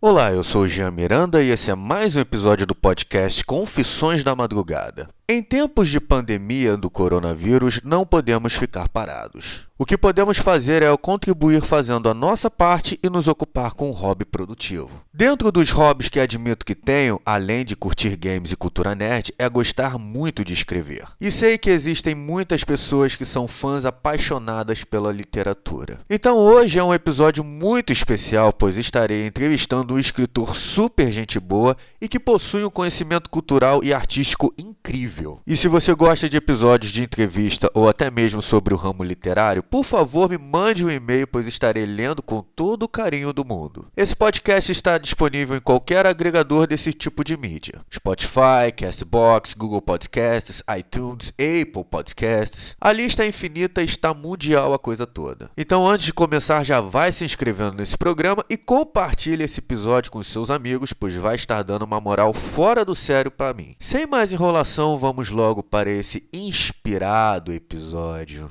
Olá, eu sou o Jean Miranda e esse é mais um episódio do podcast Confissões da Madrugada. Em tempos de pandemia do coronavírus, não podemos ficar parados. O que podemos fazer é contribuir fazendo a nossa parte e nos ocupar com um hobby produtivo. Dentro dos hobbies que admito que tenho, além de curtir games e cultura nerd, é gostar muito de escrever. E sei que existem muitas pessoas que são fãs apaixonadas pela literatura. Então hoje é um episódio muito especial, pois estarei entrevistando um escritor super gente boa e que possui um conhecimento cultural e artístico incrível. E se você gosta de episódios de entrevista ou até mesmo sobre o ramo literário, por favor me mande um e-mail, pois estarei lendo com todo o carinho do mundo. Esse podcast está disponível em qualquer agregador desse tipo de mídia: Spotify, Castbox, Google Podcasts, iTunes, Apple Podcasts. A lista é infinita e está mundial a coisa toda. Então, antes de começar, já vai se inscrevendo nesse programa e compartilhe esse episódio com seus amigos, pois vai estar dando uma moral fora do sério para mim. Sem mais enrolação, vamos logo para esse inspirado episódio.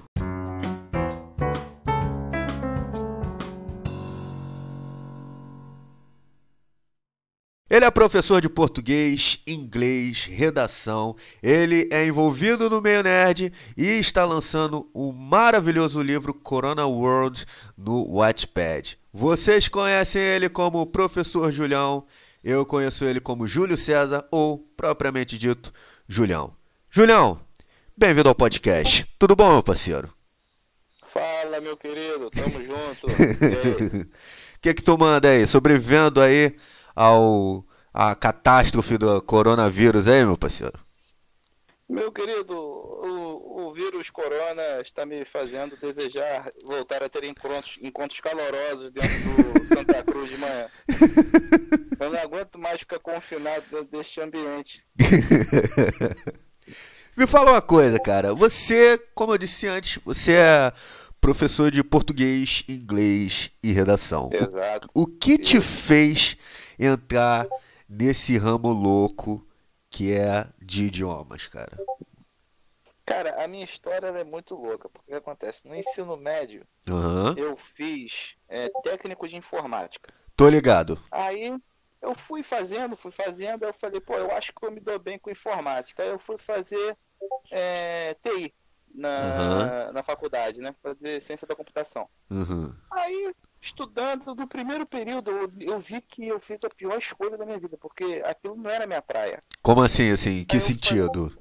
Ele é professor de português, inglês, redação. Ele é envolvido no meio nerd e está lançando o maravilhoso livro Corona World no Wattpad. Vocês conhecem ele como Professor Julião. Eu conheço ele como Júlio César ou, propriamente dito, Julião. Julião, bem-vindo ao podcast. Tudo bom, meu parceiro? Fala, meu querido. Tamo junto. O que que tu manda aí? Sobrevivendo aí ao a catástrofe do coronavírus aí, meu parceiro? Meu querido, o, o vírus corona está me fazendo desejar voltar a ter encontros, encontros calorosos dentro do Santa Cruz de manhã. Eu não aguento mais ficar confinado dentro deste ambiente. Me fala uma coisa, cara. Você, como eu disse antes, você é professor de português, inglês e redação. Exato. O, o que te fez entrar nesse ramo louco que é de idiomas, cara? Cara, a minha história é muito louca, porque o que acontece? No ensino médio, Aham. eu fiz é, técnico de informática. Tô ligado. Aí eu fui fazendo, fui fazendo, aí eu falei, pô, eu acho que eu me dou bem com informática. Aí eu fui fazer é, TI na, na faculdade, né? Fazer ciência da computação. Uhum. Aí, estudando do primeiro período, eu, eu vi que eu fiz a pior escolha da minha vida, porque aquilo não era minha praia. Como assim, assim? Que eu sentido?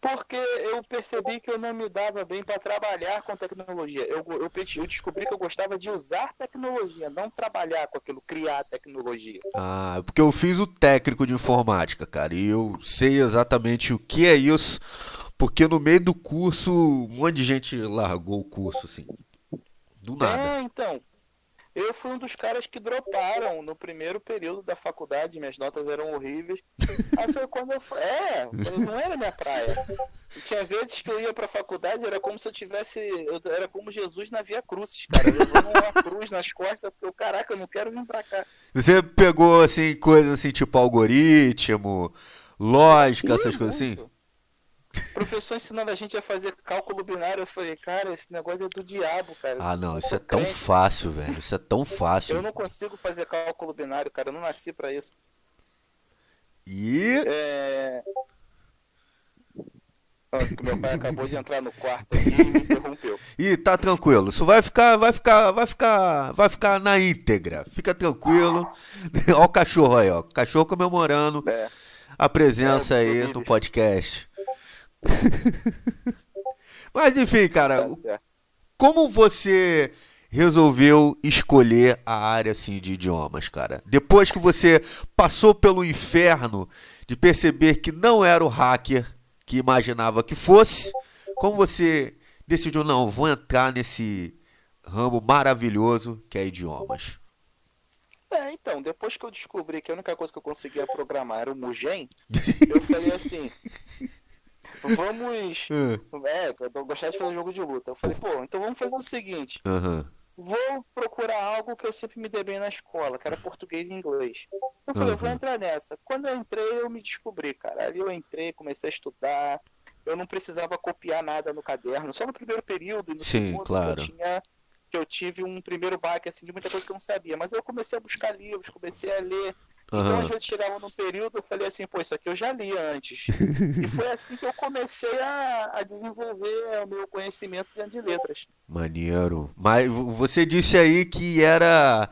Porque eu percebi que eu não me dava bem para trabalhar com tecnologia. Eu, eu, eu descobri que eu gostava de usar tecnologia, não trabalhar com aquilo, criar tecnologia. Ah, porque eu fiz o técnico de informática, cara, e eu sei exatamente o que é isso, porque no meio do curso, um monte de gente largou o curso, assim. Do nada. É, então. Eu fui um dos caras que droparam no primeiro período da faculdade, minhas notas eram horríveis. Aí foi quando eu. fui- É, não era minha praia. E tinha vezes que eu ia pra faculdade, era como se eu tivesse. Eu, era como Jesus na Via Crucis, cara. Levando uma cruz nas costas, porque eu, caraca, eu não quero vir pra cá. Você pegou, assim, coisas assim, tipo algoritmo, lógica, essas Ih, coisas assim? O professor ensinando a gente a fazer cálculo binário, eu falei, cara, esse negócio é do diabo, cara. Ah, não, Eu isso é tão crente. fácil, velho, isso é tão Eu fácil. não consigo fazer cálculo binário, cara. Eu não nasci pra isso. E... É. Ah, Meu pai acabou de entrar no quarto e me interrompeu. E tá tranquilo, isso vai ficar, vai ficar, vai ficar, vai ficar na íntegra. Fica tranquilo. Ó o cachorro aí, ó. Cachorro comemorando É, a presença É, o aí no podcast. Mas enfim, cara, como você resolveu escolher a área assim de idiomas, cara? Depois que você passou pelo inferno de perceber que não era o hacker que imaginava que fosse, como você decidiu não, vou entrar nesse ramo maravilhoso que é idiomas? É, então, depois que eu descobri que a única coisa que eu conseguia programar era o Mugen, eu falei assim. Vamos. Hum, É, eu gostava de fazer jogo de luta. Eu falei, pô, então vamos fazer o seguinte: Aham. vou procurar algo que eu sempre me dei bem na escola, que era português e inglês. Eu falei, eu vou Uhum. entrar nessa. Quando eu entrei, eu me descobri, cara. Ali eu entrei, comecei a estudar. Eu não precisava copiar nada no caderno, só no primeiro período no Sim, segundo claro. eu tinha que eu tive um primeiro baque assim, de muita coisa que eu não sabia. Mas eu comecei a buscar livros, comecei a ler. Então, Aham. às vezes chegava num período, eu falei assim, pô, isso aqui eu já li antes. e foi assim que eu comecei a, a desenvolver o meu conhecimento de letras. Maneiro. Mas vo- você disse aí que era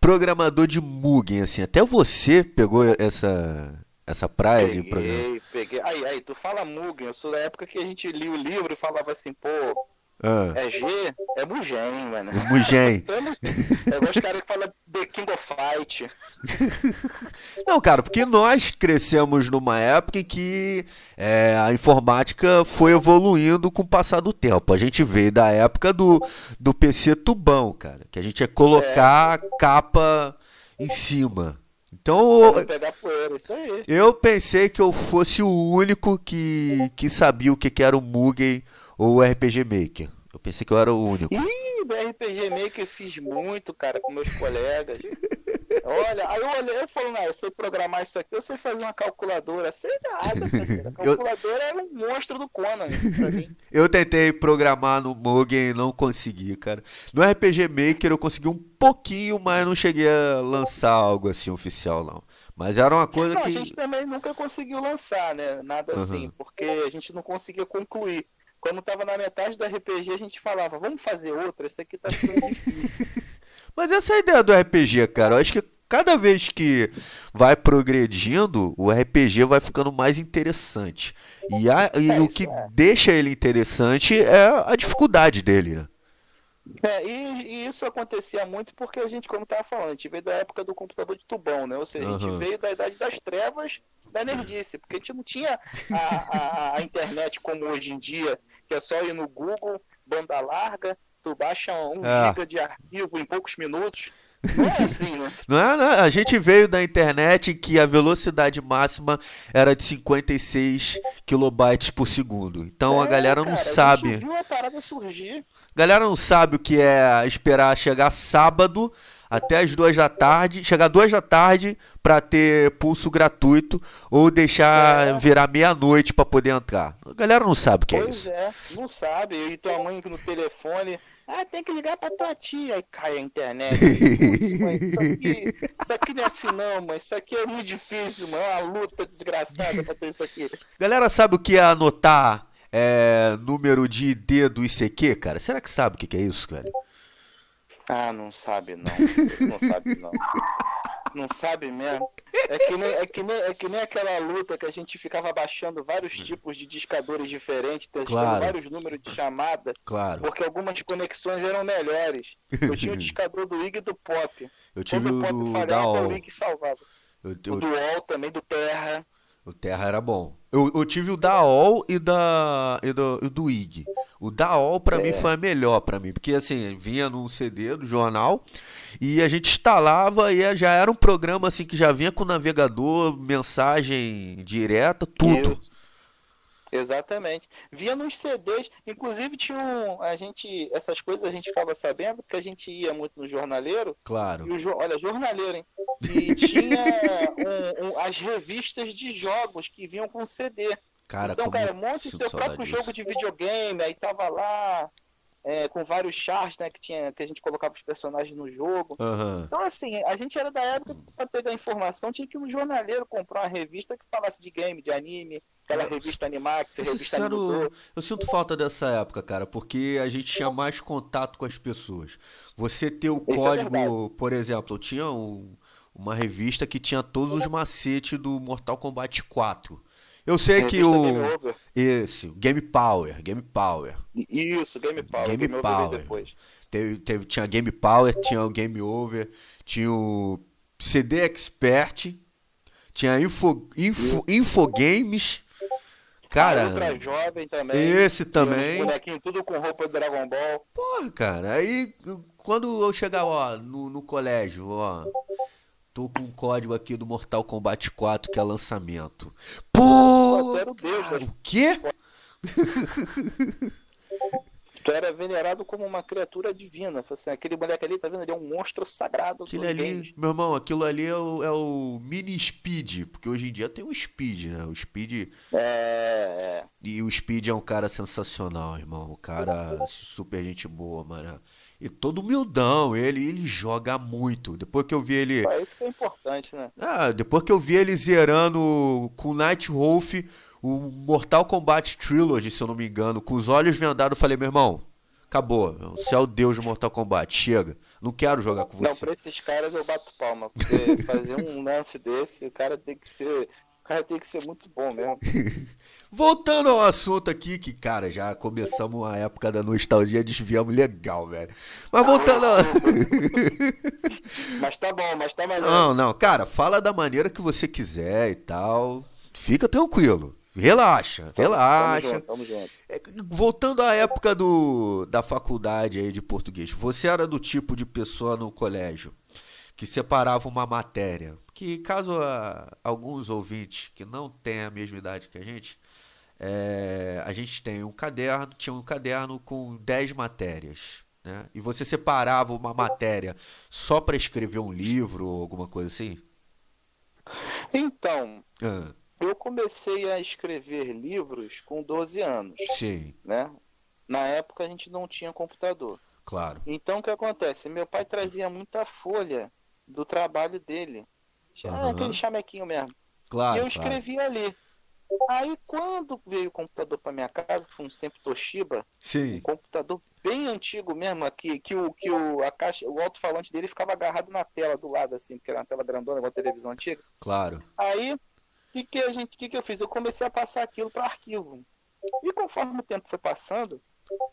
programador de Mugen, assim. Até você pegou essa, essa praia de programa. Peguei, peguei. Aí, aí, tu fala Mugen, eu sou da época que a gente lia o livro e falava assim, pô, Ah, é G, é Mugen, mano. Mugen. É Mugen. É igual os caras que falam The King of Fight. Não, cara, porque nós crescemos numa época em que é, a informática foi evoluindo com o passar do tempo. A gente veio da época do, do PC tubão, cara, que a gente ia colocar a capa em cima. Então, poeira, eu pensei que eu fosse o único que, que sabia o que que era o Mugen ou o RPG Maker. Eu pensei que eu era o único. Ih, do RPG Maker eu fiz muito, cara, com meus colegas. Olha, aí eu olhei e falei, não, eu sei programar isso aqui, eu sei fazer uma calculadora. Sei nada, parceiro. A Eu- calculadora é um monstro do Conan, pra mim. Eu tentei programar no Mugen e não consegui, cara. No RPG Maker eu consegui um pouquinho, mas não cheguei a lançar algo assim oficial, não. Mas era uma coisa Não, a que. gente também nunca conseguiu lançar, né? Nada assim, Aham. porque a gente não conseguia concluir. Quando tava na metade do RPG, a gente falava, vamos fazer outra, isso aqui tá ficando difícil. Mas essa é a ideia do RPG, cara. Eu acho que cada vez que vai progredindo, o RPG vai ficando mais interessante. E, a- e É, o que é. deixa ele interessante é a dificuldade dele, né? É, e, e isso acontecia muito porque a gente, como tava falando, a gente veio da época do computador de tubão, né? Ou seja, a Aham. gente veio da idade das trevas da nerdice, porque a gente não tinha a, a- a internet como hoje em dia, que é só ir no Google, banda larga, tu baixa um É. giga de arquivo em poucos minutos. Não é assim, né? Não é, não é? A gente veio da internet que a velocidade máxima era de 56 kilobytes por segundo. Então a É, galera não cara, A sabe. a. A galera não sabe o que é esperar chegar sábado até as duas da tarde, chegar duas da tarde pra ter pulso gratuito ou deixar É. virar meia-noite pra poder entrar. A galera não sabe o que é Pois isso. é, não sabe. E tua mãe no telefone. Ah, tem que ligar pra tua tia. Aí cai a internet. Putz, mãe, isso aqui, isso aqui não é assim não, mãe. Isso aqui é muito difícil, mano. É uma luta desgraçada pra ter isso aqui. Galera sabe o que é anotar é, número de ID do ICQ, cara? Será que sabe o que é isso, cara? Ah, não sabe não. Não sabe não. Não sabe mesmo. É que, nem, é, que nem, é que nem aquela luta que a gente ficava baixando vários tipos de discadores diferentes, testando Claro. vários números de chamada. Claro. Porque algumas conexões eram melhores. Eu tinha o discador do IG e do Pop. Eu tive Quando o o Pop falhava, o. IG salvava. Eu, O eu, do UOL também, do Terra. O Terra era bom. Eu, eu tive o da OL e, da, e, do, e do IG. O da OL pra mim É. foi a melhor pra mim, porque assim, vinha num CD do jornal e a gente instalava e já era um programa assim que já vinha com navegador, mensagem direta, tudo. Isso. Exatamente. Via nos CDs, inclusive tinha um, a gente, essas coisas a gente ficava sabendo porque a gente ia muito no jornaleiro, Claro. o, olha, jornaleiro, hein? E tinha um- um- as revistas de jogos que vinham com CD. Cara, então, cara, monte seu próprio disso. jogo de videogame, aí tava lá é, com vários charts, né, que tinha que a gente colocava os personagens no jogo. Aham. Então, assim, a gente era da época que pra pegar informação tinha que no jornaleiro comprar uma revista que falasse de game, de anime, aquela É, revista Animax, revista sincero, Animador. eu sinto falta dessa época, cara, porque a gente tinha mais contato com as pessoas. Você ter o Isso é código, verdade. por exemplo, eu tinha um- uma revista que tinha todos os macetes do Mortal Kombat 4. Eu sei que o Game Over. esse, Game Power, Game Power, Isso, Game Power. Game Game, Power. depois. teve, teve- tinha Game Power, tinha o Game Over, tinha o CD Expert, tinha Info, Info, Infogames. Cara, Ultra Jovem também. esse também. uns bonequinhos tudo com roupa do Dragon Ball. Porra, cara, aí quando eu chegava, ó, no, no colégio, ó, tô com um código aqui do Mortal Kombat 4 que é lançamento. Pô, tu era o deus, cara, né? o quê? Tu era venerado como uma criatura divina. Assim, aquele moleque ali, tá vendo? Ele é um monstro sagrado Aquilo ali, meu irmão, aquilo ali é o, é o mini Speed, porque hoje em dia tem o Speed, né? O Speed. É, E o Speed é um cara sensacional, irmão. O cara super gente boa, mano. E todo humildão, ele, ele joga muito. Depois que eu vi ele. É isso que é importante, né? Ah, depois que eu vi ele zerando com Night Wolf o Mortal Kombat Trilogy, se eu não me engano, com os olhos vendados, eu falei, meu irmão, acabou. Você é o deus do Mortal Kombat, chega. Não quero jogar com você. Não, pra esses caras eu bato palma. Porque fazer um lance desse, o cara tem que ser cara tem que ser muito bom mesmo. Voltando ao assunto aqui, que, cara, já começamos a época da nostalgia, desviamos legal, velho. Mas voltando. Ah, mas tá bom, mas tá maneiro. Não, não, cara, fala da maneira que você quiser e tal. Fica tranquilo. Relaxa, relaxa. Tamo junto, tamo junto. É, voltando à época do, da faculdade aí de português, você era do tipo de pessoa no colégio que separava uma matéria. Que caso a, alguns ouvintes que não têm a mesma idade que a gente, é, a gente tem um caderno, tinha um caderno com 10 matérias. Né? E você separava uma matéria só para escrever um livro ou alguma coisa assim? Então, ah. eu comecei a escrever livros com 12 anos. Sim. Né? Na época a gente não tinha computador. Claro. Então o que acontece? Meu pai trazia muita folha do trabalho dele. Uhum. aquele chamequinho mesmo. Claro. E eu escrevi claro. ali. Aí quando veio o computador para minha casa, que foi um sempre Toshiba, Sim. um computador bem antigo mesmo aqui, que o que o a caixa, o alto-falante dele ficava agarrado na tela do lado assim, porque era uma tela grandona, uma televisão antiga. Claro. Aí o que que a gente, que que eu fiz? Eu comecei a passar aquilo para arquivo. E conforme o tempo foi passando,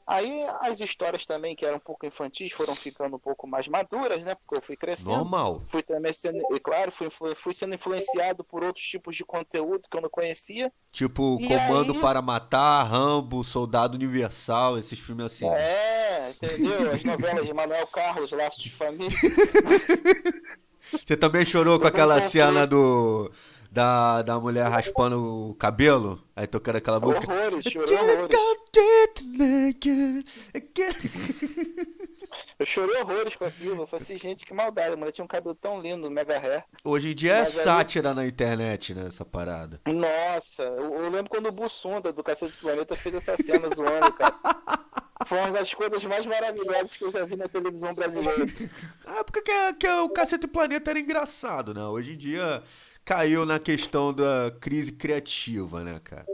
Aí as histórias também, que eram um pouco infantis, foram ficando um pouco mais maduras, né? Porque eu fui crescendo. Normal. Fui também sendo, e claro, fui, fui sendo influenciado por outros tipos de conteúdo que eu não conhecia. Tipo e Comando aí... para Matar, Rambo, Soldado Universal, esses filmes assim. É, entendeu? As novelas de Manuel Carlos, Laços de Família. Você também chorou com aquela cena do da, da mulher raspando o cabelo, aí tocando aquela música. Horrores, chorei horrores. Eu chorei horrores com aquilo. Eu falei assim, gente, que maldade. A mulher tinha um cabelo tão lindo, mega hair. Hoje em dia é sátira aí... na internet, né? Essa parada. Nossa, eu, eu lembro quando o Bussunda do Cacete do Planeta fez essa cena zoando, cara. Foi uma das coisas mais maravilhosas que eu já vi na televisão brasileira. Na época que, que o Cacete Planeta era engraçado, né? Hoje em dia caiu na questão da crise criativa, né, cara?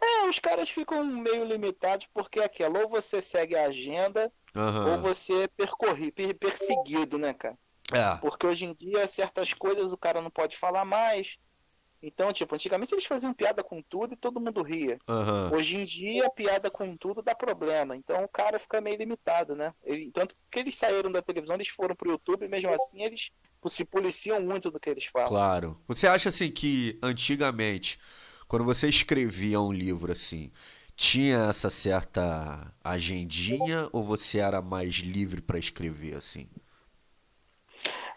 É, os caras ficam meio limitados porque é aquela, ou você segue a agenda, uhum. ou você é percorri, perseguido, né, cara? É. Porque hoje em dia, certas coisas o cara não pode falar mais. Então, tipo, antigamente eles faziam piada com tudo e todo mundo ria. Uhum. Hoje em dia, piada com tudo dá problema. Então o cara fica meio limitado, né? Ele, tanto que eles saíram da televisão, eles foram pro YouTube, e mesmo assim eles se policiam muito do que eles falam. Claro. Você acha assim que antigamente, quando você escrevia um livro assim, tinha essa certa agendinha ou você era mais livre para escrever assim?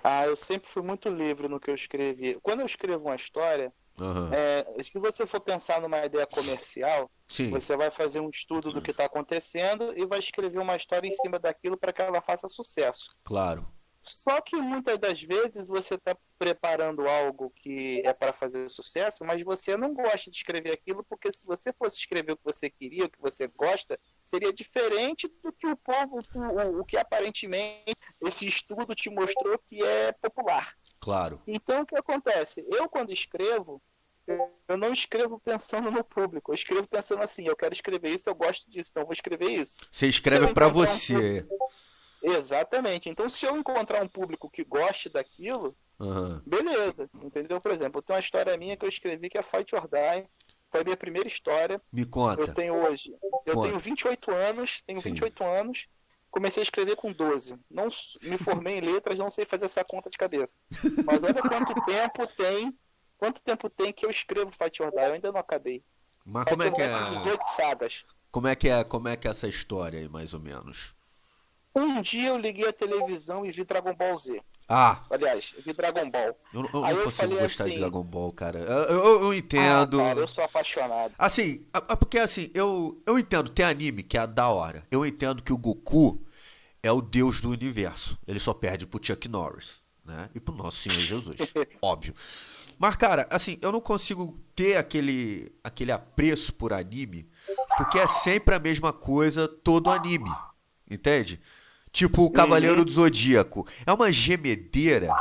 Ah, eu sempre fui muito livre no que eu escrevi. Quando eu escrevo uma história, uhum. é, se você for pensar numa ideia comercial, Sim. você vai fazer um estudo do que está acontecendo e vai escrever uma história em cima daquilo para que ela faça sucesso. Claro. Só que muitas das vezes você está preparando algo que é para fazer sucesso, mas você não gosta de escrever aquilo, porque se você fosse escrever o que você queria, o que você gosta, seria diferente do que o povo, o, o que aparentemente esse estudo te mostrou que é popular. Claro. Então o que acontece? Eu, quando escrevo, eu não escrevo pensando no público, eu escrevo pensando assim, eu quero escrever isso, eu gosto disso, então eu vou escrever isso. Você escreve para você. Um Exatamente. Então, se eu encontrar um público que goste daquilo, uhum. beleza. Entendeu? Por exemplo, tenho uma história minha que eu escrevi que é Fight or Die. Foi a minha primeira história. Me conta. Eu tenho hoje. Eu conta. tenho 28 anos. Tenho Sim. 28 anos. Comecei a escrever com 12. Não me formei em letras, não sei fazer essa conta de cabeça. Mas olha quanto tempo tem. Quanto tempo tem que eu escrevo Fight or Die? Eu ainda não acabei. Mas Fight como é que é? 18 sagas. Como é que é, como é que é essa história aí, mais ou menos? Um dia eu liguei a televisão e vi Dragon Ball Z. Ah. Aliás, vi Dragon Ball. Eu, eu Aí não eu consigo gostar assim, de Dragon Ball, cara. Eu, eu, eu entendo. Ah, cara, eu sou apaixonado. Assim, porque assim, eu, eu entendo, tem anime que é da hora. Eu entendo que o Goku é o deus do universo. Ele só perde pro Chuck Norris, né? E pro nosso Senhor Jesus. óbvio. Mas, cara, assim, eu não consigo ter aquele, aquele apreço por anime, porque é sempre a mesma coisa todo anime. Entende? Tipo o Cavaleiro do Zodíaco. É uma gemedeira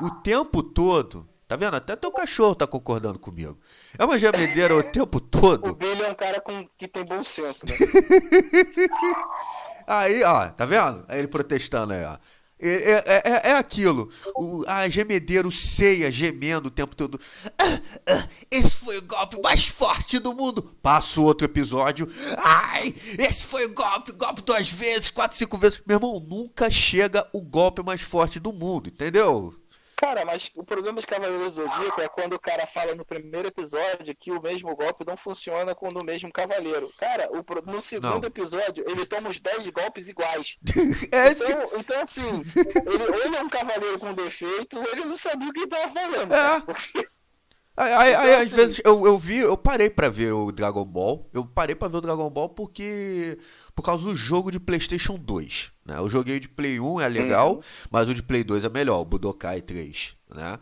o tempo todo. Tá vendo? Até teu cachorro tá concordando comigo. É uma gemedeira o tempo todo. O Billy é um cara com, que tem bom senso, né? aí, ó, tá vendo? Aí ele protestando aí, ó. É, é, é, é aquilo. O, a gemedeira, o ceia gemendo o tempo todo. Ah, ah, esse foi o golpe mais forte do mundo. Passa outro episódio. Ai, esse foi o golpe, golpe duas vezes, quatro, cinco vezes. Meu irmão, nunca chega o golpe mais forte do mundo, entendeu? Cara, mas o problema de Cavaleiros do Zodíaco é quando o cara fala no primeiro episódio que o mesmo golpe não funciona com o mesmo cavaleiro. Cara, o, no segundo não. episódio ele toma os 10 golpes iguais. é então, que... então, assim, ele, ele é um cavaleiro com defeito, ele não sabia o que estava falando. É. Porque... Aí, aí, então, aí às assim, vezes eu, eu vi, eu parei para ver o Dragon Ball. Eu parei para ver o Dragon Ball porque por causa do jogo de PlayStation 2, né? Eu joguei de Play 1 é legal, uhum. mas o de Play 2 é melhor, o Budokai 3, né?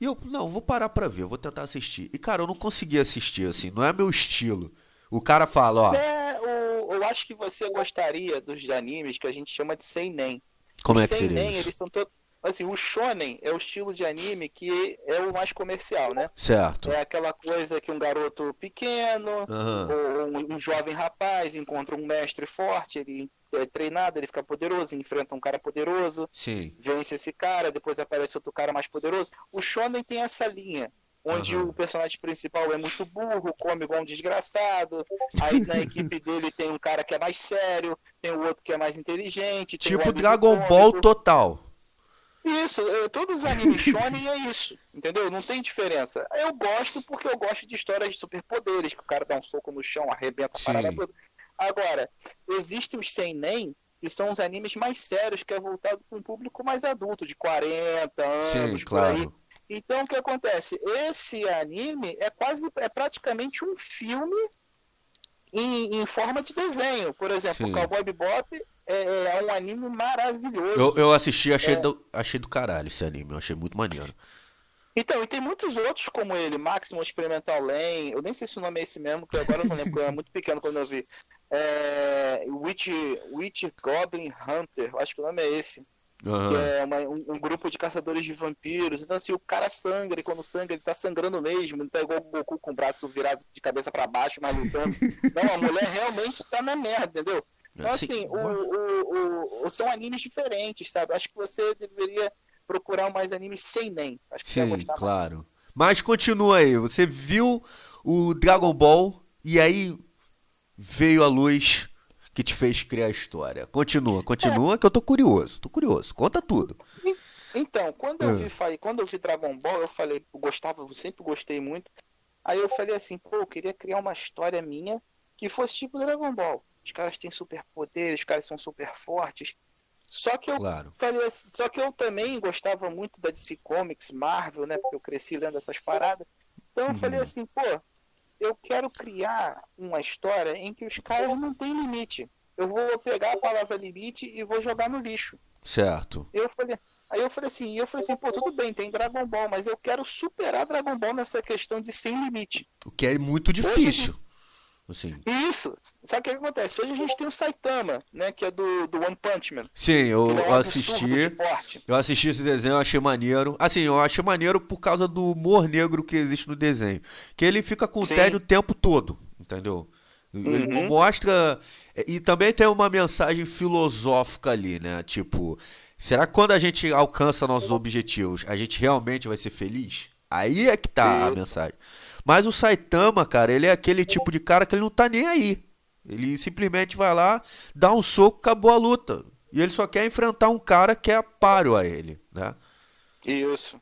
E eu, não, vou parar pra ver, vou tentar assistir. E cara, eu não consegui assistir assim, não é meu estilo. O cara fala, ó. É, eu, eu acho que você gostaria dos animes que a gente chama de seinen. Como Os é que seria seinen, isso? Eles são todos assim, o shonen é o estilo de anime que é o mais comercial, né? Certo. É aquela coisa que um garoto pequeno uhum. ou um, um, jovem rapaz encontra um mestre forte, ele é treinado, ele fica poderoso, enfrenta um cara poderoso, Sim. vence esse cara, depois aparece outro cara mais poderoso. O shonen tem essa linha onde uhum. o personagem principal é muito burro, come igual um desgraçado. Aí na equipe dele tem um cara que é mais sério, tem o outro que é mais inteligente. tipo Dragon Ball total. Isso, eu, todos os animes shonen é isso, entendeu? Não tem diferença. Eu gosto porque eu gosto de histórias de superpoderes, que o cara dá um soco no chão, arrebenta a parada toda. Agora, existem os seinen, que são os animes mais sérios, que é voltado para um público mais adulto, de 40 anos, Sim, claro. aí. Então, o que acontece? Esse anime é quase, é praticamente um filme em, em forma de desenho. Por exemplo, Sim. Cowboy Bebop é, é, um anime maravilhoso. Eu, eu assisti achei, é... do, achei do caralho esse anime, eu achei muito maneiro. Então, e tem muitos outros como ele, Maximum Experimental Lane, eu nem sei se o nome é esse mesmo, que agora eu não lembro, porque eu era muito pequeno quando eu vi. É, Witch, Witch Goblin Hunter, acho que o nome é esse. Uhum. Que é uma, um, um, grupo de caçadores de vampiros. Então, assim, o cara sangra, e quando sangra, ele tá sangrando mesmo. Não tá igual o Goku com o braço virado de cabeça para baixo, mas lutando. não, a mulher realmente tá na merda, entendeu? Então, assim, o, o, o, são animes diferentes, sabe? Acho que você deveria procurar mais animes sem nem. Acho que Sim, você claro. Mais. Mas continua aí. Você viu o Dragon Ball e aí veio a luz que te fez criar a história. Continua, continua, é. que eu tô curioso. Tô curioso. Conta tudo. Então, quando eu, vi, quando eu vi Dragon Ball, eu falei, eu gostava, eu sempre gostei muito. Aí eu falei assim, pô, eu queria criar uma história minha que fosse tipo Dragon Ball os caras têm superpoderes, os caras são super fortes. Só que eu claro. falei, só que eu também gostava muito da DC Comics, Marvel, né? Porque eu cresci lendo essas paradas. Então eu uhum. falei assim, pô, eu quero criar uma história em que os caras não têm limite. Eu vou pegar a palavra limite e vou jogar no lixo. Certo. Eu falei, aí eu falei assim, eu falei assim, pô, tudo bem, tem Dragon Ball, mas eu quero superar Dragon Ball nessa questão de sem limite. O que é muito difícil. Hoje, Assim. Isso. Sabe o que, acontece? Hoje a gente tem o Saitama, né? Que é do, do One Punch Man. Sim, eu é um assisti. Eu assisti esse desenho, eu achei maneiro. Assim, eu achei maneiro por causa do humor negro que existe no desenho. Que ele fica com o tédio o tempo todo, entendeu? Ele uhum. mostra. E também tem uma mensagem filosófica ali, né? Tipo, será que quando a gente alcança nossos objetivos, a gente realmente vai ser feliz? Aí é que tá a mensagem. Mas o Saitama, cara, ele é aquele tipo de cara que ele não tá nem aí. Ele simplesmente vai lá, dá um soco, acabou a luta. E ele só quer enfrentar um cara que é páreo a ele, né? Isso.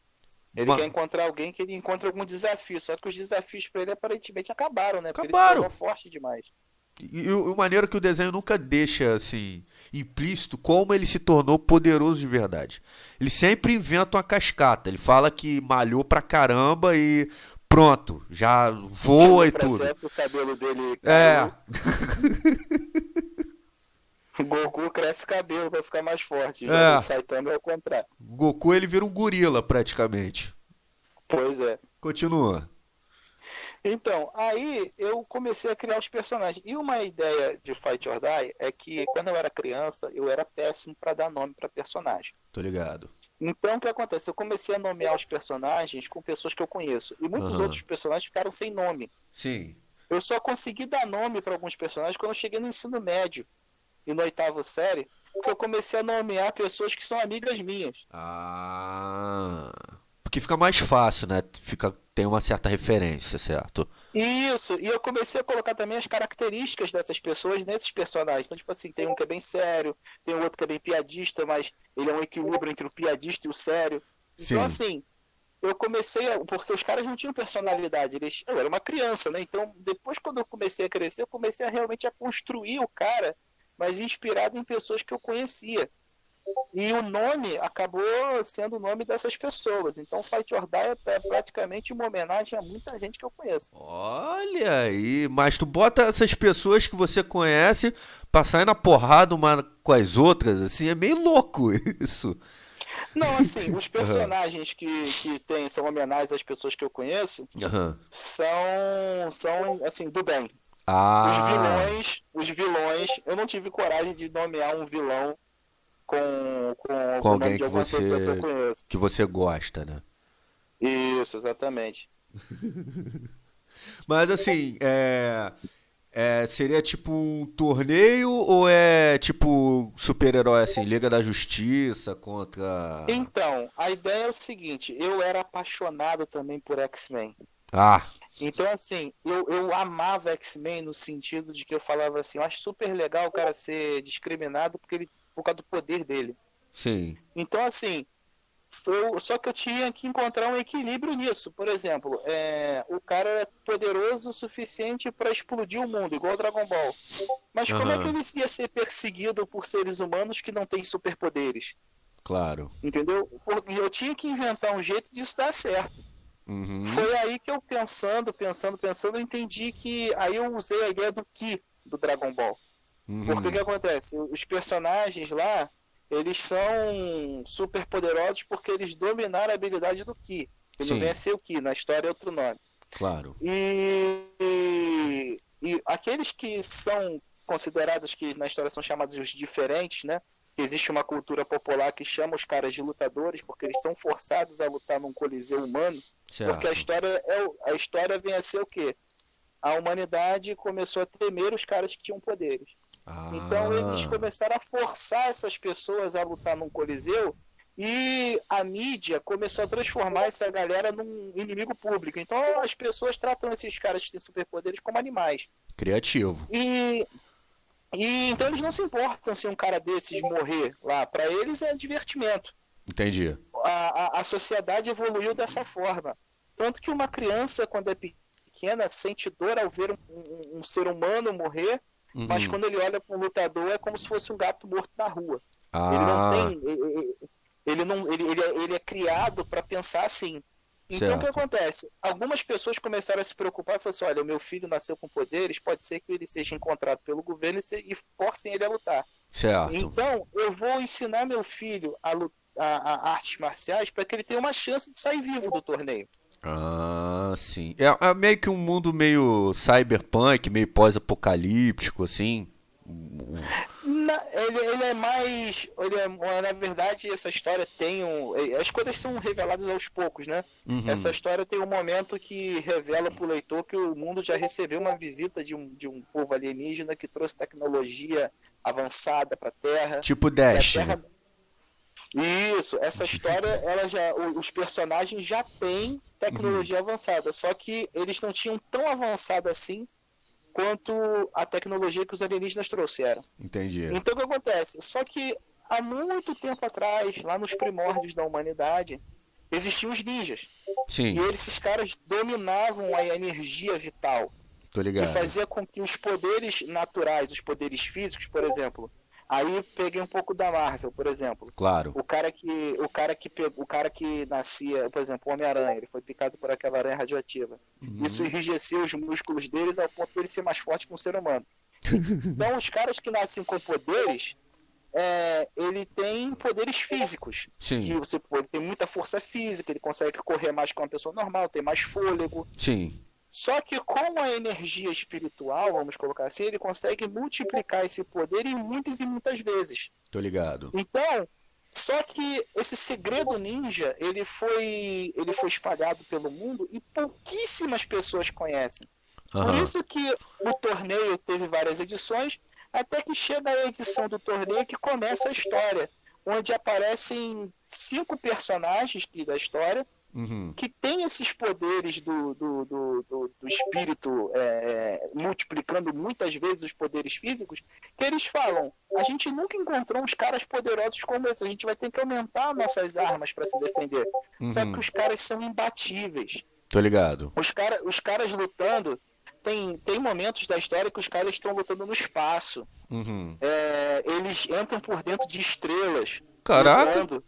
Ele Uma... quer encontrar alguém que ele encontre algum desafio. Só que os desafios para ele aparentemente acabaram, né? Porque acabaram. ele forte demais. E o maneiro é que o desenho nunca deixa assim implícito como ele se tornou poderoso de verdade. Ele sempre inventa uma cascata. Ele fala que malhou pra caramba e pronto, já voa e tudo. o cabelo dele. É. o Goku cresce cabelo pra ficar mais forte. É. o Saitama é o contrário. Goku ele vira um gorila praticamente. Pois é. Continua. Então, aí eu comecei a criar os personagens. E uma ideia de Fight or Die é que quando eu era criança, eu era péssimo para dar nome para personagem. Tô ligado. Então, o que acontece? Eu comecei a nomear os personagens com pessoas que eu conheço. E muitos Aham. outros personagens ficaram sem nome. Sim. Eu só consegui dar nome para alguns personagens quando eu cheguei no ensino médio e no oitavo série, porque eu comecei a nomear pessoas que são amigas minhas. Ah. Porque fica mais fácil, né? Fica, tem uma certa referência, certo? Isso, e eu comecei a colocar também as características dessas pessoas nesses personagens. Então, tipo assim, tem um que é bem sério, tem um outro que é bem piadista, mas ele é um equilíbrio entre o piadista e o sério. Sim. Então, assim, eu comecei a. Porque os caras não tinham personalidade, eles, eu era uma criança, né? Então, depois, quando eu comecei a crescer, eu comecei a realmente a construir o cara, mas inspirado em pessoas que eu conhecia. E o nome acabou sendo o nome dessas pessoas. Então, Fight or Die é praticamente uma homenagem a muita gente que eu conheço. Olha aí, mas tu bota essas pessoas que você conhece pra sair na porrada uma com as outras, assim, é meio louco isso. Não, assim, os personagens que, que tem, são homenagens às pessoas que eu conheço Aham. são, são assim, do bem. Os Ah, vilões, os vilões, eu não tive coragem de nomear um vilão com, com, Com alguém que você- que que você gosta, né? Isso, exatamente. Mas assim, é, é, seria tipo um torneio ou é tipo super-herói assim, Liga da Justiça contra. Então, a ideia é o seguinte, eu era apaixonado também por X-Men. Ah, Então, assim, eu, eu amava X-Men no sentido de que eu falava assim, eu acho super legal o cara ser discriminado porque ele, por causa do poder dele. sim. Então, assim, eu, só que eu tinha que encontrar um equilíbrio nisso. Por exemplo, é, o cara é poderoso o suficiente para explodir o mundo, igual o Dragon Ball. Mas como é que ele ia ser perseguido por seres humanos que não têm superpoderes? Claro. Entendeu? Porque eu tinha que inventar um jeito disso dar certo. Uhum. Foi aí que eu pensando, pensando, pensando, eu entendi que aí eu usei a ideia do Ki do Dragon Ball. Uhum. Porque o que acontece? Os personagens lá, eles são super poderosos porque eles dominaram a habilidade do Ki. Que Sim. não vem a ser o Ki, na história é outro nome. Claro. E, e, e aqueles que são considerados que na história são chamados os diferentes, né? Existe uma cultura popular que chama os caras de lutadores porque eles são forçados a lutar num coliseu humano. Porque a Certo. história, é, a história vem a ser o quê? A humanidade começou a temer os caras que tinham poderes. Então eles Ah, começaram a forçar essas pessoas a lutar num coliseu e a mídia começou a transformar essa galera num inimigo público. Então as pessoas tratam esses caras que têm superpoderes como animais. criativo. E, e então eles não se importam se um cara desses morrer lá. Para eles é divertimento Entendi. a, a, a sociedade evoluiu dessa forma. Tanto que uma criança, quando é pequena, sente dor ao ver um, um- um ser humano morrer, Uhum. mas quando ele olha para um lutador é como se fosse um gato morto na rua. Ah, Ele não tem. ele- Ele, não, ele, ele, é, ele é criado para pensar assim. Então o que Certo. acontece? Algumas pessoas começaram a se preocupar e falaram assim: olha, o meu filho nasceu com poderes, pode ser que ele seja encontrado pelo governo e, forcem ele a lutar. certo. Então, eu vou ensinar meu filho a, a- a artes marciais para que ele tenha uma chance de sair vivo do torneio. Ah, sim. É, é meio que um mundo meio cyberpunk, meio pós-apocalíptico, assim. Na- ele, ele é mais. Ele é, na verdade, essa história tem um. As coisas são reveladas aos poucos, né? Uhum. Essa história tem um momento que revela para o leitor que o mundo já recebeu uma visita de um, de um povo alienígena que trouxe tecnologia avançada para a Terra. Tipo E a Destiny. Isso, essa história, ela já, os personagens já têm tecnologia avançada, só que eles não tinham tão avançada assim quanto a tecnologia que os alienígenas trouxeram. Entendi. Então o que acontece? Só que há muito tempo atrás, lá nos primórdios da humanidade, existiam os ninjas. Sim, E esses caras dominavam a energia vital tô que ligado. fazia com que os poderes naturais, os poderes físicos, por exemplo, aí peguei um pouco da Marvel, por exemplo. Claro. O cara que o cara que o cara que nascia, por exemplo, o Homem-Aranha, ele foi picado por aquela aranha radioativa. Uhum. Isso enrijeceu os músculos deles ao ponto de ele ser mais forte que um ser humano. então, os caras que nascem com poderes, é, ele tem poderes físicos. Que Sim, você pô, ele tem muita força física, ele consegue correr mais que uma pessoa normal, tem mais fôlego. sim. Só que com a energia espiritual, vamos colocar assim, ele consegue multiplicar esse poder em muitas e muitas vezes. Tô ligado. Então, só que esse segredo ninja, ele foi, ele foi espalhado pelo mundo e pouquíssimas pessoas conhecem. Por Aham. isso que o torneio teve várias edições, até que chega a edição do torneio que começa a história, onde aparecem cinco personagens da história Uhum. que têm esses poderes do, do, do, do- do espírito é, multiplicando muitas vezes os poderes físicos, que eles falam, a gente nunca encontrou uns caras poderosos como esse, a gente vai ter que aumentar nossas armas para se defender. Só Uhum. que os caras são imbatíveis. Tô ligado. Os, cara, os caras lutando, tem, tem momentos da história que os caras estão lutando no espaço. Uhum. É, eles entram por dentro de estrelas. Caraca. lutando,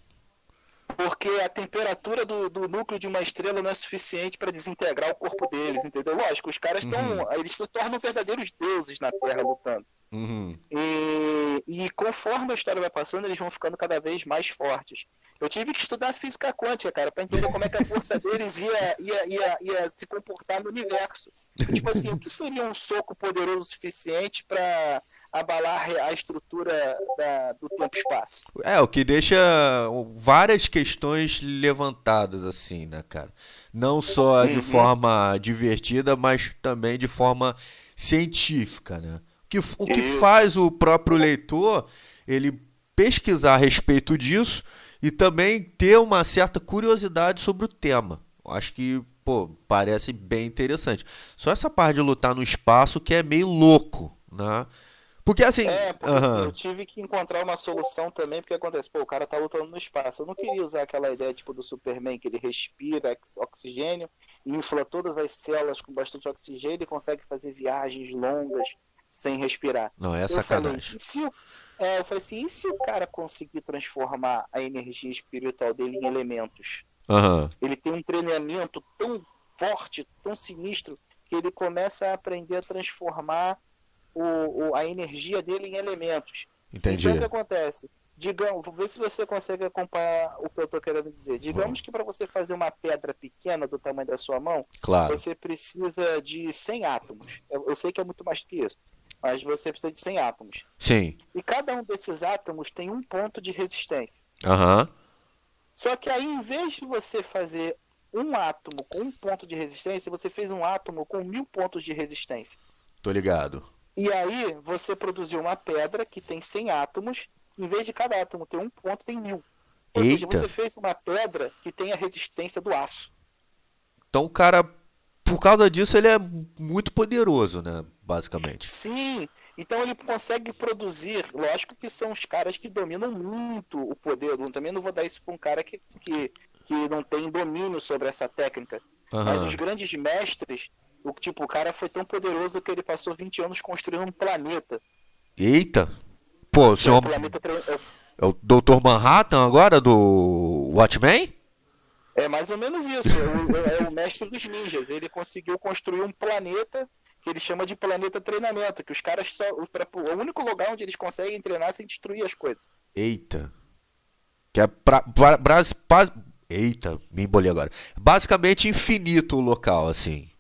Porque a temperatura do, do núcleo de uma estrela não é suficiente para desintegrar o corpo deles, entendeu? Lógico, os caras estão. Uhum. Eles se tornam verdadeiros deuses na Terra lutando. Uhum. E, e conforme a história vai passando, eles vão ficando cada vez mais fortes. Eu tive que estudar física quântica, cara, para entender como é que a força deles ia, ia, ia, ia se comportar no universo. Tipo assim, o que seria um soco poderoso o suficiente para abalar a estrutura da- do tempo-espaço? É, o que deixa várias questões levantadas assim, né, cara? Não só de Uhum. forma divertida, mas também de forma científica, né? O que, o que Isso. faz o próprio leitor ele pesquisar a respeito disso e também ter uma certa curiosidade sobre o tema. Acho que, pô, parece bem interessante. Só essa parte de lutar no espaço que é meio louco, né? Porque assim, É, porque assim, aham, eu tive que encontrar uma solução também, porque acontece, pô, o cara tá lutando no espaço. Eu não queria usar aquela ideia tipo do Superman, que ele respira ox- oxigênio, infla todas as células com bastante oxigênio e consegue fazer viagens longas sem respirar. não é eu falei, sacanagem. e se o- é, eu falei assim, e se o cara conseguir transformar a energia espiritual dele em elementos? Ele tem um treinamento tão forte, tão sinistro, que ele começa a aprender a transformar o, o- a energia dele em elementos. Entendi. Então o que acontece? Digamos, vou ver se você consegue acompanhar o que eu estou querendo dizer. Digamos que para você fazer uma pedra pequena do tamanho da sua mão, Claro. você precisa de 100 átomos. Eu, eu sei que é muito mais que isso, mas você precisa de 100 átomos. Sim. E cada um desses átomos tem um ponto de resistência. Aham. Só que aí, em vez de você fazer um átomo com um ponto de resistência, você fez um átomo com mil pontos de resistência. Tô ligado. E aí, você produziu uma pedra que tem 100 átomos, em vez de cada átomo ter um ponto, tem mil. Ou seja, Eita. você fez uma pedra que tem a resistência do aço. Então o cara, por causa disso, ele é muito poderoso, né? Basicamente. Sim, então ele consegue produzir. Lógico que são os caras que dominam muito o poder. Eu também não vou dar isso para um cara que, que, que não tem domínio sobre essa técnica. Mas Aham. os grandes mestres, o tipo, o cara foi tão poderoso que ele passou 20 anos construindo um planeta. Eita! Pô, o é senhor o planeta é- é o Dr. Manhattan agora do Watchmen? É mais ou menos isso. É o, é o mestre dos ninjas. Ele conseguiu construir um planeta que ele chama de planeta treinamento. Que os caras só. O, pra- o único lugar onde eles conseguem treinar sem destruir as coisas. Eita. Que é pra, pra, bras- pa- Eita, me embolei agora. Basicamente infinito o local, assim.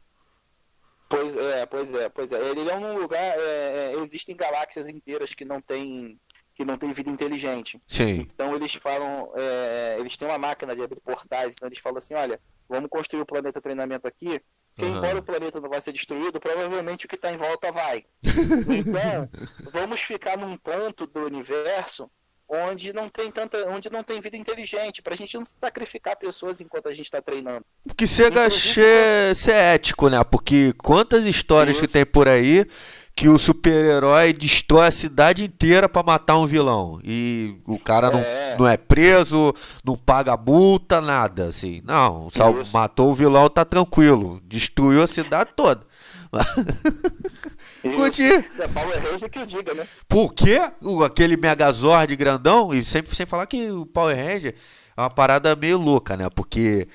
Pois é, pois é, pois é. Ele é um lugar. é, é, existem galáxias inteiras que não tem que não tem vida inteligente. Sim. Então eles falam, é, eles têm uma máquina de abrir portais, então eles falam assim, olha, vamos construir o planeta treinamento aqui, que Aham. embora o planeta não vai ser destruído, provavelmente o que está em volta vai. Então, vamos ficar num ponto do universo onde não tem tanta, onde não tem vida inteligente, pra gente não sacrificar pessoas enquanto a gente está treinando. Que chega a ser, ser ético, né? Porque quantas histórias que Isso. tem por aí que o super-herói destrói a cidade inteira pra matar um vilão. E o cara não É. não é preso, não paga multa, nada, assim. Não, Isso. matou o vilão, tá tranquilo. Destruiu a cidade toda. Curti. É Power Ranger que eu diga, né? Por quê? O- aquele Megazord grandão, e sempre sem falar que o Power Ranger é uma parada meio louca, né? Porque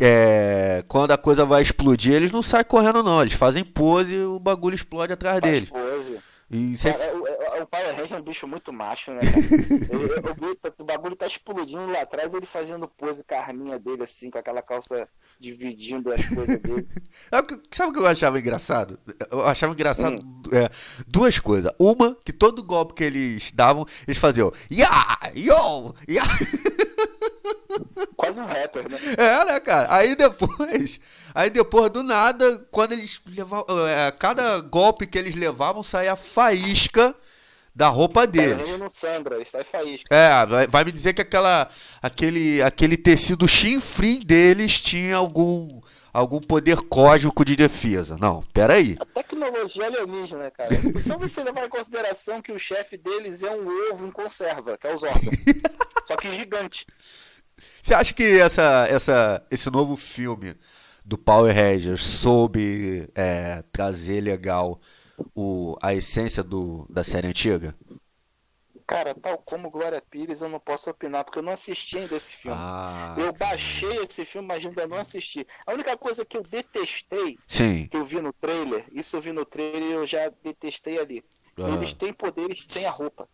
é, quando a coisa vai explodir, eles não saem correndo, não. Eles fazem pose e o bagulho explode atrás Faz deles. pose. E você... Cara, o, o, o Power Ranger é um bicho muito macho, né? O, o, bagulho tá explodindo lá atrás, ele fazendo pose carminha dele, assim, com aquela calça dividindo as coisas dele. Sabe o que eu achava engraçado? Eu achava engraçado hum. é, duas coisas. Uma, que todo golpe que eles davam, eles faziam Ya! Yo! Ya! Quase um rapper, né? É, né, cara? Aí depois, aí depois do nada, quando eles levavam, é, cada golpe que eles levavam saía faísca da roupa deles. não sangra, sai faísca. É, vai, vai, me dizer que aquela, aquele, aquele tecido chinfrim deles tinha algum algum poder cósmico de defesa. Não, peraí. A tecnologia alienígena, cara. Só você levar em consideração que o chefe deles é um ovo em conserva, que é os órgãos. Só que gigante. Você acha que essa, essa, esse novo filme do Power Rangers soube é, trazer legal o, a essência do, da série antiga? Cara, tal como Glória Pires, eu não posso opinar, porque eu não assisti ainda esse filme. Ah, eu baixei esse filme, mas ainda não assisti. A única coisa que eu detestei, Sim. que eu vi no trailer, isso eu vi no trailer eu já detestei ali. Ah. Eles têm poderes sem a roupa.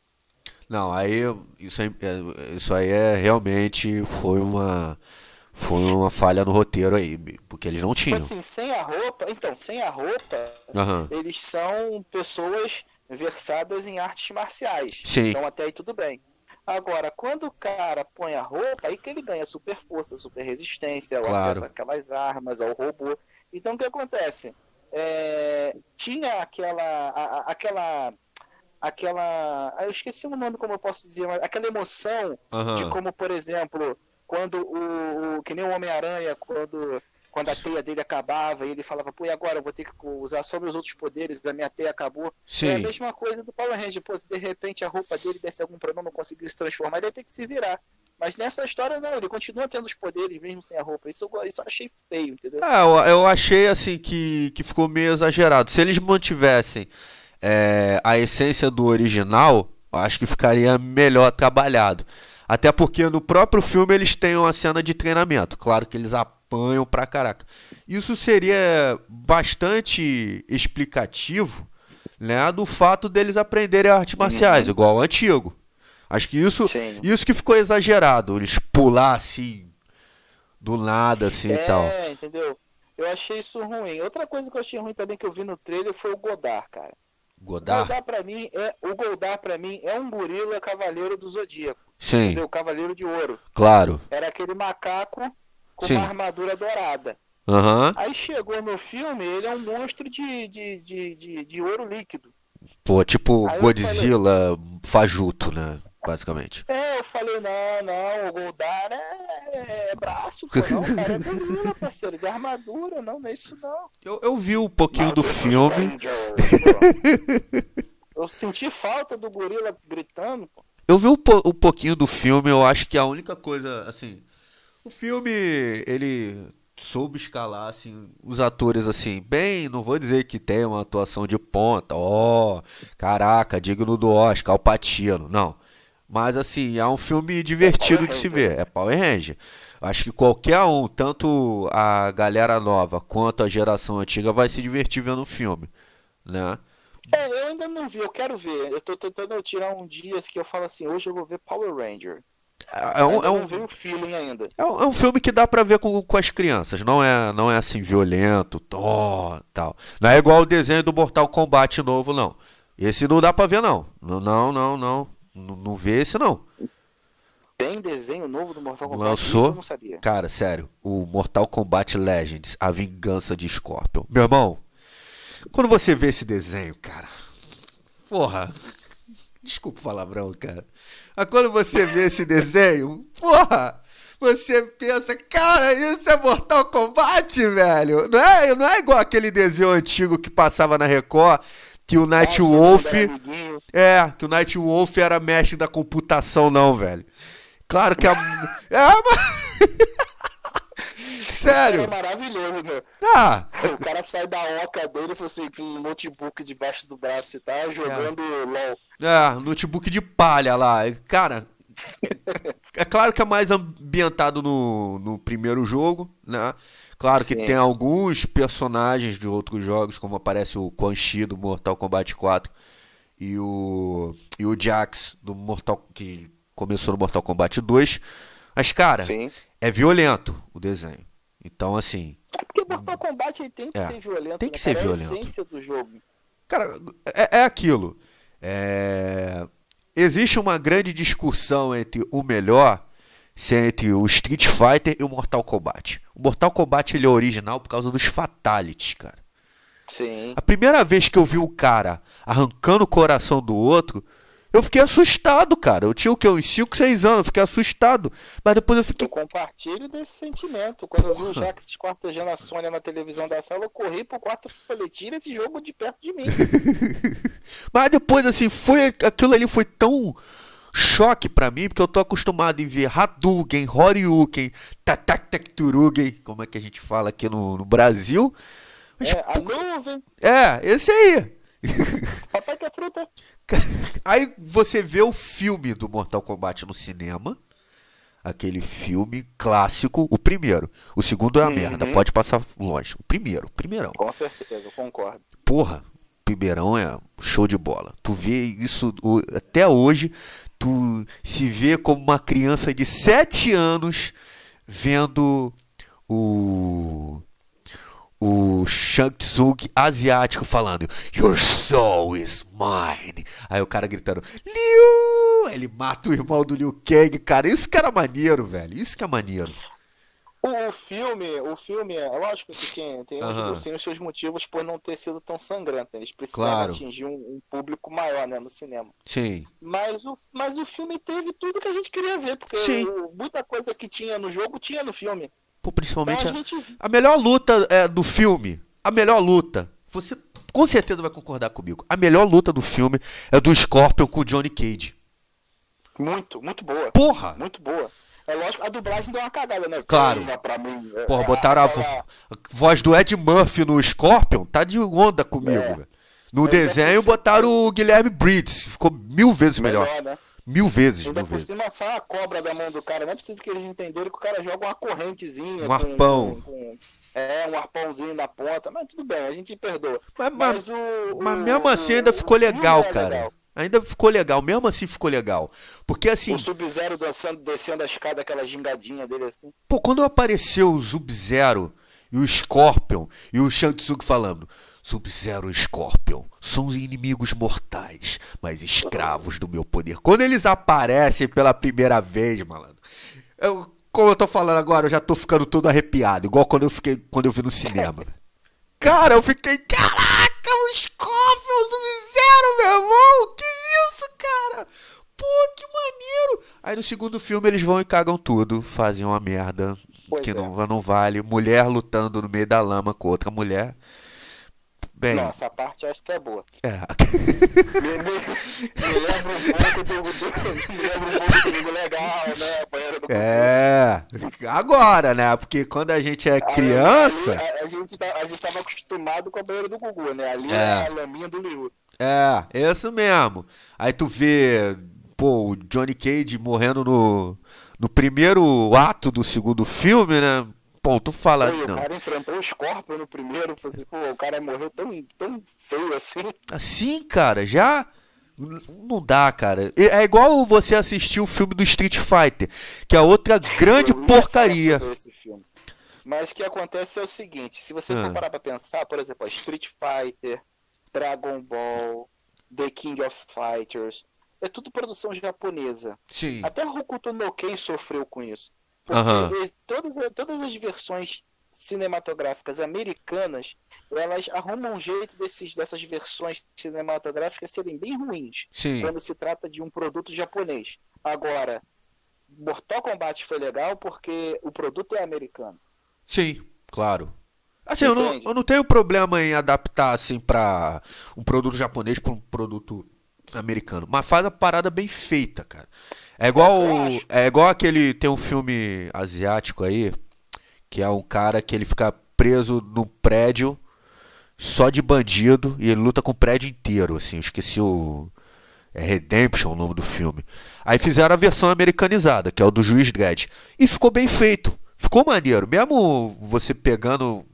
Não, aí isso, aí, é, isso aí é realmente foi uma foi uma falha no roteiro aí, porque eles não tipo tinham. Assim, sem a roupa, então, sem a roupa, uhum. eles são pessoas versadas em artes marciais. Sim. Então até aí tudo bem. Agora, quando o cara põe a roupa, aí que ele ganha super força, super resistência, o claro. acesso àquelas armas, ao robô. Então o que acontece? É, tinha aquela, a, aquela aquela. Ah, eu esqueci o nome, como eu posso dizer, mas aquela emoção uhum. de como, por exemplo, quando o. o que nem o Homem-Aranha, quando. Quando a teia dele acabava e ele falava, pô, e agora eu vou ter que usar só meus outros poderes, a minha teia acabou. Sim. É a mesma coisa do Power Ranger, pô, se de repente a roupa dele desse algum problema, não conseguir se transformar, ele ia ter que se virar. Mas nessa história não, ele continua tendo os poderes mesmo sem a roupa. Isso eu, isso eu achei feio, entendeu? Ah, eu, eu achei assim que, que ficou meio exagerado. Se eles mantivessem é, a essência do original, acho que ficaria melhor trabalhado. Até porque no próprio filme eles têm uma cena de treinamento. Claro que eles apanham pra caraca. Isso seria bastante explicativo né, do fato deles aprenderem artes marciais, uhum. igual o antigo. Acho que isso, isso que ficou exagerado, eles pular assim do nada assim é, e tal. É, entendeu? Eu achei isso ruim. Outra coisa que eu achei ruim também que eu vi no trailer foi o Godard, cara. Godard? O Goldar para mim é o Goldar para mim é um gorila cavaleiro do zodíaco. Sim. Entendeu? Cavaleiro de ouro. Claro. Era aquele macaco com Sim. uma armadura dourada. Uhum. Aí chegou no filme, ele é um monstro de, de, de, de, de ouro líquido. Pô, tipo Aí Godzilla falei... fajuto, né? Basicamente. É, eu falei, não, não, o Goldar é, é braço, pô, não, o cara é gorila, parceiro, de armadura, não, não é isso não. Eu, eu vi um pouquinho do filme. eu senti falta do gorila gritando, pô. Eu vi um, po um pouquinho do filme, eu acho que a única coisa, assim, o filme, ele soube escalar assim os atores assim bem não vou dizer que tem uma atuação de ponta ó oh, caraca digno do Oscar o Patino não mas assim é um filme divertido é de se ver é Power Ranger acho que qualquer um tanto a galera nova quanto a geração antiga vai se divertir vendo o filme né é, eu ainda não vi eu quero ver eu tô tentando tirar um dia que eu falo assim hoje eu vou ver Power Ranger é um, é um, ainda. É um, é um filme que dá pra ver com, com as crianças. Não é, não é assim violento, tó, tal. Não é igual o desenho do Mortal Kombat novo, não. Esse não dá pra ver, não. Não, não, não. Não, não, vê esse, não. Tem desenho novo do Mortal Kombat? Lançou? Isso eu não sabia. Cara, sério. O Mortal Kombat Legends, A Vingança de Scorpion. Meu irmão, quando você vê esse desenho, cara... Porra... Desculpa o palavrão, cara. Mas quando você vê esse desenho, porra, você pensa, cara, isso é Mortal Kombat, velho. Não é, não é igual aquele desenho antigo que passava na Record, que o Night Wolf. É, que o Night Wolf era mestre da computação, não, velho. Claro que a. é, mas. Sério? Isso é maravilhoso, meu. Ah, o cara sai da oca dele assim, com um notebook debaixo do braço e tá jogando é. LOL. É, notebook de palha lá. Cara, é claro que é mais ambientado no, no primeiro jogo, né? Claro Sim. que tem alguns personagens de outros jogos, como aparece o Quan Chi do Mortal Kombat 4, e o, e o Jax do Mortal que começou no Mortal Kombat 2. Mas, cara, Sim. é violento o desenho. Então, assim. É porque Mortal Kombat tem que É, ser violento. tem que né, ser cara? É a violento. essência do jogo. Cara, é, é aquilo. É, Existe uma grande discussão entre o melhor, entre o Street Fighter e o Mortal Kombat. O Mortal Kombat ele é original por causa dos fatalities, cara. Sim. A primeira vez que eu vi o cara arrancando o coração do outro, eu fiquei assustado, cara. Eu tinha o quê? Uns 5, 6 anos, eu fiquei assustado. Mas depois eu Eu fiquei. compartilho desse sentimento. Quando eu vi o Jax esquartejando a Sônia na televisão da sala, eu corri pro quarto e falei, tira esse jogo de perto de mim. Mas depois, assim, foi aquilo ali foi tão choque pra mim, porque eu tô acostumado em ver Hadouken, Horyuken, Tataktakturugen, como é que a gente fala aqui no, no Brasil. Mas, É, a nuvem, é, esse aí. papai que é fruta. Aí você vê o filme do Mortal Kombat no cinema. Aquele filme clássico, o primeiro. O segundo é a Uhum. merda, pode passar longe. O primeiro, o primeirão. Com certeza, eu concordo. Porra, primeirão é show de bola. Tu vê isso até hoje, tu se vê como uma criança de 7 anos vendo o o Shang Tsung asiático falando Your soul is mine. Aí o cara gritando Liu! Ele mata o irmão do Liu Kang, cara. Isso que era maneiro, velho. Isso que é maneiro. O, o filme, o filme, é lógico que tem, tem, os- tem os seus motivos por não ter sido tão sangrento. Eles precisaram Claro. atingir um, um público maior né, no cinema. Sim. Mas o, mas o filme teve tudo que a gente queria ver, porque Sim. o- muita coisa que tinha no jogo tinha no filme. Pô, Então principalmente a a- gente. A melhor luta é, do filme, a melhor luta, você com certeza vai concordar comigo. A melhor luta do filme é do Scorpion com o Johnny Cage. Muito, muito boa. Porra! Muito boa. É lógico, a dublagem deu uma cagada, né? Claro. Pra mim. É, Porra, é, botaram a vo- a voz do Ed Murphy no Scorpion, tá de onda comigo, É. velho. No desenho botaram o Guilherme Briggs, ficou mil vezes melhor. melhor, né? Mil vezes, Ainda mil por vezes. cima sai uma cobra da mão do cara. Não é possível que eles entenderam que o cara joga uma correntezinha. Um arpão. com- com- é, um arpãozinho na ponta. Mas tudo bem, a gente perdoa. Mas, mas, Mas, o, mas o- mesmo assim ainda ficou legal, é cara. legal. Ainda ficou legal, mesmo assim ficou legal. Porque assim, O Sub-Zero dançando, descendo a escada, aquela gingadinha dele assim. Pô, quando apareceu o Sub-Zero e o Scorpion e o Shang Tsung falando Sub-Zero e Scorpion são os inimigos mortais, mas escravos do meu poder. Quando eles aparecem pela primeira vez, malandro, eu, como eu tô falando agora, eu já tô ficando todo arrepiado, igual quando eu fiquei quando eu vi no cinema. Cara, eu fiquei, caraca, o Scorpion, o Sub-Zero, meu irmão, que isso, cara? Pô, que maneiro! Aí no segundo filme eles vão e cagam tudo, fazem uma merda Pois que é. não, não vale. Mulher lutando no meio da lama com outra mulher. Bem, Não, essa parte acho que é boa. é. Me, me, me lembra um pouco do, do, me lembra um pouco do Domingo Legal, né? Banheiro do É, agora, né? Porque quando a gente é criança, ali, a, a gente, tá- a gente tava acostumado com a banheira do Gugu, né? Ali É. é, a laminha do Liu. é, é isso mesmo. Aí tu vê, pô, o Johnny Cage morrendo no, no primeiro ato do segundo filme, né? Pô, tu fala, Pô, o cara enfrentou o Scorpion no primeiro, assim, pô, o cara morreu tão, tão feio assim. assim, cara, já não dá, cara. É igual você assistir o filme do Street Fighter, que é outra grande porcaria. sobre esse filme. Mas o que acontece é o seguinte, se você Ah. for parar pra pensar, por exemplo, Street Fighter, Dragon Ball, The King of Fighters, é tudo produção japonesa. Sim. Até Hokuto no Ken sofreu com isso. Porque eles- todas, todas as versões cinematográficas americanas, elas arrumam um jeito desses, dessas versões cinematográficas serem bem ruins, Sim. quando se trata de um produto japonês. Agora, Mortal Kombat foi legal porque o produto é americano. Sim, claro. Assim, eu não, eu não tenho problema em adaptar assim para um produto japonês para um produto americano, mas faz a parada bem feita, cara. É igual é igual aquele tem um filme asiático aí que é um cara que ele fica preso num prédio só de bandido e ele luta com o prédio inteiro, assim, eu esqueci o é Redemption o nome do filme. Aí fizeram a versão americanizada, que é o do Juiz Dredd. E ficou bem feito. Ficou maneiro. Mesmo você pegando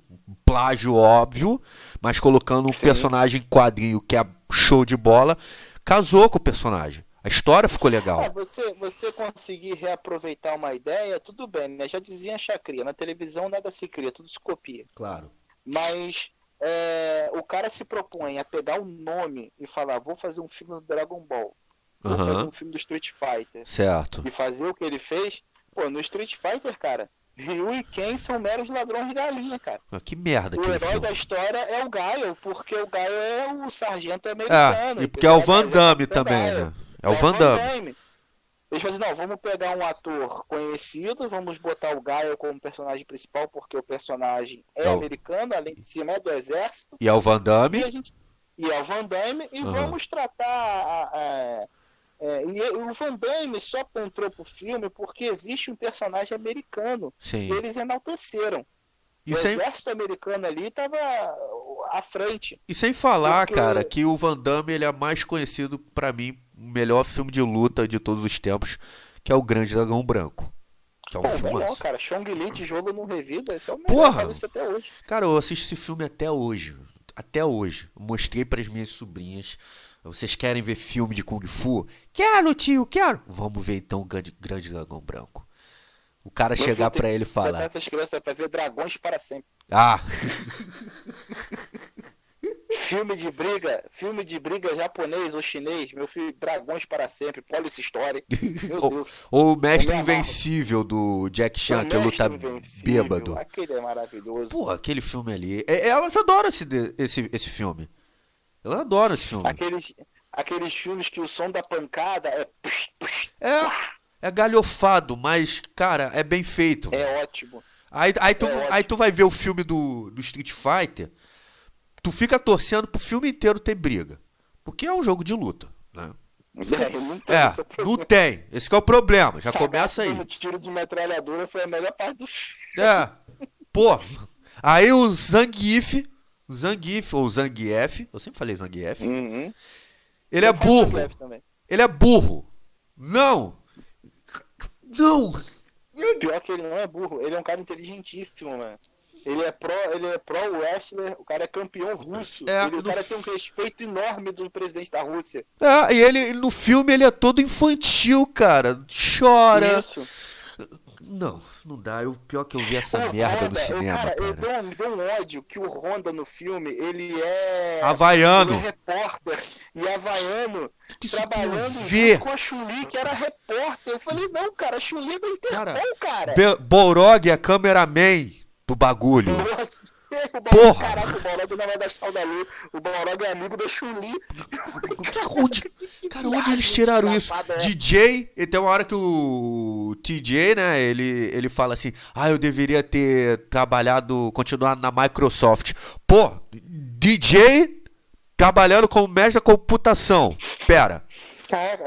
plágio óbvio, mas colocando um Sim. personagem quadrinho que é show de bola. Casou com o personagem. A história ficou legal. você, você conseguir reaproveitar uma ideia, tudo bem, né? Já dizia a Chacria, na televisão nada se cria, tudo se copia. Claro. Mas é, o cara se propõe a pegar um nome e falar, vou fazer um filme do Dragon Ball, vou fazer um filme do Street Fighter, Certo. e fazer o que ele fez, pô, no Street Fighter, cara, Ryu e Ken são meros ladrões de galinha, cara. Ah, Que merda O herói filme. da história é o Gaio, porque o Gaio é o sargento É, americano. e porque é o? Van Damme também, né? É o Van Damme. Eles falam assim, não, vamos pegar um ator conhecido, vamos botar o Gaio como personagem principal, porque o personagem é É o- americano, além de cima é do exército, E é o Van e, Damme. a gente, e é o Van Damme, e Aham. vamos tratar... a- a- é, e o Van Damme só entrou pro filme porque existe um personagem americano, Sim. que eles enalteceram. E o sem, exército americano ali estava à frente. e sem falar, Porque- cara, que o Van Damme ele é mais conhecido pra mim, o melhor filme de luta de todos os tempos, que é o Grande Dragão Branco. Que é um Pô, filme melhor, cara. Chong Li, tijolo não revida, esse é o melhor. Porra! eu até hoje. Cara, eu assisto esse filme até hoje. Até hoje. Mostrei para as minhas sobrinhas. Vocês querem ver filme de Kung Fu? Quero, tio, quero. Vamos ver então o Grande, Grande Dragão Branco. O cara Meu chegar pra ele e falar: crianças pra ver dragões para sempre. Ah, Filme de briga, filme de briga japonês ou chinês, meu filho, dragões para sempre, Police Story. Ou- ou o Mestre. Invencível do Jack Chan, que luta bêbado. Aquele é maravilhoso. Pô, aquele filme ali. é- Elas adoram esse, esse, esse filme. Elas adoram esse filme. Aqueles, aqueles filmes que o som da pancada é, É, é galhofado, mas, cara, é bem feito. é ótimo. Aí, aí, tu, É aí tu vai ver o filme do, do Street Fighter, tu fica torcendo pro filme inteiro ter briga. Porque é um jogo de luta, né? É, não tem É, esse não tem. Esse que é o problema. Já Sagat começa aí. dando tiro de metralhadora foi a melhor parte do filme. É. Pô. Aí o Zangief, o Zangief ou Zangief, eu sempre falei Zangief, Uhum. ele é Eu faço burro. Ele é burro. Não. Não. Pior que ele não é burro, ele é um cara inteligentíssimo, mano. Ele é pro, ele é pro wrestler, o cara é campeão russo. É, ele, o no- cara tem um respeito enorme do presidente da Rússia. É, e ele no filme ele é todo infantil, cara. Chora. Isso. Não, não dá. Eu, pior que eu vi essa O merda no Honda, o cinema, cara, cara. Eu deu, um, um ódio que o Honda no filme, ele é. Havaiano. Ele é repórter e havaiano que a trabalhando ver? junto com a Chun-Li, que era repórter. Eu falei, não, cara, a Chun-Li é da Interpol, Cara, cara. Borog é cameraman do bagulho. Nossa, o Balrog, Porra! caraca, o Balrog não é da Scaldalu, o Balrog é amigo da Chun-Li. Onde, cara, onde eles tiraram isso? Engraçado, é. DJ, e tem uma hora que o TJ, né, ele, ele fala assim, ah, eu deveria ter trabalhado, continuado na Microsoft. Pô, DJ trabalhando como mestre da computação. Pera.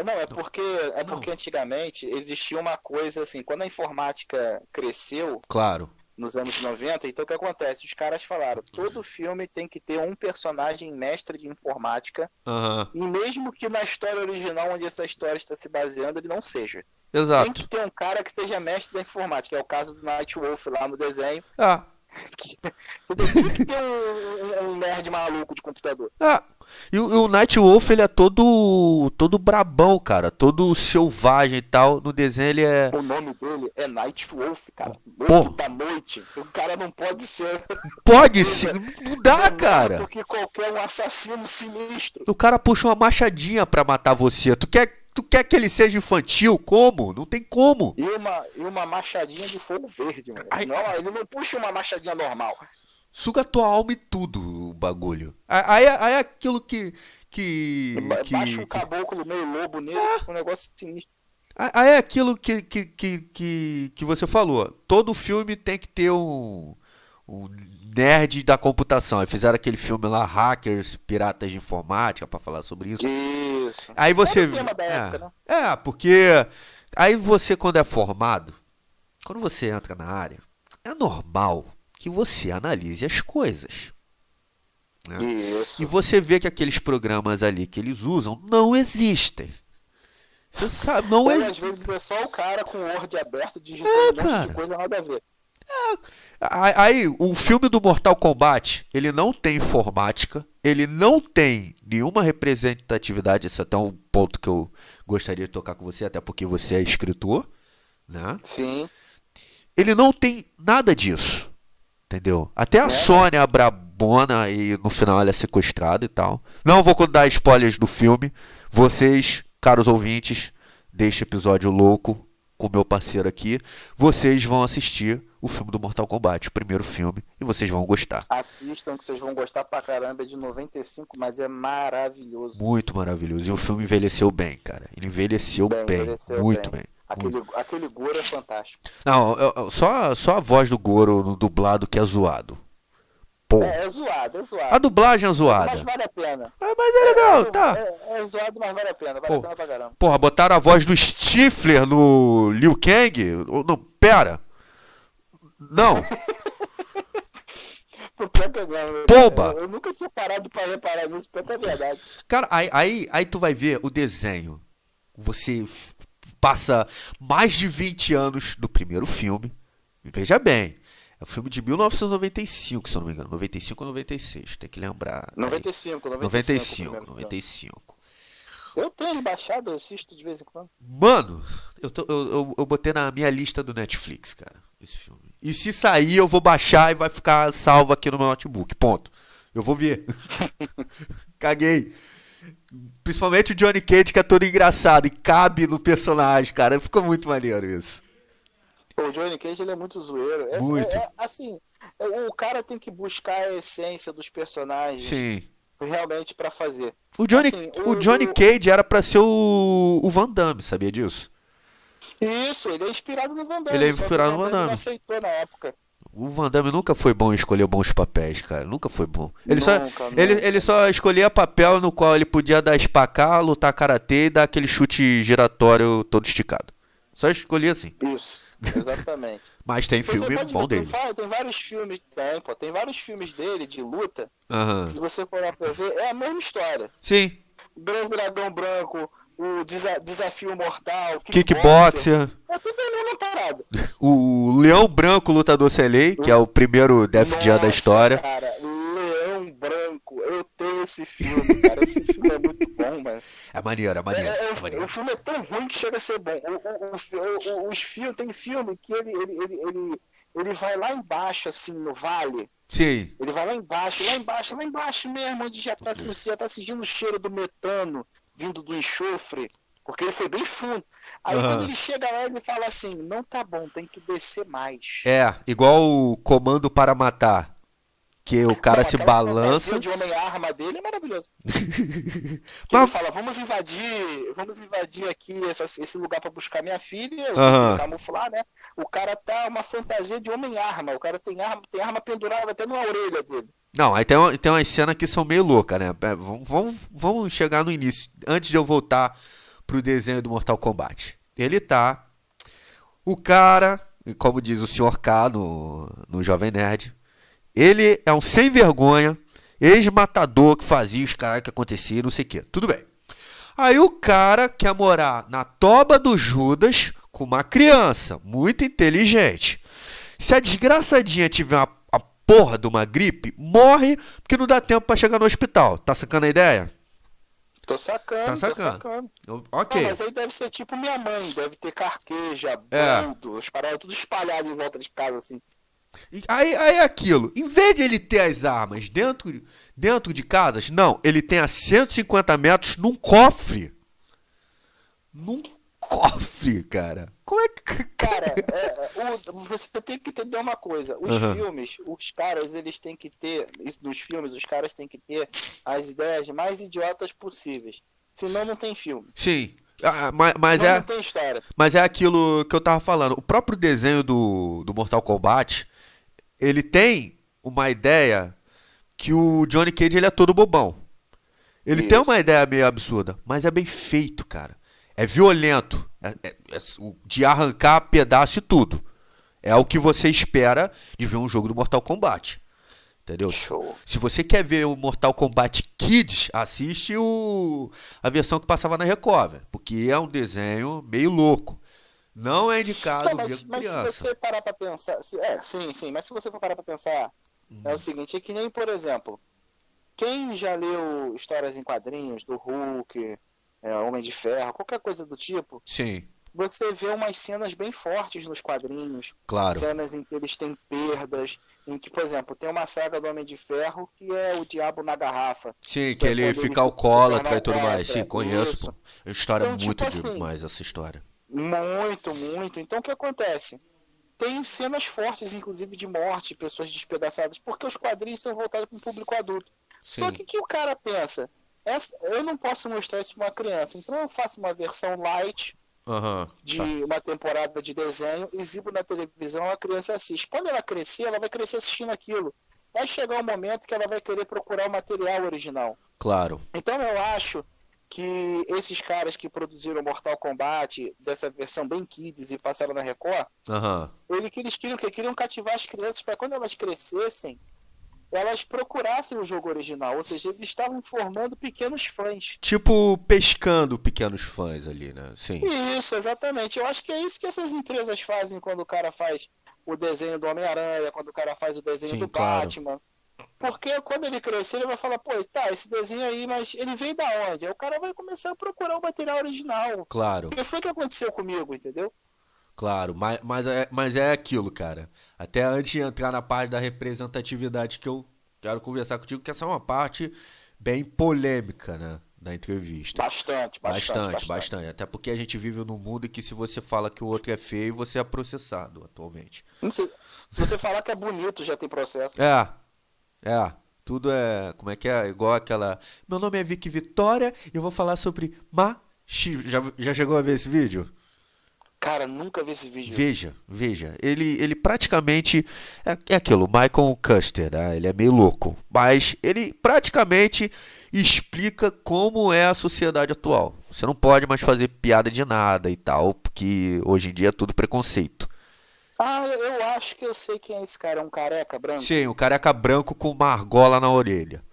Não, é porque, é porque antigamente existia uma coisa assim, quando a informática cresceu Claro. Nos anos 90, então o que acontece? Os caras falaram, todo filme tem que ter um personagem mestre de informática, Aham. e mesmo que na história original, onde essa história está se baseando, ele não seja. Tem Exato. que ter um cara que seja mestre da informática, é o caso do Night Wolf lá no desenho. Ah? Tinha que ter um, um- um nerd maluco de computador. ah. E o, o Night Wolf, ele é todo todo brabão, cara, todo selvagem e tal. No desenho ele é O nome dele é Night Wolf, cara. Lobo da noite. O cara não pode ser. pode ser, não dá, menor cara. Do que qualquer um assassino sinistro. O cara puxa uma machadinha pra matar você. Tu quer, tu quer que ele seja infantil? Como? Não tem como. E uma, e uma machadinha de fogo verde, mano. Ai. Não, ele não puxa uma machadinha normal. Suga tua alma e tudo o bagulho. Aí, aí é aquilo que. Que. Que- Baixa um caboclo meio lobo nele, um negócio sinistro. Aí é aquilo que, que, que, que, que você falou. Todo filme tem que ter um, um nerd da computação. Aí fizeram aquele filme lá, Hackers, Piratas de Informática, pra falar sobre isso. Isso. Aí você. Tema da época, né? é, é, porque. Aí você, quando é formado, quando você entra na área, é normal que você analise as coisas. Isso. E você vê que aqueles programas ali que eles usam não existem. Você sabe, não Ou às vezes é só o cara com o Word aberto digitando É, um cara. de coisa nada a ver. Aí, o filme do Mortal Kombat, ele não tem informática, ele não tem nenhuma representatividade, esse é até um ponto que eu gostaria de tocar com você, até porque você é escritor, né? Sim. Ele não tem nada disso, entendeu? Até a é. Sônia Brabona e no final ela é sequestrada e tal. Não vou dar spoilers do filme. Vocês, caros ouvintes deste episódio louco, com meu parceiro aqui, vocês vão assistir o filme do Mortal Kombat, o primeiro filme, e vocês vão gostar. Assistam que vocês vão gostar pra caramba, é de 95, mas é maravilhoso. Muito maravilhoso. E o filme envelheceu bem, cara. Ele envelheceu bem, bem envelheceu muito bem. bem. Aquele, aquele Goro é fantástico. Não, só, só a voz do Goro no dublado que é zoado. Pô. É, é zoado, é zoado. A dublagem é zoada. Mas vale a pena. É, mas é legal, é, tá. É, é, zoado, mas vale a pena. Vale Pô. a pena pra caramba. Porra, botaram a voz do Stifler no Liu Kang? Não, pera. Não. Pouba! Eu, eu, nunca tinha parado pra reparar nisso, porque é verdade. Cara, aí, aí, aí tu vai ver o desenho. Você passa mais de 20 anos do primeiro filme. Veja bem. É um filme de 1995, se eu não me engano. 95 ou 96, tem que lembrar. 95, 95. 95, 95. Eu tenho baixado, eu assisto de vez em quando. Mano, eu, tô, eu, eu, eu, botei na minha lista do Netflix, cara, esse filme. E se sair, eu vou baixar e vai ficar salvo aqui no meu notebook. Ponto. Eu vou ver. Caguei. Principalmente o Johnny Cage, que é todo engraçado e cabe no personagem, cara. Ficou muito maneiro isso. O Johnny Cage ele é muito zoeiro. É, muito. É, é, assim, o cara tem que buscar a essência dos personagens. Sim. Realmente para fazer. O Johnny, assim, o, o, Johnny. Cage era para ser o, o Van Damme, sabia disso? Isso, ele é inspirado no Van Damme. Ele é inspirado no Van Damme. Ele aceitou na época. O Van Damme nunca foi bom em escolher bons papéis, cara. Nunca foi bom. Ele, nunca, só, nunca. Ele, ele só escolhia papel no qual ele podia dar espacar, lutar karatê e dar aquele chute giratório todo esticado. Só escolhi assim. Isso, exatamente. Mas tem filme bom dele. Tem, vários filmes, tem, pô, tem vários filmes dele de luta. Uhum. se você for pra ver, é a mesma história. Sim. Grande Dragão Branco, o desa Desafio Mortal, Kickboxer. É tudo a mesma parada. O Leão Branco Lutador Selei, que é o primeiro Def Jam da história. Cara, branco. Eu tenho esse filme, cara. Esse filme é muito bom, mano. É maneiro, é maneiro. É, é, maneiro. O filme é tão ruim que chega a ser bom. O, o, o, os filmes, tem filme que ele, ele, ele, ele, ele vai lá embaixo, assim, no vale. Sim. Ele vai lá embaixo, lá embaixo, lá embaixo mesmo, onde já tá, assim, já tá sentindo o cheiro do metano vindo do enxofre. Porque ele foi bem fundo. Aí uhum. quando ele chega lá, ele fala assim: não tá bom, tem que descer mais. É, igual o comando para matar que o cara não, se balança. de homem arma dele é maravilhoso. Mas... Ele fala, vamos invadir, vamos invadir aqui essa, esse lugar para buscar minha filha, uhum. camuflar, né? O cara tá uma fantasia de homem arma, o cara tem arma, tem arma pendurada até na orelha dele. Não, aí tem, tem umas cenas que são meio loucas, né? É, vamos, vamos chegar no início, antes de eu voltar pro desenho do Mortal Kombat. Ele tá. O cara, como diz o Sr. K no, no Jovem Nerd, ele é um sem vergonha, ex-matador que fazia os caras que aconteciam, não sei o que. Tudo bem. Aí o cara quer morar na toba do Judas com uma criança muito inteligente. Se a desgraçadinha tiver uma, a porra de uma gripe, morre porque não dá tempo para chegar no hospital. Tá sacando a ideia? Tô sacando, tá sacando. tô sacando. Ok. Não, mas aí deve ser tipo minha mãe, deve ter carqueja, é. bando, as paradas tudo espalhado em volta de casa assim. Aí, aí é aquilo, em vez de ele ter as armas dentro, dentro de casas, não, ele tem a 150 metros num cofre. Num cofre, cara. Como é que. Cara, é, é o, você tem que entender uma coisa. Os uhum. filmes, os caras, eles têm que ter. Nos filmes, os caras têm que ter as ideias mais idiotas possíveis. Senão não tem filme. Sim. Ah, mas, mas é. Mas é aquilo que eu tava falando. O próprio desenho do, do Mortal Kombat ele tem uma ideia que o Johnny Cage ele é todo bobão. Ele Isso. tem uma ideia meio absurda, mas é bem feito, cara. É violento, é, é, é, de arrancar pedaço e tudo. É o que você espera de ver um jogo do Mortal Kombat. Entendeu? Show. Se você quer ver o Mortal Kombat Kids, assiste o, a versão que passava na Record, porque é um desenho meio louco. Não é indicado Então, mas, mas se criança. você parar pra pensar. se- é, sim, sim, mas se você for parar pra pensar, Hum. é o seguinte, é que nem, por exemplo, quem já leu histórias em quadrinhos do Hulk, é, Homem de Ferro, qualquer coisa do tipo, Sim, você vê umas cenas bem fortes nos quadrinhos, claro. cenas em que eles têm perdas, em que, por exemplo, tem uma saga do Homem de Ferro que é o Diabo na Garrafa. Sim, que Foi ele fica se alcoólatra e tudo mais. Sim, conheço, isso. pô. É história Então, tipo muito assim, demais essa história. Muito, muito. Então o que acontece? Tem cenas fortes, inclusive, de morte, pessoas despedaçadas, porque os quadrinhos são voltados para um público adulto. Só Sim. que o que o cara pensa? Essa- eu não posso mostrar isso para uma criança, então eu faço uma versão light Aham. de tá. uma temporada de desenho, exibo na televisão, a criança assiste. Quando ela crescer, ela vai crescer assistindo aquilo. Vai chegar um momento que ela vai querer procurar o material original. Claro. Então eu acho que esses caras que produziram Mortal Kombat, dessa versão bem kids e passaram na Record, Aham. ele que eles queriam o quê? Queriam cativar as crianças para quando elas crescessem, elas procurassem o jogo original. Ou seja, eles estavam formando pequenos fãs. Tipo, pescando pequenos fãs ali, né? Sim. Isso, exatamente. Eu acho que é isso que essas empresas fazem quando o cara faz o desenho do Homem-Aranha, quando o cara faz o desenho Sim, do claro. Batman. Porque quando ele crescer, ele vai falar, pô, tá, esse desenho aí, mas ele veio da onde? Aí o cara vai começar a procurar o material original. Claro, O que foi que aconteceu comigo, entendeu? claro. Mas, mas, é, mas é aquilo, cara. Até antes de entrar na parte da representatividade que eu quero conversar contigo, que essa é uma parte bem polêmica, né? Da entrevista. Bastante, bastante, Bastante, bastante. Até porque a gente vive num mundo que se você fala que o outro é feio, você é processado atualmente. Sei, se você falar que é bonito, já tem processo. É, é. Tudo é. Como é que é? Igual aquela. Meu nome é Vicky Vitória e eu vou falar sobre machismo. Já, já chegou a ver esse vídeo? Cara, nunca vi esse vídeo. Veja, veja. Ele, ele praticamente. É, é aquilo, Michael Custer, né? Ele é meio louco. Mas ele praticamente explica como é a sociedade atual. Você não pode mais fazer piada de nada e tal, porque hoje em dia é tudo preconceito. Ah, eu acho que eu sei quem é esse cara. É um careca branco? Sim, o careca branco com uma argola na orelha.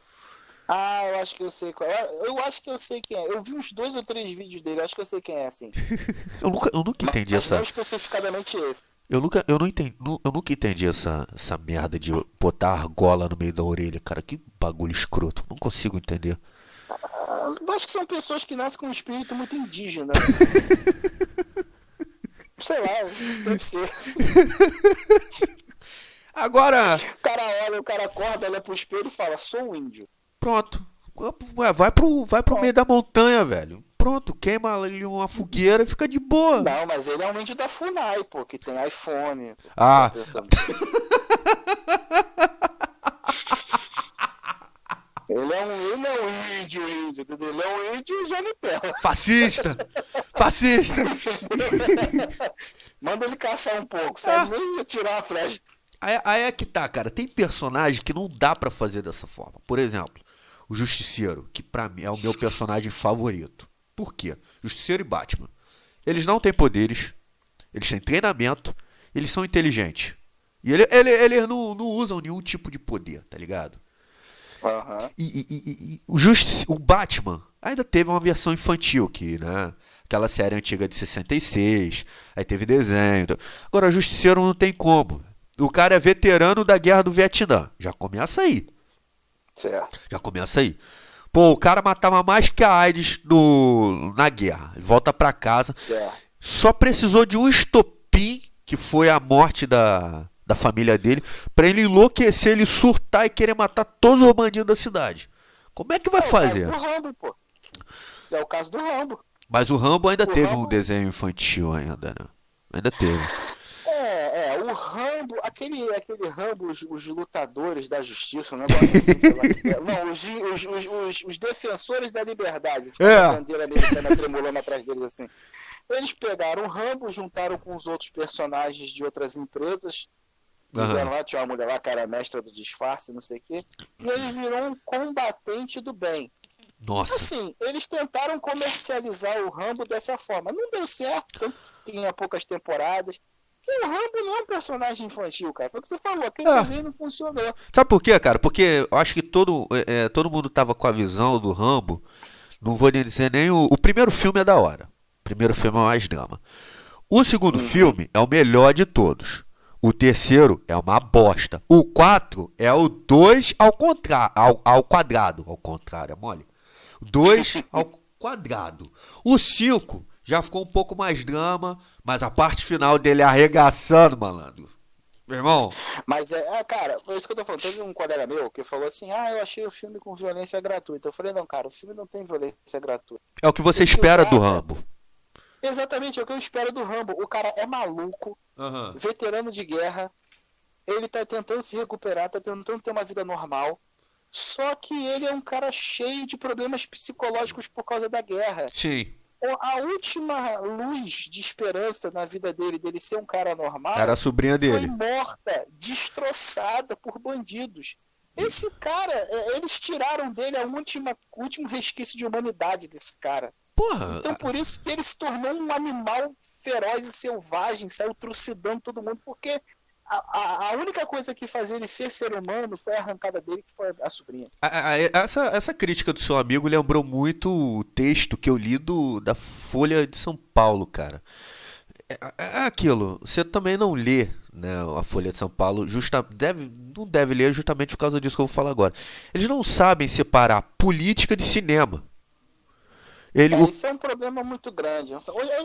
Ah, eu acho que eu sei qual é. Eu acho que eu sei quem é. Eu vi uns dois ou três vídeos dele. Eu acho que eu sei quem é, assim. Eu nunca, eu nunca entendi Mas essa. não especificadamente esse. Eu nunca, eu não entendi, eu nunca entendi essa, essa merda de botar argola no meio da orelha, cara. Que bagulho escroto. Não consigo entender. Ah, Eu acho que são pessoas que nascem com um espírito muito indígena. Sei lá, deve ser. Agora, O cara olha, o cara acorda, olha pro espelho e fala, sou um índio. pronto. Vai pro, vai pro meio da montanha, velho. Pronto, queima ali uma fogueira e fica de boa. Não, mas ele é um índio da FUNAI, pô, que tem iPhone. Ah. Ele é um, ele é um índio, índio, entendeu? Ele é um índio janitela. Fascista! Fascista! Manda ele caçar um pouco, sabe? Nem atirar a flecha. Aí, aí é que tá, cara. Tem personagem que não dá pra fazer dessa forma. Por exemplo, o Justiceiro, que pra mim é o meu personagem favorito. Por quê? Justiceiro e Batman. Eles não têm poderes, eles têm treinamento, eles são inteligentes. E ele, ele- eles não, não usam nenhum tipo de poder, tá ligado? Aham. E, e- e- o, Justi- o Batman ainda teve uma versão infantil, que, né? Aquela série antiga de 66, aí teve desenho. então- Agora, o Justiceiro não tem como. O cara é veterano da guerra do Vietnã. Já começa aí. Certo. Já começa aí. Pô, o cara matava mais que a AIDS no, na guerra. Ele volta pra casa. Certo. Só precisou de um estopim, que foi a morte da, da família dele, pra ele enlouquecer, ele surtar e querer matar todos os bandidos da cidade. Como é que vai É o fazer? caso do Rambo, pô. É o caso do Rambo. Mas o Rambo ainda O teve um Rambo- desenho infantil ainda, né? Ainda teve. É, é, o Rambo, aquele, aquele Rambo, os, os lutadores da justiça, um negócio assim, sei lá. é. Não, os, os, os, os, defensores da liberdade. É. A bandeira americana tremulando atrás deles assim. Eles pegaram o Rambo, juntaram com os outros personagens de outras empresas. Fizeram lá, tinha uma mulher lá, cara mestra do disfarce, não sei o quê. E ele virou um combatente do bem. Nossa. Assim, eles tentaram comercializar o Rambo dessa forma. Não deu certo, tanto que tinha poucas temporadas. E o Rambo não é um personagem infantil, cara. Foi o que você falou, aquele É. desenho não funcionou. Sabe por quê, cara? Porque eu acho que todo, é, é, todo mundo tava com a visão do Rambo. Não vou nem dizer nem o. O primeiro filme é da hora. O primeiro filme é mais drama. O segundo filme é o melhor de todos. O terceiro é uma bosta. O 4 é o 2 ao, contra... ao, ao quadrado. Ao contrário, é mole? 2 ao quadrado. O 5 já ficou um pouco mais drama, mas a parte final dele é arregaçando, malandro. Meu irmão. Mas é, é, cara, é isso que eu tô falando. Teve um colega meu que falou assim: Ah, eu achei o filme com violência gratuita. Eu falei, não, cara, o filme não tem violência gratuita. É o que você Esse espera cara, do Rambo. Exatamente, é o que eu espero do Rambo. O cara é maluco, uhum. veterano de guerra. Ele tá tentando se recuperar, tá tentando ter uma vida normal. Só que ele é um cara cheio de problemas psicológicos por causa da guerra. Sim a última luz de esperança na vida dele, dele ser um cara normal, era a sobrinha dele. Foi morta, destroçada por bandidos. Esse cara, é, eles tiraram dele a última, o último resquício de humanidade desse cara. Porra. Então por isso que ele se tornou um animal feroz e selvagem, saiu trucidando todo mundo, porque a, a, única coisa que fazia ele ser ser humano foi a arrancada dele, que foi a sobrinha. A, a, essa, essa crítica do seu amigo lembrou muito o texto que eu li do, da Folha de São Paulo, cara. É, é, é aquilo, você também não lê né, a Folha de São Paulo, justa, deve, não deve ler justamente por causa disso que eu vou falar agora. Eles não sabem separar política de cinema. Ele, é, Isso é um problema muito grande. É,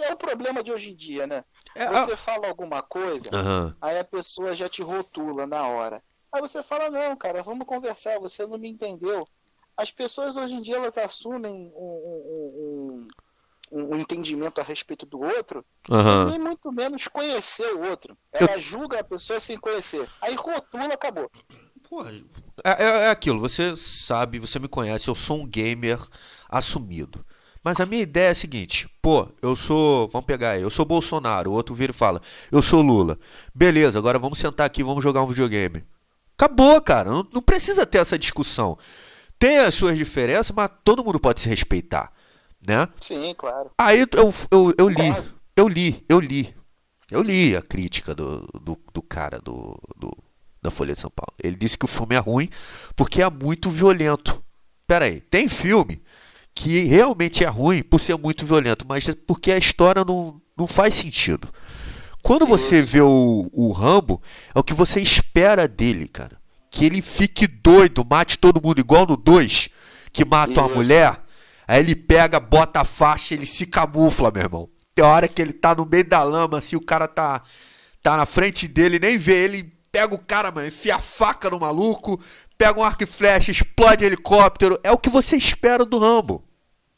é o problema de hoje em dia, né? É, você fala alguma coisa, uhum. aí a pessoa já te rotula na hora. Aí você fala, não, cara, vamos conversar, você não me entendeu. As pessoas hoje em dia elas assumem um, um, um, um entendimento a respeito do outro uhum. sem nem muito menos conhecer o outro. Ela Eu... julga a pessoa sem conhecer. Aí rotula, acabou. Porra, é, é, é aquilo, você sabe, você me conhece, eu sou um gamer assumido. Mas a minha ideia é a seguinte: pô, eu sou. Vamos pegar aí, eu sou Bolsonaro. O outro vira e fala: eu sou Lula. Beleza, agora vamos sentar aqui vamos jogar um videogame. Acabou, cara. Não, não precisa ter essa discussão. Tem as suas diferenças, mas todo mundo pode se respeitar. Né? Sim, claro. Aí eu, eu, eu li, eu li, eu li. Eu li a crítica do, do, do cara do, do, da Folha de São Paulo. Ele disse que o filme é ruim porque é muito violento. Pera aí, tem filme que realmente é ruim por ser muito violento, mas é porque a história não, não faz sentido. Quando você vê o, o Rambo, é o que você espera dele, cara. Que ele fique doido, mate todo mundo igual no 2, que mata Isso. uma mulher. Aí ele pega, bota a faixa, ele se camufla, meu irmão. Tem hora que ele tá no meio da lama, assim, o cara tá, tá na frente dele, nem vê ele, pega o cara, mano, enfia a faca no maluco, pega um arco e flecha, explode helicóptero. É o que você espera do Rambo.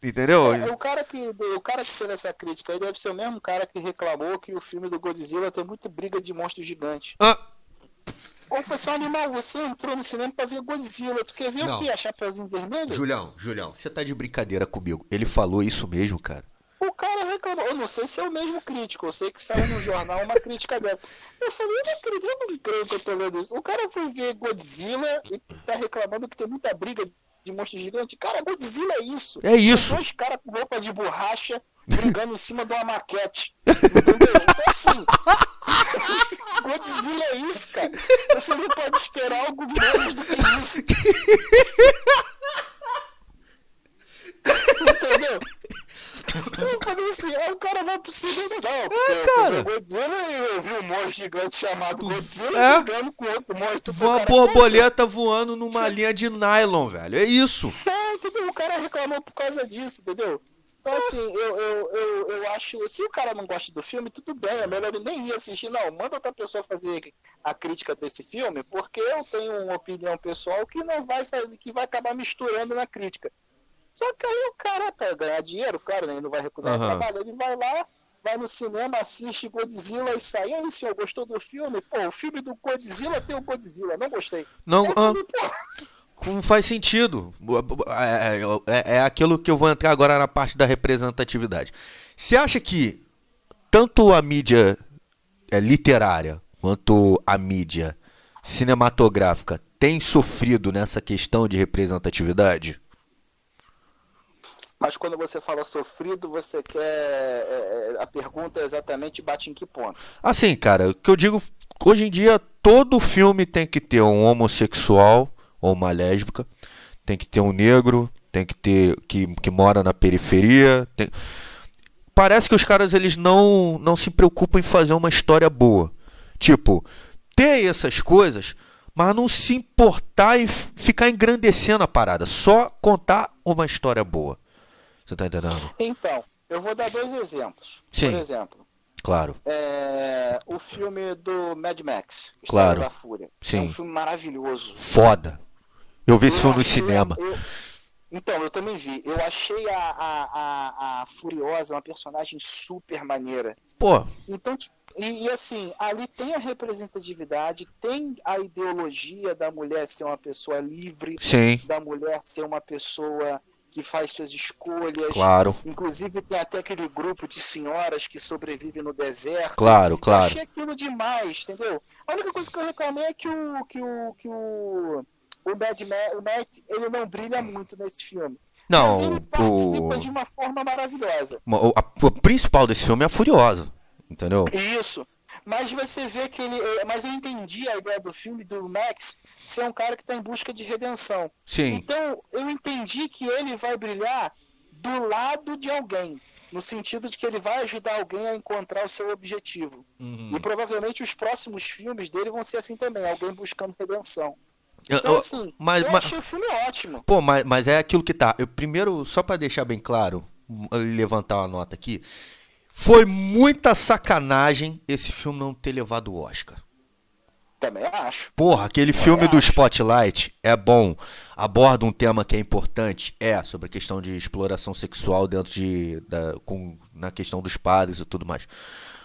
Entendeu? É, o, cara que, o cara que fez essa crítica aí deve ser o mesmo cara que reclamou que o filme do Godzilla tem muita briga de monstro gigante. Ah. Ou foi só animal, você entrou no cinema pra ver Godzilla. Tu quer ver Não. o quê? A Chapeuzinho Vermelho? Julião, Julião, você tá de brincadeira comigo. Ele falou isso mesmo, cara. O cara reclamou. Eu não sei se é o mesmo crítico. Eu sei que saiu no jornal uma crítica dessa. Eu falei, eu não acredito, eu não creio que eu tô lendo isso. O cara foi ver Godzilla e tá reclamando que tem muita briga de monstro gigante. Cara, Godzilla é isso. É isso. São dois caras com roupa de borracha brigando em cima de uma maquete. Entendeu? Então assim. Godzilla é isso, cara. Você não pode esperar algo menos do que isso. Entendeu? Eu falei assim, aí o cara vai pro cinema, não. É, é, cara. Godzilla e eu vi um monstro gigante chamado Godzilla é? brigando com outro monstro. Uma borboleta voando numa Sim. linha de nylon, velho. É isso. É, entendeu? O cara reclamou por causa disso, entendeu? Então, assim, eu, eu, eu, eu acho. Se o cara não gosta do filme, tudo bem, é melhor ele nem ir assistir. Não, manda outra pessoa fazer a crítica desse filme, porque eu tenho uma opinião pessoal que não vai fazer, que vai acabar misturando na crítica. Só que aí o cara, para ganhar dinheiro, claro, né, ele não vai recusar uhum. o trabalho, ele vai lá, vai no cinema, assiste Godzilla e sai. Aí, senhor, gostou do filme? Pô, o filme do Godzilla tem o Godzilla, não gostei. Não, ah, não faz sentido. É, é, é, aquilo que eu vou entrar agora na parte da representatividade. Você acha que tanto a mídia é, literária quanto a mídia cinematográfica tem sofrido nessa questão de representatividade? Mas quando você fala sofrido, você quer. É, é, a pergunta é exatamente bate em que ponto? Assim, cara, o que eu digo. Hoje em dia, todo filme tem que ter um homossexual ou uma lésbica, tem que ter um negro, tem que ter. que, que mora na periferia. Tem... parece que os caras eles não, não se preocupam em fazer uma história boa. Tipo, ter essas coisas, mas não se importar em ficar engrandecendo a parada. Só contar uma história boa. Você tá entendendo? Então, eu vou dar dois exemplos. Sim. Por exemplo, Claro. é, o filme do Mad Max, Estrada Claro. da Fúria. É Sim. um filme maravilhoso. Foda. Eu vi esse Eu filme no cinema. eu- Então, eu também vi. Eu achei a, a, a, a Furiosa uma personagem super maneira. Pô, Então, e, e assim, ali tem a representatividade, tem a ideologia da mulher ser uma pessoa livre, sim, da mulher ser uma pessoa que faz suas escolhas. claro, Inclusive tem até aquele grupo de senhoras que sobrevivem no deserto. claro, Eu claro. achei aquilo demais, entendeu? A única coisa que eu reclamei é que o que o que o o Mad Ma- o Matt, ele não brilha muito nesse filme. Mas ele Não, participa o, de uma forma maravilhosa. o, a- principal desse filme é a Furiosa. Entendeu? Isso. Mas você vê que ele. eh, Mas eu entendi a ideia do filme do Max ser um cara que está em busca de redenção. Sim, Então eu entendi que ele vai brilhar do lado de alguém. No sentido de que ele vai ajudar alguém a encontrar o seu objetivo. Uhum. E provavelmente os próximos filmes dele vão ser assim também, alguém buscando redenção. Então, assim, mas- eu mas- achei o filme ótimo. Pô, mas, mas é aquilo que tá. Eu primeiro, só pra deixar bem claro, levantar uma nota aqui. Foi muita sacanagem esse filme não ter levado o Oscar. Também acho. Porra, aquele filme do acho. Spotlight é bom, aborda um tema que é importante, é sobre a questão de exploração sexual dentro de da, com, na questão dos padres e tudo mais.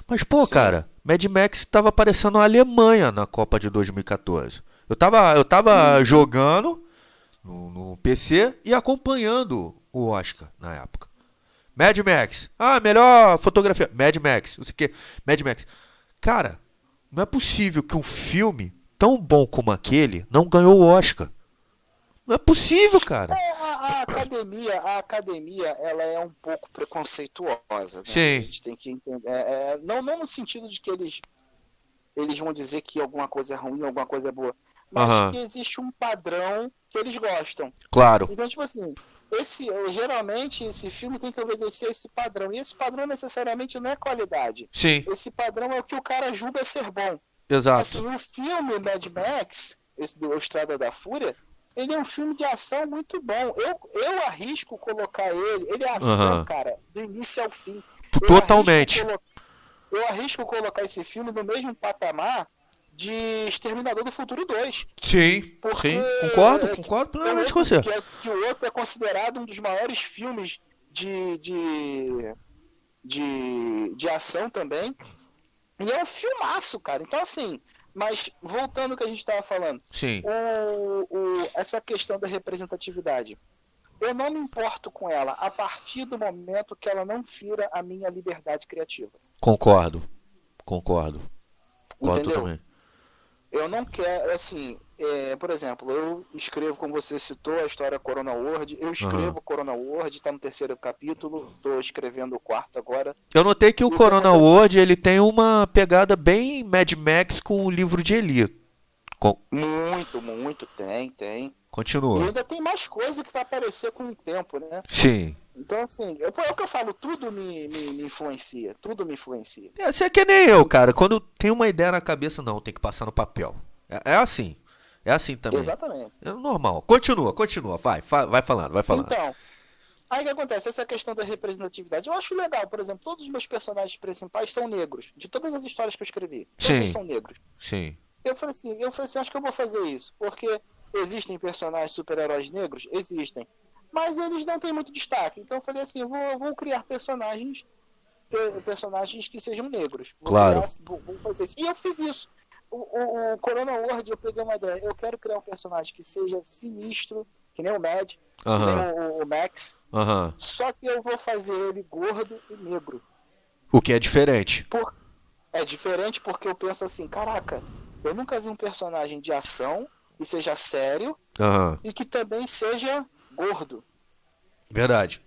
Mas pô, Sim. cara, Mad Max tava aparecendo a Alemanha na Copa de 2014. Eu tava, eu tava jogando no, no PC e acompanhando o Oscar na época. Mad Max. Ah, melhor fotografia. Mad Max. Não sei o que. Mad Max. Cara, não é possível que um filme tão bom como aquele não ganhou o Oscar. Não é possível, cara. É, a, a academia, a academia, ela é um pouco preconceituosa. Né? Sim. A gente tem que entender. é, é, não, não no sentido de que eles, eles vão dizer que alguma coisa é ruim, alguma coisa é boa. Mas que existe um padrão que eles gostam. Claro. Então, tipo assim, esse, geralmente esse filme tem que obedecer a esse padrão. E esse padrão necessariamente não é qualidade. Sim, Esse padrão é o que o cara julga ser bom. exato. Assim, o filme Mad Max, esse do Estrada da Fúria, ele é um filme de ação muito bom. Eu, eu arrisco colocar ele, ele é ação, Aham. cara, do início ao fim. Eu Totalmente. arrisco colo- Eu arrisco colocar esse filme no mesmo patamar de Exterminador do Futuro 2. Sim, Porque- sim. Concordo, concordo plenamente com você. Que, é- que o outro é considerado um dos maiores filmes de, de, de, de ação também. E é um filmaço, cara. Então, assim, mas voltando ao que a gente estava falando, Sim, o, o- essa questão da representatividade. Eu não me importo com ela a partir do momento que ela não fira a minha liberdade criativa. concordo. Concordo. Concordo Entendeu? também. Eu não quero, assim, é, por exemplo, eu escrevo, como você citou, a história Corona World. Eu escrevo Corona World, está no terceiro capítulo, estou escrevendo o quarto agora. Eu notei que o E Corona? World ele tem uma pegada bem Mad Max com o livro de Eli. Co- Muito, muito, tem, tem. E Continua. ainda tem mais coisa que vai aparecer com o tempo, né? Sim. Então, assim, eu- é o que eu falo, tudo me, me, me influencia, tudo me influencia. É, Você é que nem eu, cara. Quando tem uma ideia na cabeça, não, tem que passar no papel. É, é assim. É assim também. Exatamente. É normal. Continua, continua. Vai, fa- vai falando, vai falando. Então, aí o que acontece? Essa questão da representatividade, eu acho legal, por exemplo, todos os meus personagens principais são negros, de todas as histórias que eu escrevi, todos Sim. são negros. Sim. Eu falei assim, eu falei assim, acho que eu vou fazer isso, porque existem personagens super-heróis negros, existem, mas eles não têm muito destaque. Então eu falei assim, eu vou, vou criar personagens pe- personagens que sejam negros. Vou Claro. criar- vou, vou fazer isso. E eu fiz isso. O, o, o Corona World, eu peguei uma ideia. Eu quero criar um personagem que seja sinistro, que nem o Mad, que Aham. nem o, o Max, Aham. só que eu vou fazer ele gordo e negro. O que é diferente. Por... É diferente porque eu penso assim, caraca, eu nunca vi um personagem de ação que seja sério Aham. e que também seja gordo. Verdade.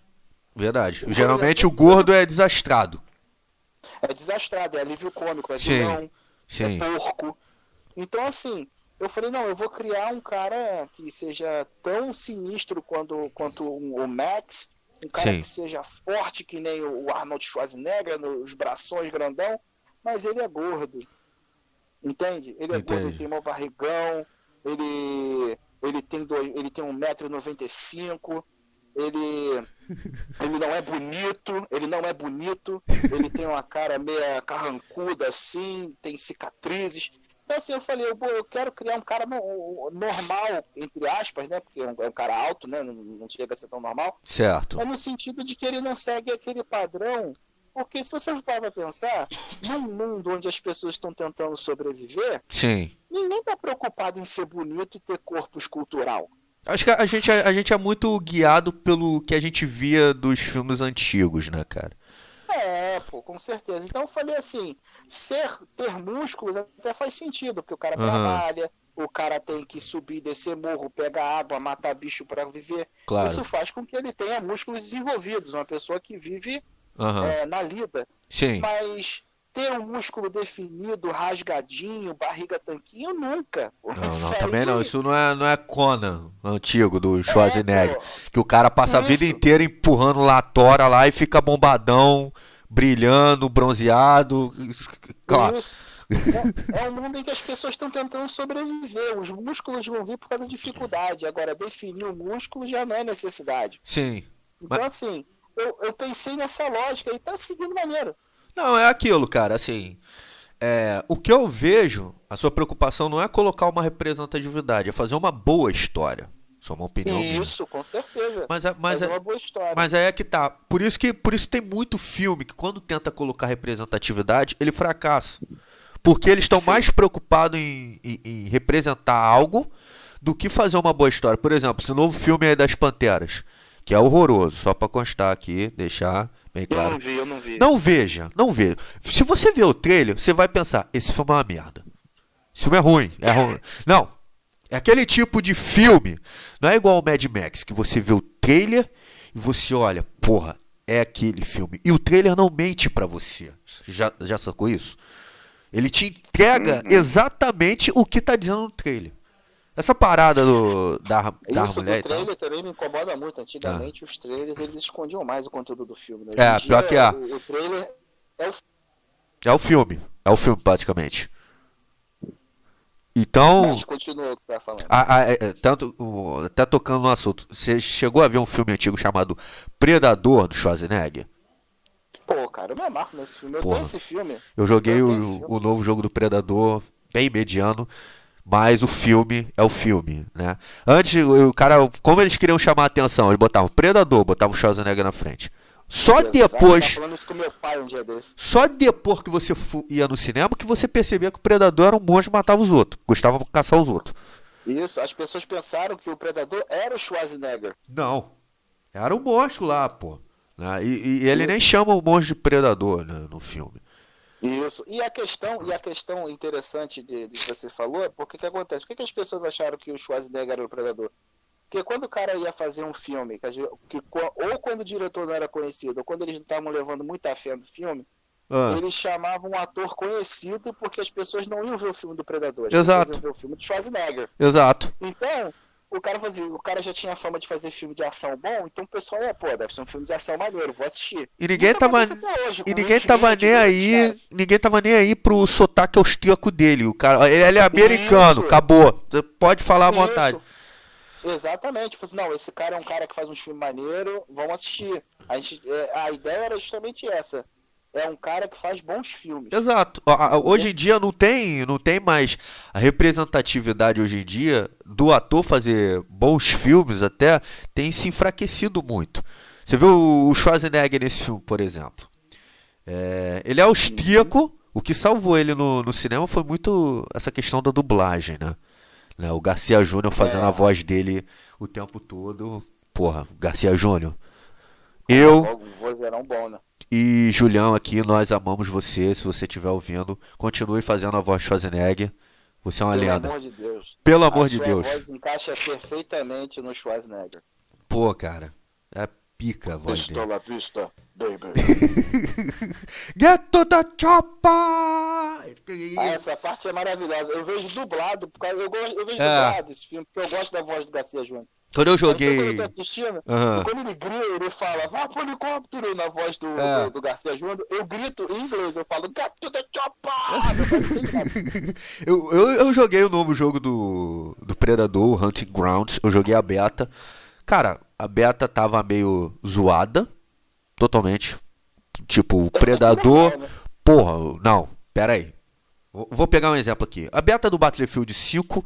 Verdade. O Geralmente o gordo- é desastrado. É desastrado, é alívio cômico, é Sim, vilão, Sim. é porco. Então assim, eu falei, não, eu vou criar um cara que seja tão sinistro quanto, quanto o Max um cara Sim. que seja forte que nem o Arnold Schwarzenegger, nos brações grandão, mas ele é gordo. Entende? Ele é Entendi. gordo, ele tem mó barrigão, ele ele tem dois, ele tem 1,95m, ele ele não é bonito, ele não é bonito, ele tem uma cara meia carrancuda assim, tem cicatrizes. Então assim, eu falei, pô, eu quero criar um cara no- normal, entre aspas, né? Porque é um, é um cara alto, né? Não, não chega a ser tão normal. Certo. Mas no sentido de que ele não segue aquele padrão. Porque se você pra pensar, num mundo onde as pessoas estão tentando sobreviver, Sim. ninguém tá preocupado em ser bonito e ter corpo escultural. Acho que a gente, a gente é muito guiado pelo que a gente via dos filmes antigos, né, cara? É, pô, com certeza. Então eu falei assim, ser, ter músculos até faz sentido, porque o cara Aham. trabalha, o cara tem que subir, descer morro, pegar água, matar bicho pra viver. Claro. Isso faz com que ele tenha músculos desenvolvidos, uma pessoa que vive Aham. é, na lida. Sim. Mas ter um músculo definido, rasgadinho, barriga tanquinho, nunca. Não, Isso não, também não. Isso não é, não é Conan antigo do Schwarzenegger. É, que o cara passa a vida Isso. inteira empurrando latora lá e fica bombadão, brilhando, bronzeado. Claro. Isso. É, é um mundo em que as pessoas estão tentando sobreviver. Os músculos vão vir por causa da dificuldade. Agora, definir o músculo já não é necessidade. Sim. Então, assim, eu, eu pensei nessa lógica e tá seguindo maneiro. Não, é aquilo, cara, assim. é, o que eu vejo, a sua preocupação não é colocar uma representatividade, é fazer uma boa história. Isso é uma opinião minha. Isso, com certeza. Mas, é- mas, Mas é é, uma boa história. mas aí é que tá. Por isso que por isso tem muito filme que quando tenta colocar representatividade, ele fracassa. Porque eles estão mais preocupados em, em- em representar algo do que fazer uma boa história. Por exemplo, esse novo filme aí das Panteras, que é horroroso, só pra constar aqui, deixar bem Eu claro. não vi, eu não vi. Não veja, não veja. Se você ver o trailer, você vai pensar, esse filme é uma merda. Esse filme é ruim, é ruim. Não. É aquele tipo de filme. Não é igual o Mad Max, que você vê o trailer e você olha, porra, é aquele filme. E o trailer não mente pra você. Já, já sacou isso? Ele te entrega Uhum. exatamente o que tá dizendo no trailer. Essa parada do, da, da Isso mulher tal. trailer também me incomoda muito. Antigamente os trailers eles escondiam mais o conteúdo do filme. Né? É, pior dia, que é. O, o trailer é o É o filme. É o filme, praticamente. Então. Mas continua o que você tá falando. A- a- é, é, tanto, o- até tocando no assunto, você chegou a ver um filme antigo chamado Predador do Schwarzenegger? Pô, cara, eu me amarro nesse filme. Eu Porra. tenho esse filme. Eu joguei Eu o, filme. o novo jogo do Predador, bem mediano, mas o filme é o filme, né? Antes, o cara, como eles queriam chamar a atenção, eles botavam Predador, botavam o Schwarzenegger na frente. Só depois, só depois que você ia no cinema que você percebia que o Predador era um monstro e matava os outros, gostava de caçar os outros. Isso, as pessoas pensaram que o Predador era o Schwarzenegger. Não. Era o monstro lá, pô. né? E, e ele nem chama o monstro de predador né, no filme. Isso. E a questão, e a questão interessante de, de que você falou é porque que acontece? Por que, que as pessoas acharam que o Schwarzenegger era o predador? Porque quando o cara ia fazer um filme, que, que ou quando o diretor não era conhecido, ou quando eles não estavam levando muita fé no filme, Ah, eles chamavam um ator conhecido porque as pessoas não iam ver o filme do Predador, as Exato. pessoas iam ver o filme do Schwarzenegger. exato. Então, o cara fazia, o cara já tinha fama de fazer filme de ação bom, então o pessoal é, pô, deve ser um filme de ação maneiro, vou assistir. E ninguém Isso tava, hoje, e ninguém tava nem aí, ninguém tava nem aí pro sotaque austríaco dele. O cara, ele é americano, Isso. acabou. Pode falar à vontade. Isso. Exatamente. Tipo assim, não, esse cara é um cara que faz uns filmes maneiros, vamos assistir. A, gente, é, a ideia era justamente essa. É um cara que faz bons filmes. Exato. Hoje em dia não tem, não tem mais a representatividade hoje em dia do ator fazer bons filmes até tem se enfraquecido muito. Você o o Schwarzenegger nesse filme, por exemplo. É, ele é austríaco, o que salvou ele no, no cinema foi muito essa questão da dublagem, né? Né, O Garcia Júnior fazendo É. a voz dele o tempo todo. Porra, Garcia Júnior. Eu, bom, né? e Julião aqui, nós amamos você. Se você estiver ouvindo, continue fazendo a voz Schwarzenegger. Você é uma Pelo lenda. amor de Deus. Pelo amor a de Deus. voz encaixa perfeitamente no Schwarzenegger. Pô, cara. É pica a voz dele. Pistola vista, baby. Get to the chopper! Ah, essa parte é maravilhosa. Eu vejo dublado, gosto, eu vejo É. dublado esse filme, porque eu gosto da voz do Garcia Júnior. Quando eu joguei. quando eu assistindo, Aham. quando ele grita, ele fala, vá pro helicóptero na voz do, É. do, do Garcia Júnior, eu grito em inglês, eu falo, get to the chopper! Eu, eu, eu joguei o novo jogo do, do Predador, o Hunting Grounds. Eu joguei a beta. Cara, a beta tava meio zoada. Totalmente. Tipo, o Predador. Normal, né? Porra, não, pera aí. Vou vou pegar um exemplo aqui. A beta do Battlefield 5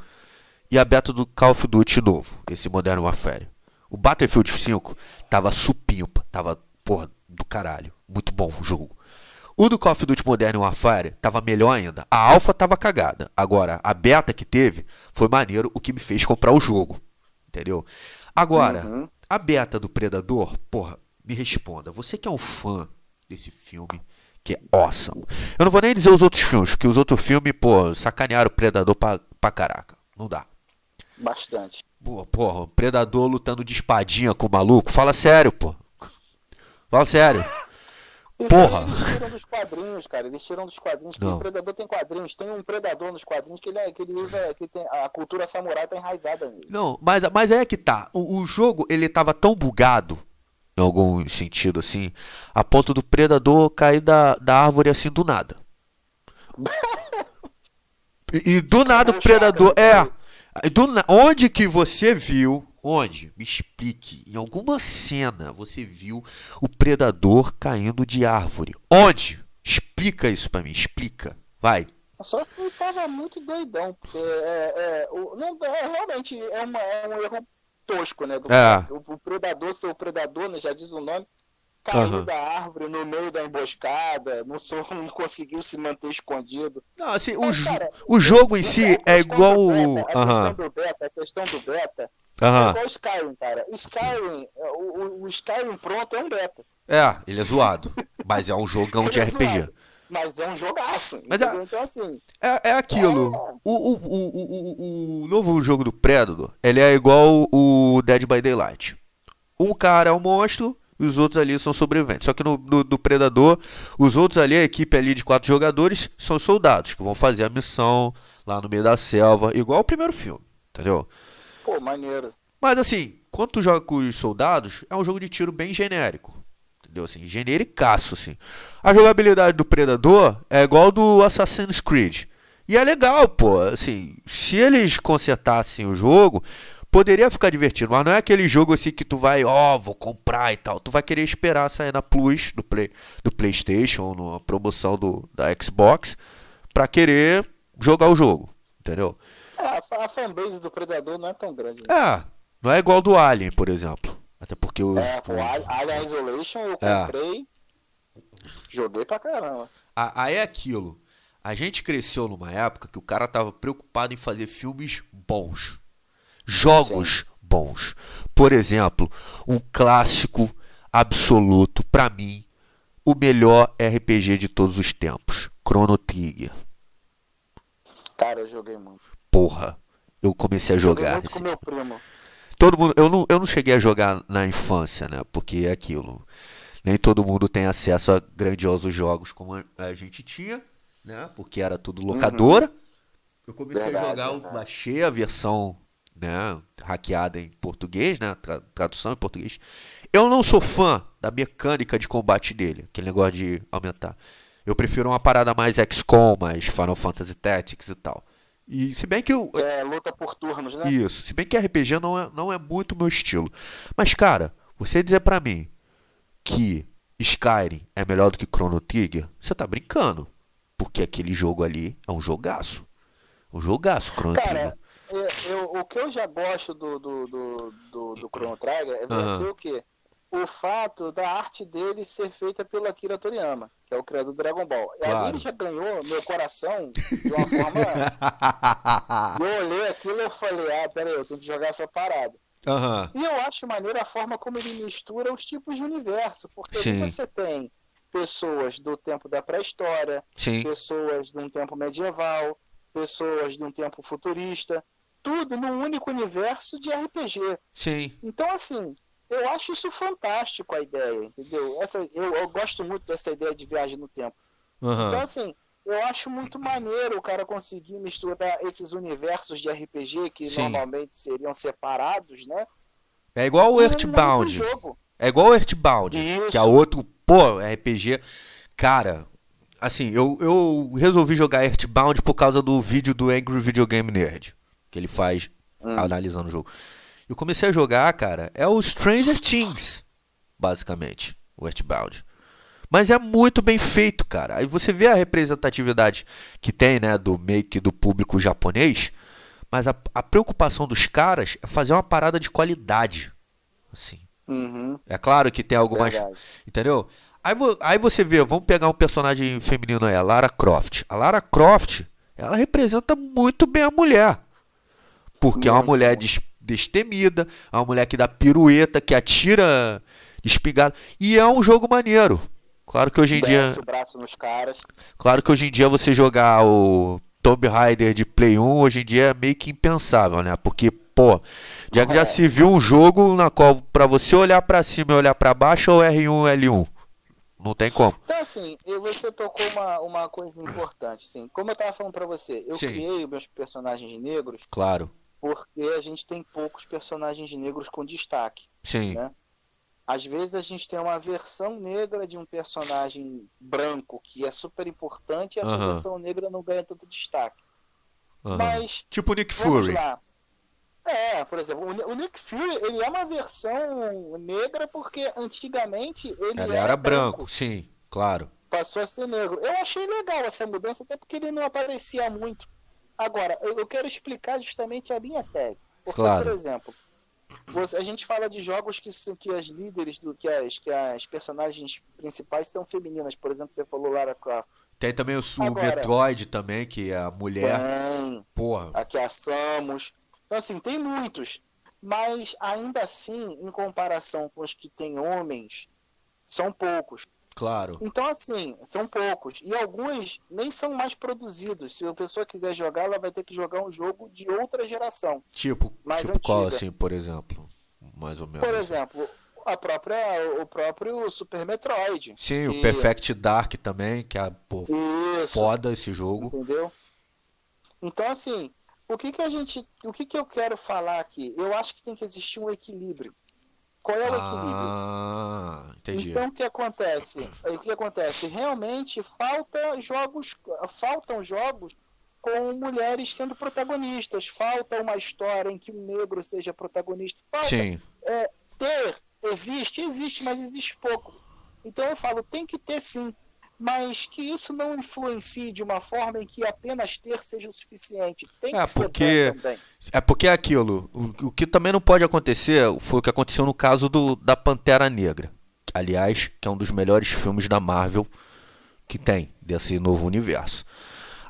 e a beta do Call of Duty novo, esse Modern Warfare. O Battlefield 5 tava supimpa, tava, porra, do caralho. Muito bom o jogo. O do Call of Duty Modern Warfare tava melhor ainda. A alfa tava cagada. Agora, a beta que teve foi maneiro, o que me fez comprar o jogo. Entendeu? Agora, Uhum. a beta do Predador, porra, me responda. Você que é um fã desse filme, que é awesome. Eu não vou nem dizer os outros filmes, porque os outros filmes, pô, sacanearam o Predador pra, pra caraca. Não dá. Bastante. Pô, porra, o Predador lutando de espadinha com o maluco. Fala sério, pô. Fala sério. Porra. eles tiram dos quadrinhos, cara. Eles tiram dos quadrinhos. Não. o Predador tem quadrinhos. Tem um Predador nos quadrinhos que ele, é- que ele usa. Que tem, a cultura samurai tá enraizada nele. Não, mas, mas é que tá. O, o jogo, ele tava tão bugado, em algum sentido assim, a ponto do Predador cair da, da árvore assim do nada. E, e do nada o Predador. É. do onde que você viu? Onde? Me explique. Em alguma cena você viu o Predador caindo de árvore. Onde? Explica isso pra mim, explica. Vai. Só que tava muito doidão. Porque é, é, o, não, é, realmente é, uma, é um erro tosco, né? Do É. o, o predador ser o predador, né, já diz o nome. Caiu Aham. da árvore no meio da emboscada, não, sou, não conseguiu se manter escondido. Não, assim, o, Mas, jo- cara, o jogo em si a é questão igual do o. beta, A Aham. questão do beta, a questão do beta é igual o Skyrim, cara. Skyrim, é, o, o- o Skyrim pronto é um beta. É, ele é zoado. Mas é um jogão de é RPG. zoado, Mas é um jogaço. Mas é-? Então, assim, É, é aquilo. O, o, o, o, o- o novo jogo do Predador, ele é igual o Dead by Daylight. Um cara é um monstro e os outros ali são sobreviventes. Só que no, no- do Predador, os outros ali, a equipe ali de quatro jogadores, são soldados que vão fazer a missão lá no meio da selva, igual o primeiro filme, entendeu? pô, maneiro. Mas assim, quando tu joga com os soldados, é um jogo de tiro bem genérico. Entendeu? Assim, genericaço, assim. A jogabilidade do Predador é igual do Assassin's Creed. E é legal, pô. Assim, se eles consertassem o jogo, poderia ficar divertido. Mas não é aquele jogo assim que tu vai, ó, vou comprar e tal. Tu vai querer esperar sair na Plus do, Play, do PlayStation, numa promoção do, da Xbox, pra querer jogar o jogo. Entendeu? É, a, a fanbase do Predador não é tão grande. Né? É, não é igual do Alien, por exemplo. Até porque os. É, o Al- Alien Isolation eu É. comprei, joguei pra caramba. Aí é aquilo. A gente cresceu numa época que o cara tava preocupado em fazer filmes bons. Jogos bons. Por exemplo, um clássico absoluto, pra mim, o melhor RPG de todos os tempos. Chrono Trigger. Cara, eu joguei muito. Porra. Eu comecei a Joguei jogar. muito com meu primo. Todo mundo, eu não, eu não cheguei a jogar na infância, né? Porque é aquilo. Nem todo mundo tem acesso a grandiosos jogos como a, a gente tinha, né? Porque era tudo locadora. Eu comecei Verdade, a jogar, verdade. baixei a versão, né, hackeada em português, né, tra- tradução em português. Eu não sou fã da mecânica de combate dele, aquele negócio de aumentar. Eu prefiro uma parada mais XCOM, mais Final Fantasy Tactics e tal. E se bem que eu, é luta por turnos, né? isso. Se bem que RPG não é, não é muito meu estilo. Mas, cara, você dizer pra mim que Skyrim é melhor do que Chrono Trigger, você tá brincando. Porque aquele jogo ali é um jogaço. Um jogaço, Chrono Trigger. Eu, eu- o que eu já gosto do, do, do, do, do Chrono Trigger é ser o quê? O fato da arte dele ser feita pelo Akira Toriyama, que é o criador do Dragon Ball. Claro. ali ele já ganhou meu coração de uma forma. eu olhei aquilo e eu falei, ah, peraí, eu tenho que jogar essa parada. Aham. E eu acho maneiro a forma como ele mistura os tipos de universo, porque você tem pessoas do tempo da pré-história, pessoas de um tempo medieval, pessoas de um tempo futurista, tudo num único universo de RPG. Sim. Então, assim, eu acho isso fantástico a ideia, entendeu? Essa, eu, eu gosto muito dessa ideia de viagem no tempo. Então, Aham. assim, eu acho muito maneiro o cara conseguir misturar esses universos de RPG que Sim. normalmente seriam separados, né? É igual o Earthbound. É igual o Earthbound, Isso. que é outro, pô, RPG. Cara, assim, eu, eu resolvi jogar Earthbound por causa do vídeo do Angry Video Game Nerd, que ele faz Hum. analisando o jogo. Eu comecei a jogar, cara, é o Stranger Things, basicamente, o Earthbound. Mas é muito bem feito, cara. Aí você vê a representatividade que tem, né, do make do público japonês, mas a, a preocupação dos caras é fazer uma parada de qualidade, assim. Uhum, É claro que tem algumas. Entendeu? Aí, aí você vê, vamos pegar um personagem feminino aí, a Lara Croft. A Lara Croft, ela representa muito bem a mulher. Porque é uma mulher des- destemida, é uma mulher que dá pirueta, que atira espigada. E é um jogo maneiro. Claro que hoje em dia. Desce o braço nos caras. Claro que hoje em dia você jogar o Tomb Raider de Play 1 hoje em dia é meio que impensável, né? Porque, pô, já, já É. se viu um jogo na qual pra você olhar pra cima e olhar pra baixo é o R1 L1. Não tem como. Então, assim, você tocou uma, uma coisa importante, assim. Como eu tava falando pra você, eu Sim. criei meus personagens negros Claro. Porque a gente tem poucos personagens negros com destaque. Sim. Né? Às vezes a gente tem uma versão negra de um personagem branco que é super importante e essa versão negra não ganha tanto destaque. Aham. Mas, Tipo o Nick vamos Fury. lá. É, por exemplo, o Ni- o Nick Fury, ele é uma versão negra porque antigamente ele, Ele era branco, sim, claro. passou a ser negro. Eu achei legal essa mudança, até porque ele não aparecia muito. Agora, eu eu quero explicar justamente a minha tese. Porque, Claro. por exemplo, você- a gente fala de jogos que, que as líderes, do, que, as, que as personagens principais são femininas. Por exemplo, você falou Lara Croft. Tem também o, su- o Agora- Metroid também, que é a mulher. Tem, Porra. aqui a Samus. Então, assim, tem muitos. Mas, ainda assim, em comparação com os que têm homens, são poucos. Claro. Então, assim, são poucos. E alguns nem são mais produzidos. Se a pessoa quiser jogar, ela vai ter que jogar um jogo de outra geração. Tipo, Mais tipo qual assim, por exemplo? Mais ou menos. Por exemplo, a própria, o próprio Super Metroid. Sim, o que- Perfect Dark também, que é, pô, Isso. foda esse jogo. Entendeu? Então, assim, o que, que a gente. O que, que eu quero falar aqui? Eu acho que tem que existir um equilíbrio. Qual é o equilíbrio? Ah, entendi. Então o que acontece? O que acontece? Realmente falta jogos, faltam jogos com mulheres sendo protagonistas. Falta uma história em que um negro seja protagonista. Falta Sim, ter, existe, existe, mas existe pouco. Então eu falo, tem que ter sim, mas que isso não influencie de uma forma em que apenas ter seja o suficiente. Tem É, que ser porque- bom também. É porque é aquilo. O, o que também não pode acontecer foi o que aconteceu no caso do, da Pantera Negra. Aliás, que é um dos melhores filmes da Marvel que tem desse novo universo.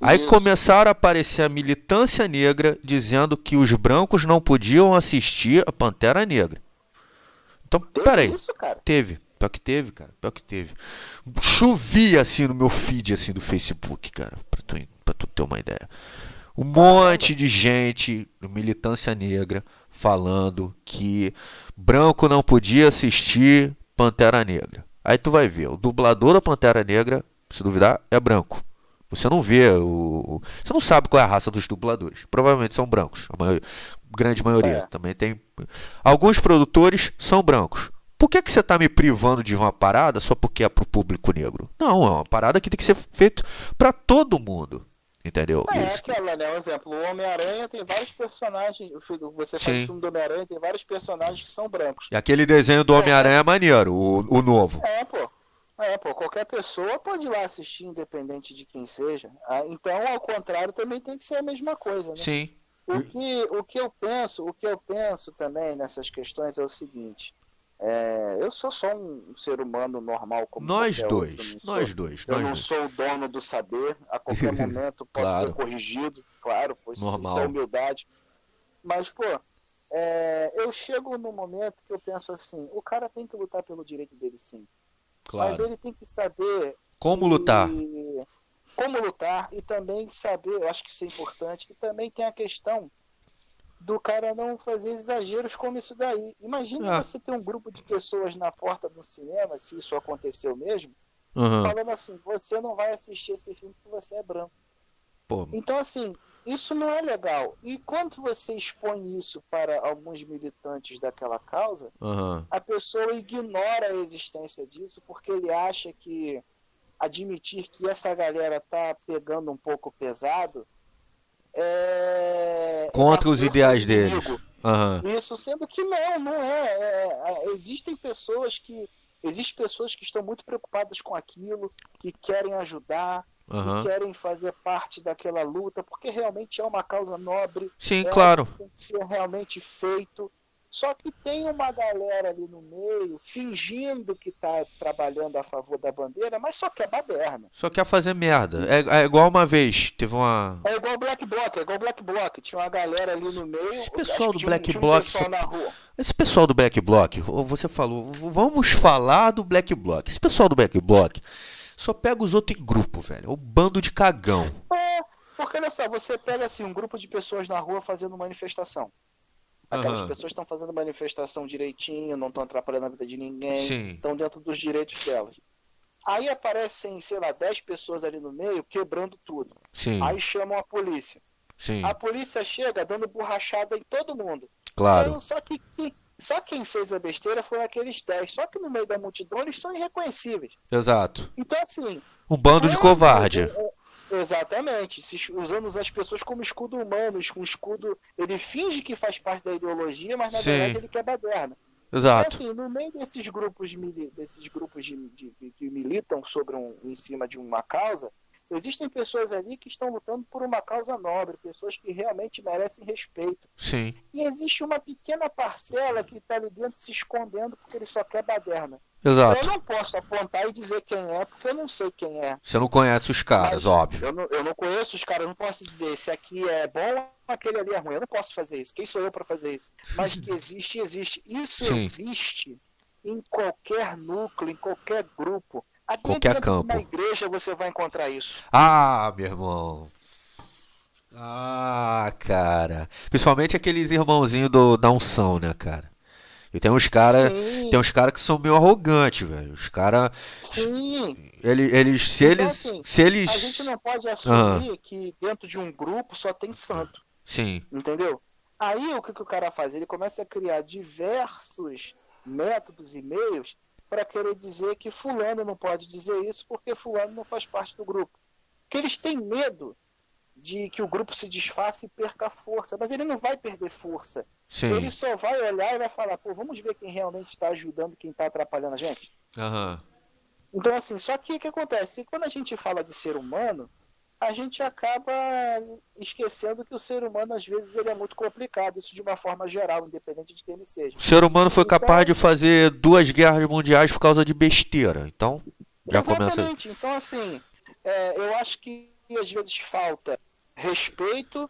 Aí Isso. começaram a aparecer a militância negra dizendo que os brancos não podiam assistir a Pantera Negra. Então, Teve peraí. isso, cara. Teve. Pior que teve, cara. Pior que teve. Chovia assim no meu feed assim do Facebook, cara. Pra tu, pra tu ter uma ideia. Um monte de gente, militância negra, falando que branco não podia assistir Pantera Negra. Aí tu vai ver, o dublador da Pantera Negra, se duvidar, é branco. Você não vê o. Você não sabe qual é a raça dos dubladores. Provavelmente são brancos. A maioria- grande maioria. É. Também tem. Alguns produtores são brancos. Por que, que você está me privando de uma parada só porque é pro público negro? Não, é uma parada que tem que ser feito para todo mundo. Entendeu? É Isso. aquela, né? Um exemplo, o Homem-Aranha tem vários personagens. o Você faz Sim. o filme do Homem-Aranha, tem vários personagens que são brancos. E aquele desenho do Homem-Aranha é maneiro, o, o novo. É, pô. É, pô, qualquer pessoa pode ir lá assistir, independente de quem seja. Ah, Então, ao contrário, também tem que ser a mesma coisa, né? Sim. O que, o que eu penso, o que eu penso também nessas questões é o seguinte. É, eu sou só um ser humano normal como Nós outro, dois. sou- Nós dois. Eu Nós não dois. sou o dono do saber, a qualquer momento pode Claro. ser corrigido, claro, pois isso Normal. é humildade. Mas, pô, é, eu chego num momento que eu penso assim, o cara tem que lutar pelo direito dele sim. Mas Claro. ele tem que saber Como lutar? e- como lutar e também saber, eu acho que isso é importante, que também tem a questão do cara não fazer exageros como isso daí. Imagine Ah. você ter um grupo de pessoas na porta do cinema, se isso aconteceu mesmo, Aham. falando assim, você não vai assistir esse filme porque você é branco. Pô, Então, assim, isso não é legal. E quando você expõe isso para alguns militantes daquela causa, Aham. a pessoa ignora a existência disso porque ele acha que admitir que essa galera tá pegando um pouco pesado é. Contra é os força ideais deles. Aham. Isso, sendo que não, não é. É, é, Existem pessoas que. Existem pessoas que estão muito preocupadas com aquilo, que querem ajudar, Aham. que querem fazer parte daquela luta, porque realmente é uma causa nobre, Sim, é claro. tem que ser realmente feito. Só que tem uma galera ali no meio fingindo que está trabalhando a favor da bandeira, mas só quer baderna. Só quer fazer merda. É, é igual uma vez, teve uma. É igual Black Bloc, é igual Black Bloc. Tinha uma galera ali no meio. Esse pessoal do tinha um- Black tinha um Bloc pessoal na rua. Esse pessoal do Black Bloc, você falou, vamos falar do Black Bloc. Esse pessoal do Black Bloc só pega os outros em grupo, velho. É um bando de cagão. É, porque olha só, você pega assim um grupo de pessoas na rua fazendo manifestação. Aquelas Aham. pessoas estão fazendo manifestação direitinho, não estão atrapalhando a vida de ninguém, estão dentro dos direitos delas. Aí aparecem, sei lá, 10 pessoas ali no meio quebrando tudo. Sim, Aí chamam a polícia. sim, A polícia chega dando borrachada em todo mundo. claro. Só, só que, que- só quem fez a besteira foi aqueles 10. Só que no meio da multidão eles são irreconhecíveis. Exato. Então, assim, Um bando de É, covarde. é, é, Exatamente, se- usando as pessoas como escudo humano, com escudo. Ele finge que faz parte da ideologia, mas na Sim. verdade ele quer baderna. Então, Exato. assim, no meio desses grupos, de, desses grupos de- de- que militam sobre um, em cima de uma causa, existem pessoas ali que estão lutando por uma causa nobre, pessoas que realmente merecem respeito. Sim. E existe uma pequena parcela que está ali dentro se escondendo porque ele só quer baderna. Exato. Eu não posso apontar e dizer quem é, porque eu não sei quem é. Você não conhece os caras, Mas óbvio. Eu não, eu não conheço os caras, eu não posso dizer esse aqui é bom, aquele ali é ruim. Eu não posso fazer isso. Quem sou eu para fazer isso? Mas que existe, existe. Isso Sim. existe em qualquer núcleo, em qualquer grupo. Qualquer campo. uma igreja você vai encontrar isso. Ah, meu irmão. Ah, cara. Principalmente aqueles irmãozinhos do, da unção, né, cara? E tem uns caras. Tem uns caras que são meio arrogantes, velho. Os caras. sim. Ele, eles. Se Então, eles. assim, Se eles. A gente não pode assumir que dentro de um grupo só tem santo. Sim. Entendeu? Aí o que, que o cara faz? Ele começa a criar diversos métodos e meios para querer dizer que fulano não pode dizer isso porque fulano não faz parte do grupo. Porque eles têm medo de que o grupo se desfaça e perca força, mas ele não vai perder força. Sim. Ele só vai olhar e vai falar, pô, vamos ver quem realmente está ajudando, quem está atrapalhando a gente. Aham. Então, assim, só que o que acontece? Quando a gente fala de ser humano, a gente acaba esquecendo que o ser humano, às vezes, ele é muito complicado, isso de uma forma geral, independente de quem ele seja. O ser humano foi capaz de fazer duas guerras mundiais por causa de besteira. Então, já começa aí. Exatamente. Então, assim, é, eu acho que às vezes falta respeito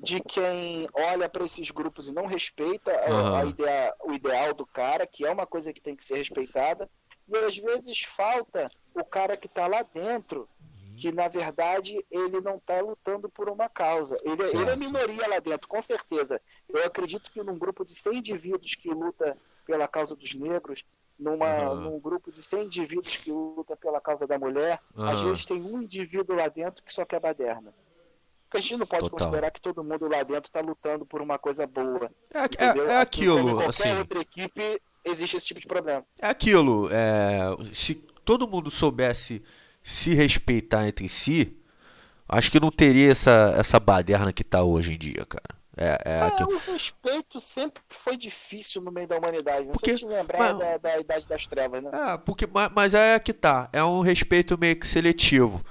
de quem olha para esses grupos e não respeita a- a Aham. ideia- o ideal do cara, que é uma coisa que tem que ser respeitada, e às vezes falta o cara que está lá dentro, que na verdade ele não está lutando por uma causa. Ele, é- ele é minoria lá dentro, com certeza. Eu acredito que num grupo de 100 indivíduos que luta pela causa dos negros, numa, Aham. num grupo de 100 indivíduos que luta pela causa da mulher, às Aham. vezes tem um indivíduo lá dentro que só quer baderna. Porque a gente não pode Total. considerar que todo mundo lá dentro está lutando por uma coisa boa. É, é, é Assim aquilo, qualquer assim. outra equipe existe esse tipo de problema. É aquilo. é, se todo mundo soubesse se respeitar entre si, acho que não teria essa, essa baderna que tá hoje em dia, cara. É, é É, aquilo. o respeito sempre foi difícil no meio da humanidade. Né? Porque- Se a gente lembrar mas- da, da Idade das Trevas, né? É, porque, ma- mas é que tá. É um respeito meio que seletivo.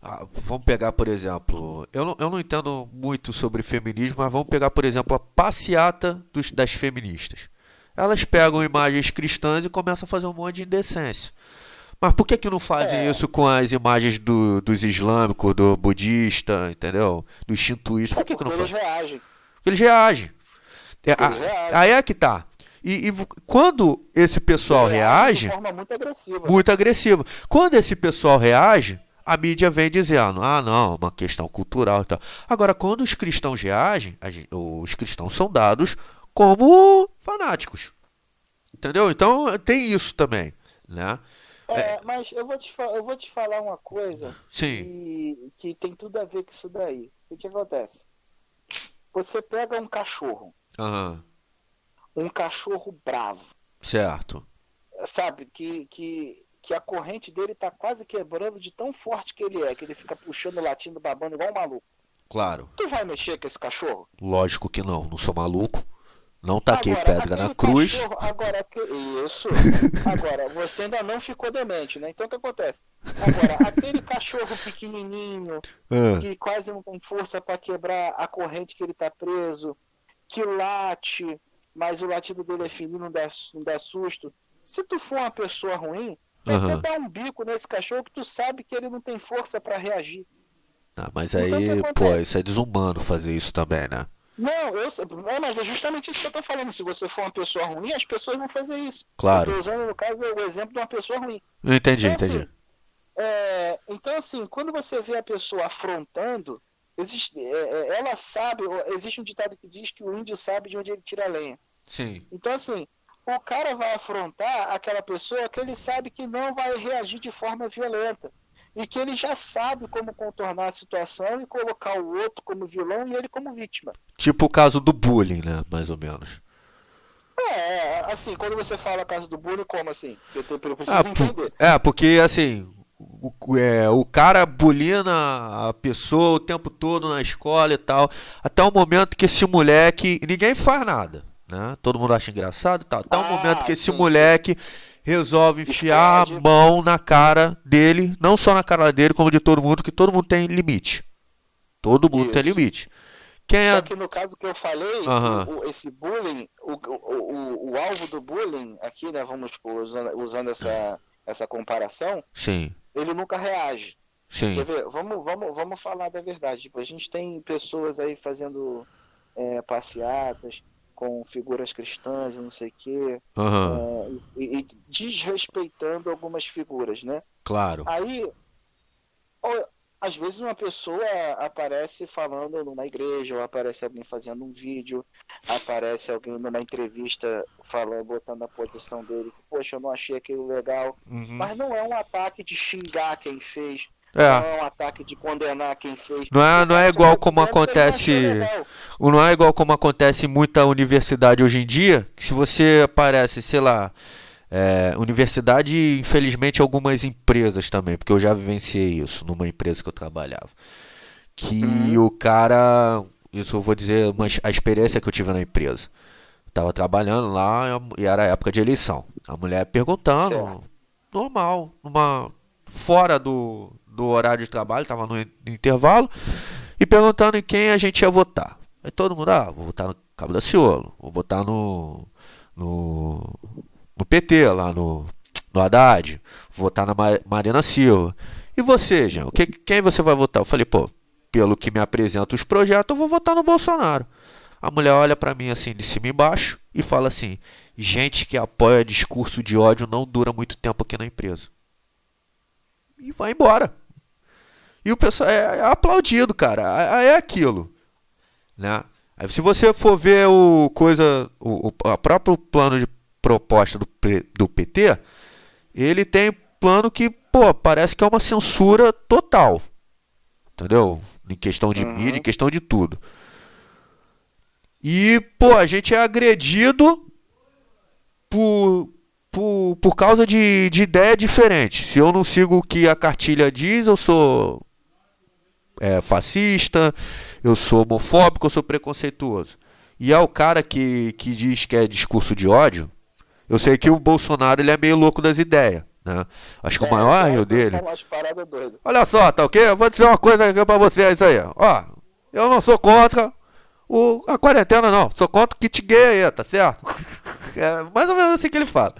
Ah, vamos pegar, por exemplo. Eu não, eu não entendo muito sobre feminismo, mas vamos pegar, por exemplo, a passeata dos, das feministas. Elas pegam imagens cristãs e começam a fazer um monte de indecência. Mas por que, que não fazem É. isso com as imagens do, dos islâmicos, do budista, entendeu? Dos shintoístas? Por que, que não Porque eles fazem? reagem. Porque eles reagem. É, Eles reagem. aí é que tá. E, e quando esse pessoal Eles reage, De forma muito agressiva. muito agressivo. Quando esse pessoal reage, a mídia vem dizendo: ah, não, uma questão cultural e tal. Agora, quando os cristãos reagem, a gen- os cristãos são dados como fanáticos. Entendeu? Então tem isso também. Né? É, mas eu vou, te eu vou te falar uma coisa Sim. que, que tem tudo a ver com isso daí. o que acontece? Você pega um cachorro, Aham. um cachorro bravo, Certo. sabe? Que, que, que a corrente dele tá quase quebrando de tão forte que ele é, que ele fica puxando, latindo, babando igual um maluco. Claro. Tu vai mexer com esse cachorro? Lógico que não. Não sou maluco. Não taquei Agora, pedra na cruz. cachorro- agora, isso. Agora, você ainda não ficou demente, né? Então o que acontece? Agora, aquele cachorro pequenininho, Ah, que quase não tem força para quebrar a corrente que ele tá preso, que late, mas o latido dele é fininho, não dá, não dá susto. Se tu for uma pessoa ruim, até dar um bico nesse cachorro que tu sabe que ele não tem força para reagir. ah, mas Então, aí, que pô, isso é desumano fazer isso também, né? Não, eu é, mas é justamente isso que eu tô falando. Se você for uma pessoa ruim, as pessoas vão fazer isso. Claro. Eu tô usando, no caso, o exemplo de uma pessoa ruim. Entendi, Então, entendi. assim, é, então, assim, quando você vê a pessoa afrontando, existe, é, é, ela sabe, existe um ditado que diz que o índio sabe de onde ele tira a lenha. Sim. Então, assim, o cara vai afrontar aquela pessoa que ele sabe que não vai reagir de forma violenta. E que ele já sabe como contornar a situação e colocar o outro como vilão e ele como vítima. Tipo o caso do bullying, né? Mais ou menos. É, assim, quando você fala caso do bullying, como assim? Eu, te- eu preciso Ah, entender. é, porque assim, o, é, o cara bulina a pessoa o tempo todo na escola e tal, até o momento que esse moleque. Ninguém faz nada, né? Todo mundo acha engraçado e tal. Até o Ah, momento que esse sim, sim. Resolve enfiar Explode. a mão na cara dele, não só na cara dele, como de todo mundo, que todo mundo tem limite. Todo mundo tem Isso. limite. Quem Só é. que no caso que eu falei, o- esse bullying, o, o, o, alvo do bullying, aqui, né, vamos usando, usando essa, essa comparação, Sim, ele nunca reage. sim. Quer ver? Vamos, vamos, vamos falar da verdade. Tipo, a gente tem pessoas aí fazendo é, passeatas com figuras cristãs e não sei o quê, é, e, e desrespeitando algumas figuras, né? claro. Aí, ó, às vezes uma pessoa aparece falando numa igreja, ou aparece alguém fazendo um vídeo, aparece alguém numa entrevista falando, botando a posição dele, que, poxa, eu não achei aquilo legal. Uhum. Mas não é um ataque de xingar quem fez, É. não é um ataque de condenar quem fez. Não é, não é igual como acontece. Não é igual como acontece em muita universidade hoje em dia, que se você aparece, sei lá, é, universidade, infelizmente algumas empresas também, porque eu já vivenciei isso numa empresa que eu trabalhava. Que o cara, isso eu vou dizer, uma, a experiência que eu tive na empresa. Tava trabalhando lá e era época de eleição. A mulher perguntando, Certo. normal, numa fora do, do horário de trabalho, tava no, in- no intervalo, e perguntando em quem a gente ia votar. Aí todo mundo, ah, vou votar no Cabo da Ciolo, vou votar no, no, no PT, lá no, no Haddad, vou votar na Ma- Marina Silva. E você, Jean, que, quem você vai votar? Eu falei, pô, pelo que me apresenta os projetos, eu vou votar no Bolsonaro. A mulher olha pra mim assim, de cima e embaixo, e fala assim: gente que apoia discurso de ódio não dura muito tempo aqui na empresa. E vai embora. E o pessoal é, é aplaudido, cara. É, é aquilo. Né? Se você for ver o coisa, o, o próprio plano de proposta do, do PT, ele tem plano que, pô, parece que é uma censura total. Entendeu? Em questão de Uhum. mídia, em questão de tudo. E, pô, a gente é agredido por, por, por causa de, de ideia diferente. Se eu não sigo o que a cartilha diz, eu sou é, fascista, eu sou homofóbico, eu sou preconceituoso. E é o cara que, que diz que é discurso de ódio. Eu sei que o Bolsonaro ele é meio louco das ideias. Né? Acho que o maior É, erro vai dele. doidas. Olha só, tá ok? Eu vou dizer uma coisa aqui pra vocês aí. Ó, eu não sou contra o, a quarentena, não. Sou contra o kit gay aí, tá certo? É mais ou menos assim que ele fala.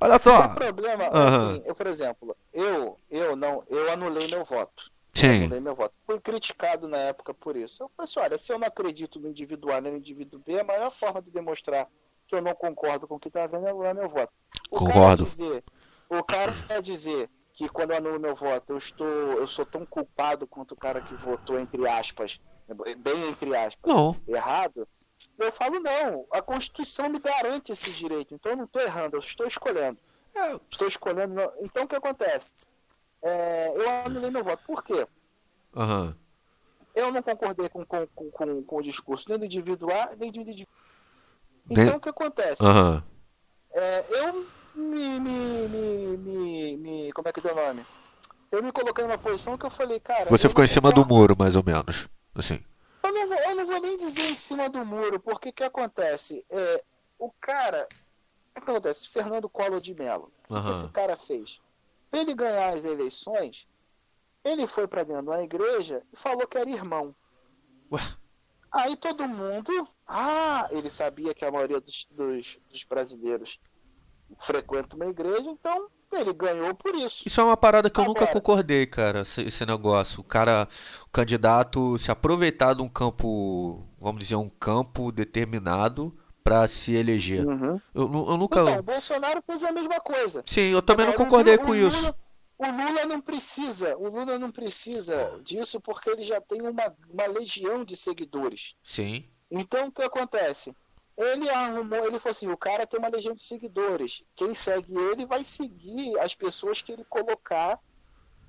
Olha O só. problema, Aham. assim, eu, por exemplo, eu, eu não, eu anulei meu voto. Sim, Anulei meu voto. Fui criticado na época por isso. Eu falei assim, olha, se eu não acredito no indivíduo A nem no indivíduo B, a maior forma de demonstrar que eu não concordo com o que está vendo é anular meu voto. O Concordo. Cara dizer, o cara quer dizer que quando eu anulo meu voto, eu estou, eu sou tão culpado quanto o cara que votou entre aspas, bem entre aspas, não. errado. Eu falo não, a Constituição me garante esse direito, então eu não estou errando, eu estou escolhendo. É, Estou escolhendo. Então o que acontece? É, eu anulei meu voto. Por quê? Aham. eu não concordei com, com, com, com o discurso nem do indivíduo A, nem do indivíduo Então, nem... o que acontece? Uhum. É, eu me, me, me, me, me, Como é que é o nome? Eu me coloquei numa posição que eu falei, cara. Você ficou em cima do muro, mais ou menos. Assim. Eu não, eu não vou nem dizer em cima do muro, porque o que acontece? É, o cara. O que acontece? Fernando Collor de Mello. O uhum. que esse cara fez? Pra ele ganhar as eleições, ele foi para dentro de uma igreja e falou que era irmão. Ué? Aí todo mundo. Ah, ele sabia que a maioria dos, dos, dos brasileiros frequenta uma igreja, então ele ganhou por isso. Isso é uma parada que eu Agora, nunca concordei, cara, esse, esse, negócio. O cara, o candidato se aproveitar de um campo, vamos dizer, um campo determinado para se eleger. Uhum. Eu, eu, nunca. Então, o Bolsonaro fez a mesma coisa. Sim, eu também Agora, não concordei o, com o isso. Lula, o Lula não precisa, o Lula não precisa disso porque ele já tem uma, uma legião de seguidores. Sim. Então o que acontece? Ele arrumou, ele falou assim: o cara tem uma legião de seguidores. Quem segue ele vai seguir as pessoas que ele colocar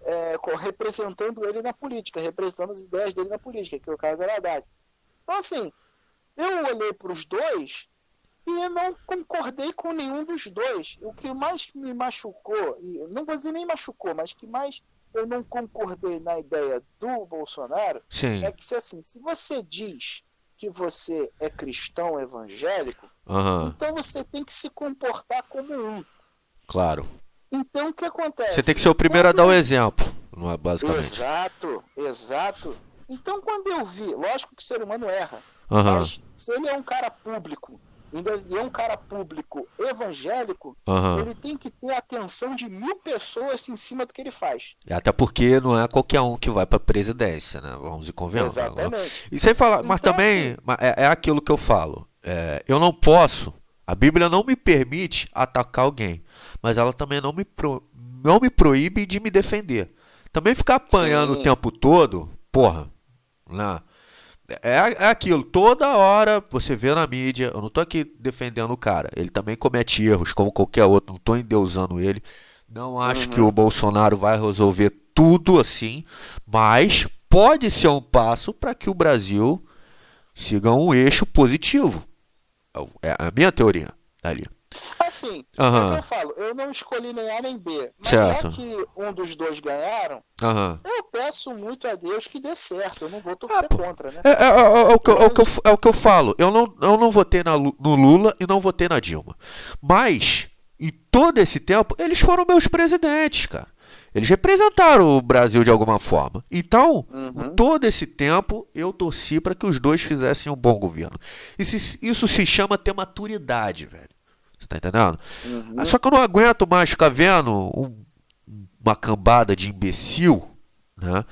é, representando ele na política, representando as ideias dele na política, que é o caso era Haddad. Então, assim, eu olhei para os dois e não concordei com nenhum dos dois. O que mais me machucou, e não vou dizer nem machucou, mas que mais eu não concordei na ideia do Bolsonaro Sim. é que se assim, se você diz que você é cristão evangélico, uhum. então você tem que se comportar como um. Claro. Então o que acontece? Você tem que ser o primeiro quando... a dar o exemplo, não é basicamente. Exato, exato. Então quando eu vi, lógico que o ser humano erra, uhum. mas se ele é um cara público e é um cara público evangélico, uhum. ele tem que ter a atenção de mil pessoas em cima do que ele faz. Até porque não é qualquer um que vai para presidência, né? Vamos e convenhamos. Exatamente. E sem falar, mas então, também assim, é, é, aquilo que eu falo. É, eu não posso, a Bíblia não me permite atacar alguém, mas ela também não me, pro, não me proíbe de me defender. Também ficar apanhando sim. o tempo todo, porra, né? É, é aquilo, toda hora você vê na mídia, eu não estou aqui defendendo o cara, ele também comete erros como qualquer outro, não estou endeusando ele. Não acho uhum. que o Bolsonaro vai resolver tudo assim, mas pode ser um passo para que o Brasil siga um eixo positivo. É a minha teoria ali. Assim, uhum. eu falo, eu não escolhi nem A nem B, mas certo. é que um dos dois ganharam, uhum. eu peço muito a Deus que dê certo, eu não vou torcer ah, contra, né? É, é, é, é, o que, é, o que eu, é o que eu falo, eu não, eu não votei na, no Lula e não votei na Dilma, mas em todo esse tempo, eles foram meus presidentes, cara. Eles representaram o Brasil de alguma forma. Então, uhum. todo esse tempo, eu torci para que os dois fizessem um bom governo. Isso, isso se chama ter maturidade, velho tá entendendo? Uhum. Só que eu não aguento mais ficar vendo um, uma cambada de imbecil, né?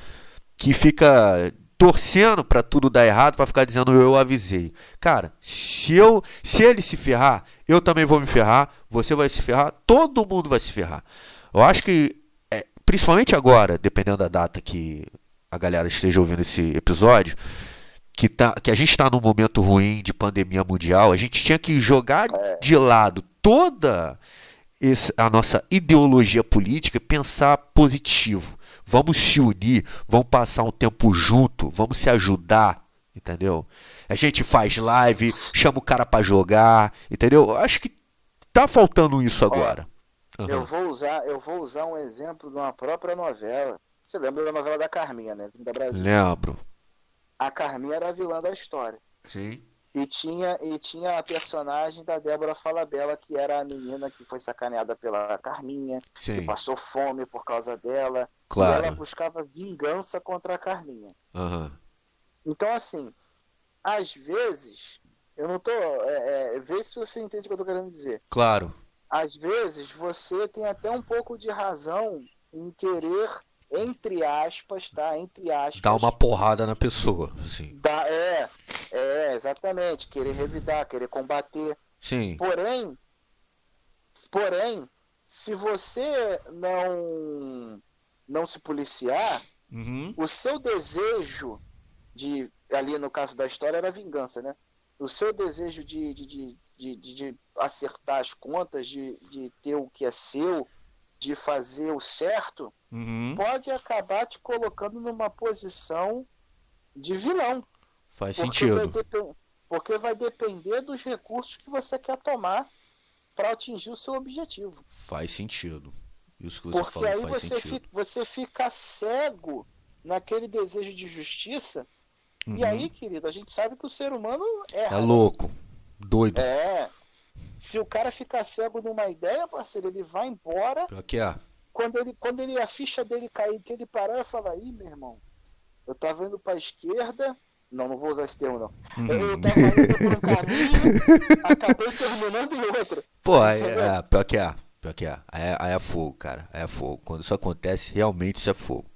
Que fica torcendo para tudo dar errado, para ficar dizendo eu avisei. Cara, se eu, se ele se ferrar, eu também vou me ferrar, você vai se ferrar, todo mundo vai se ferrar. Eu acho que, é, principalmente agora, dependendo da data que a galera esteja ouvindo esse episódio, que, tá, que a gente está num momento ruim de pandemia mundial, a gente tinha que jogar é. de lado toda esse, a nossa ideologia política e pensar positivo. Vamos se unir, vamos passar um tempo junto, vamos se ajudar, entendeu? A gente faz live, chama o cara para jogar, entendeu? Acho que tá faltando isso agora. Uhum. Eu vou usar, eu vou usar um exemplo de uma própria novela. Você lembra da novela da Carminha, né? Da Brasil. Lembro a Carminha era a vilã da história. Sim. E tinha, e tinha a personagem da Débora Falabella, que era a menina que foi sacaneada pela Carminha, Sim. que passou fome por causa dela. Claro. E ela buscava vingança contra a Carminha. Uhum. Então, assim, às vezes, eu não tô. É, é, vê se você entende o que eu tô querendo dizer. Claro. Às vezes, você tem até um pouco de razão em querer entre aspas, tá? Entre aspas. Dá uma porrada na pessoa, assim. Dá, é, é, exatamente. Querer revidar, querer combater. Sim. Porém, porém, se você não não se policiar, uhum. o seu desejo de ali no caso da história era vingança, né? O seu desejo de, de, de, de, de acertar as contas, de, de ter o que é seu, de fazer o certo, uhum. pode acabar te colocando numa posição de vilão. Faz Porque sentido. vai, porque vai depender dos recursos que você quer tomar para atingir o seu objetivo. Faz sentido. Isso que você Porque falou aí faz você sentido. fica, você fica cego naquele desejo de justiça. E Uhum. aí, querido, a gente sabe que o ser humano erra. É né? louco. Doido. É. Se o cara ficar cego numa ideia, parceiro, ele vai embora. Pior que é. Quando ele, quando ele a ficha dele cair, que ele parar, ele fala, ih, meu irmão, eu tava indo pra esquerda. Não, não vou usar esse termo, não. Uhum. Eu tava indo por um caminho, acabei terminando em outro. Pô, aí, é, pior que é. Pior que é. Aí, é- aí é fogo, cara. Aí é fogo. Quando isso acontece, realmente isso é fogo.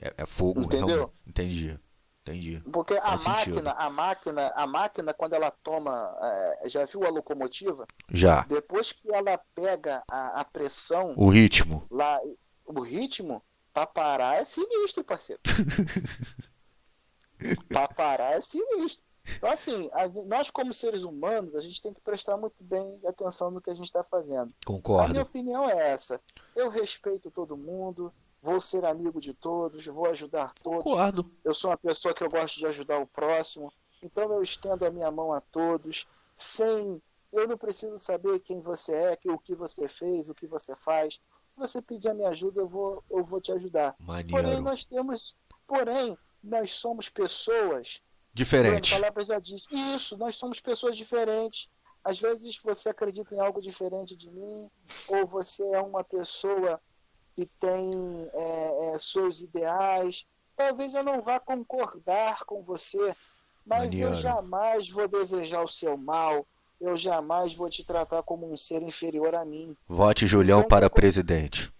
É, é fogo, Entendeu? realmente. Entendi. Entendi. Porque a Faz sentido. máquina, a máquina, a máquina, quando ela toma. é, já viu a locomotiva? Já. Depois que ela pega a, a pressão O ritmo. lá, o ritmo, pra parar é sinistro, parceiro. pra parar é sinistro. Então, assim, a nós como seres humanos, a gente tem que prestar muito bem atenção no que a gente está fazendo. A minha Concordo. opinião é essa. Eu respeito todo mundo, vou ser amigo de todos, vou ajudar todos. Concordo. Eu sou uma pessoa que eu gosto de ajudar o próximo. Então eu estendo a minha mão a todos, sem. Eu não preciso saber quem você é, o que você fez, o que você faz. Se você pedir a minha ajuda, eu vou, eu vou te ajudar. Porém, Maneiro. nós temos. Porém, nós somos pessoas. Diferente. A palavra já diz. Isso, nós somos pessoas diferentes. Às vezes você acredita em algo diferente de mim, ou você é uma pessoa que tem é, é, seus ideais. Talvez eu não vá concordar com você, mas eu jamais vou desejar o seu mal. Eu jamais vou te tratar como um ser inferior a mim. Vote Julião Então, para presidente.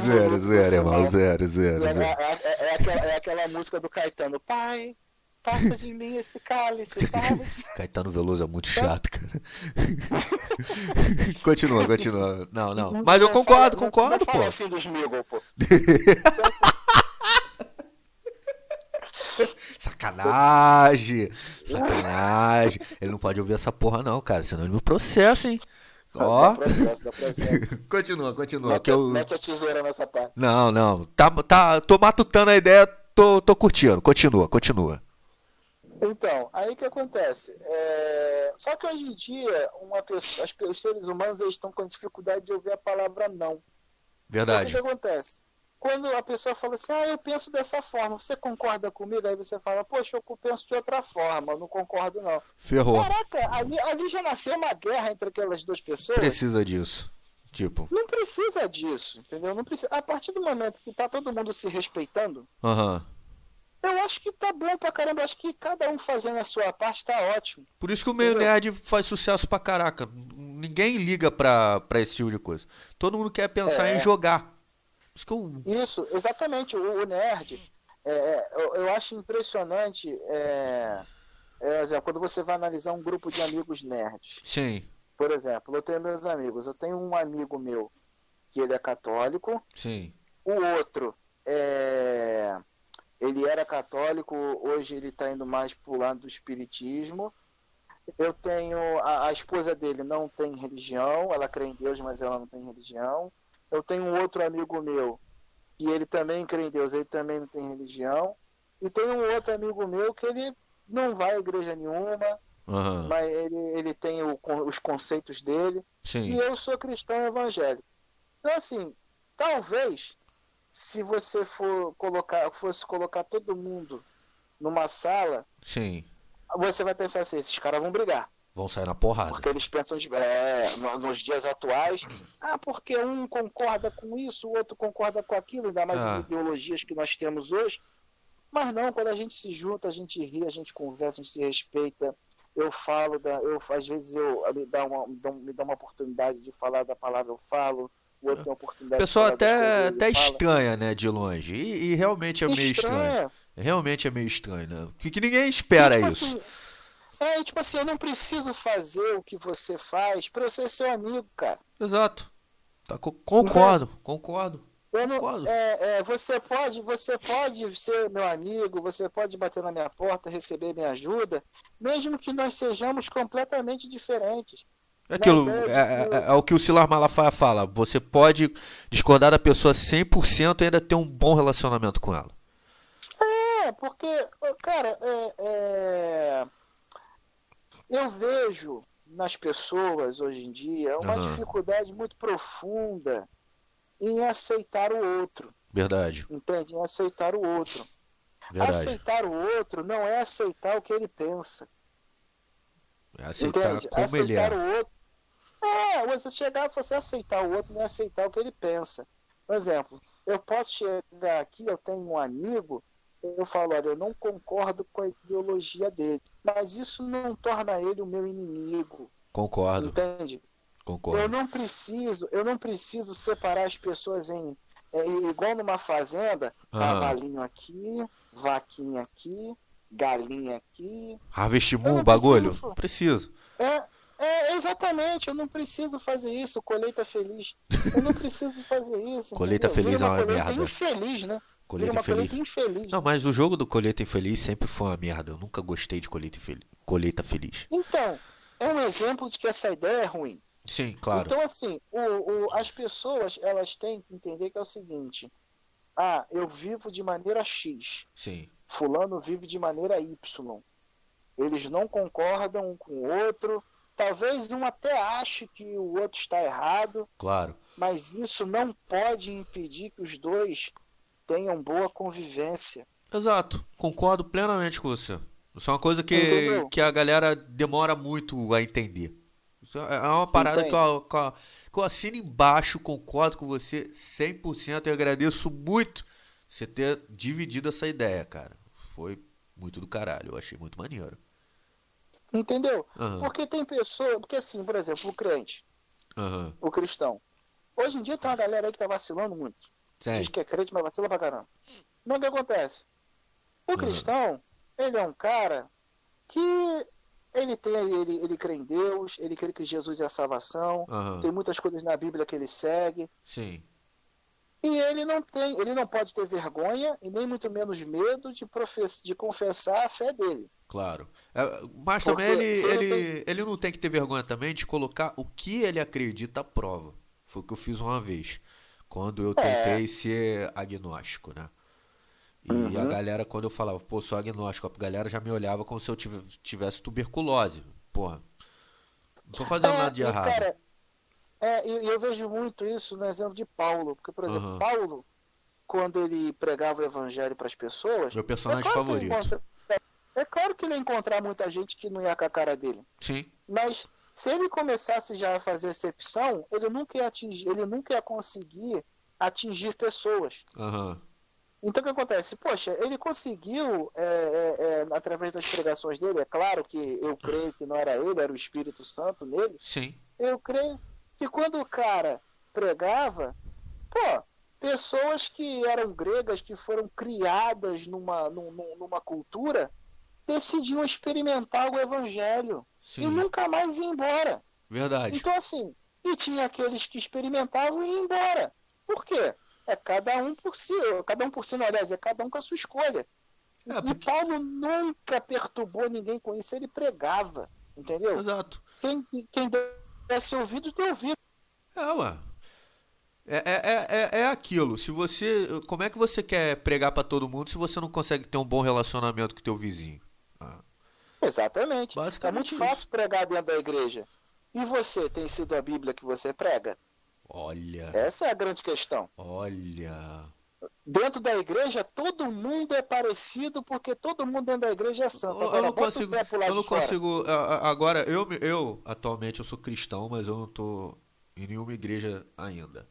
Zero, zero, irmão. mal. Zero, zero, zero. é- é- é aquela, é aquela música do Caetano. Pai, passa de mim esse cálice, pai. Caetano Veloso é muito chato, cara. continua, continua. Não, não. Mas eu Não concordo, concordo, não pô. fala assim dos pô. Sacanagem. Sacanagem. Ele não pode ouvir essa porra, não, cara. Senão ele me processa, hein? Ó. Dá processo, dá processo. Continua, continua. Mete, Que eu... mete a tesoura nessa parte. Não, não. Tá, tá, tô matutando a ideia, tô, tô curtindo. Continua, continua. Então, aí que acontece? É, Só que hoje em dia, uma pessoa, as os seres humanos eles estão com dificuldade de ouvir a palavra não. O Verdade. que, que acontece? Quando a pessoa fala assim, ah, eu penso dessa forma, você concorda comigo? Aí você fala, poxa, eu penso de outra forma, eu não concordo não. Ferrou. Caraca, ali, ali já nasceu uma guerra entre aquelas duas pessoas. Precisa disso. Tipo, Não precisa disso, entendeu? Não precisa. A partir do momento que tá todo mundo se respeitando, aham. Eu acho que tá bom pra caramba. Eu acho que cada um fazendo a sua parte tá ótimo. Por isso que o meio Entendeu? nerd faz sucesso pra caraca. Ninguém liga pra, pra esse tipo de coisa. Todo mundo quer pensar É. em jogar. Isso eu. Isso, exatamente. O, o nerd, é, é, eu, eu acho impressionante é, é, quando você vai analisar um grupo de amigos nerds. Sim, Por exemplo, eu tenho meus amigos. Eu tenho um amigo meu que ele é católico. sim. O outro é, ele era católico, hoje ele está indo mais pro lado do espiritismo. Eu tenho a, a esposa dele não tem religião, ela crê em Deus, mas ela não tem religião. Eu tenho um outro amigo meu que ele também crê em Deus, ele também não tem religião. E tem um outro amigo meu que ele não vai à igreja nenhuma, Aham. mas ele, ele tem o os conceitos dele. E Sim. eu sou cristão evangélico. Então, assim, talvez, se você for colocar, fosse colocar todo mundo numa sala, Sim. você vai pensar assim, esses caras vão brigar. Vão sair na porrada. Porque eles pensam de, é, no- nos dias atuais, ah, porque um concorda com isso, o outro concorda com aquilo, ainda mais Ah. as ideologias que nós temos hoje. Mas não, quando a gente se junta, a gente ri, a gente conversa, a gente se respeita. Eu falo, da, eu, às vezes eu me dá, uma, me dá uma oportunidade de falar da palavra, eu falo. O outro tem a oportunidade pessoal até, coisas, até estranha, né, de longe. E, e realmente é meio estranho. Estranha. Realmente é meio estranho, né? Porque que ninguém espera tipo isso. assim, é, tipo assim, eu não preciso fazer o que você faz pra eu ser seu amigo, cara. Exato. Tá, co- concordo, concordo. Eu não, Concordo. é, é, você pode, você pode ser meu amigo, você pode bater na minha porta, receber minha ajuda, mesmo que nós sejamos completamente diferentes. É Aquilo, é, verdade, é- é o que o Silar Malafaia fala. Você pode discordar da pessoa 100% e ainda ter um bom relacionamento com ela. É, porque, cara, é, é, eu vejo nas pessoas hoje em dia uma Aham. dificuldade muito profunda em aceitar o outro, Verdade, entende? Em aceitar o outro. verdade. Aceitar o outro não é aceitar o que ele pensa, É aceitar entende? como ele aceitar é. o outro. É, você chegar e você aceitar o outro não é aceitar o que ele pensa. Por exemplo, eu posso chegar aqui, eu tenho um amigo, eu falo, olha, eu não concordo com a ideologia dele, mas isso não torna ele o meu inimigo, Concordo, entende? Eu concordo. não preciso, eu não preciso separar as pessoas em é, igual numa fazenda, cavalinho aqui, vaquinha aqui, galinha aqui. Harvest Eu Moon, não o bagulho? preciso-. É, é, exatamente, eu não preciso fazer isso, colheita feliz. Eu não preciso fazer isso. Colheita entendeu? feliz Vira é uma colheita merda. infeliz, né? Colheita uma feliz. colheita infeliz. Não, mas o jogo do Colheita Infeliz sempre foi uma merda. Eu nunca gostei de Colheita Infeliz. Colheita Feliz. Então, é um exemplo de que essa ideia é ruim. Sim, claro. Então, assim, o, o- as pessoas elas têm que entender que é o seguinte: ah, eu vivo de maneira X, Sim, Fulano vive de maneira Y. Eles não concordam um com o outro. Talvez um até ache que o outro está errado, claro. mas isso não pode impedir que os dois tenham boa convivência. Exato. Concordo plenamente com você. Isso é uma coisa que, Entendeu? que a galera demora muito a entender. Isso é é uma parada que eu, que eu- que eu assino embaixo, concordo com você 100% e agradeço muito você ter dividido essa ideia, cara. Foi muito do caralho, eu achei muito maneiro. Entendeu? Aham, Porque tem pessoa, porque assim, por exemplo, o crente, aham. o cristão. Hoje em dia tem uma galera aí que tá vacilando muito. Sim, Diz que é crente, mas vacila pra caramba. Mas o que acontece? O Uhum. cristão, ele é um cara que ele tem, ele, ele crê em Deus, ele crê que Jesus é a salvação, tem muitas coisas na Bíblia que ele segue, Sim, e ele não tem, ele não pode ter vergonha e nem muito menos medo de, de confessar a fé dele. claro. É, mas Porque também ele, ele ele, ele não tem que ter vergonha também de colocar o que ele acredita à prova. Foi o que eu fiz uma vez. Quando eu É. tentei ser agnóstico, né? E a Uhum. galera, quando eu falava, pô, sou agnóstico, a galera já me olhava como se eu tive- tivesse tuberculose. Porra, não tô fazendo nada de É, errado. cara, é, e e eu vejo muito isso no exemplo de Paulo, porque, por exemplo, Aham. Paulo, quando ele pregava o evangelho para as pessoas, Meu personagem é claro favorito. encontra- é claro que ele ia encontrar muita gente que não ia com a cara dele. Sim, Mas se ele começasse já a fazer excepção, ele nunca ia atingir, ele nunca ia conseguir atingir pessoas. aham, Então o que acontece? Poxa, ele conseguiu, é, é, é, através das pregações dele, é claro que eu creio que não era ele, era o Espírito Santo nele. sim, Eu creio que quando o cara pregava, pô, pessoas que eram gregas, que foram criadas numa, num- num- numa cultura, decidiam experimentar o evangelho e sim. nunca mais ir embora. Verdade. Então, assim, e tinha aqueles que experimentavam e iam embora. Por quê? É cada um por si, cada um por si, não, aliás, é cada um com a sua escolha. É, E porque- Paulo nunca perturbou ninguém com isso, ele pregava, entendeu? Exato. Quem, quem desse ouvido, tem ouvido. É, ué. É, é, é, é- é aquilo. Se você. Como é que você quer pregar pra todo mundo se você não consegue ter um bom relacionamento com o teu vizinho? Ah, Exatamente. É muito fácil pregar dentro da igreja. E você, tem sido a Bíblia que você prega? olha, Essa é a grande questão. olha. Dentro da igreja, todo mundo é parecido porque todo mundo dentro da igreja é santo. Eu, eu Agora, não consigo. Eu não consigo. Agora, eu, eu atualmente eu sou cristão, mas eu não tô em nenhuma igreja ainda.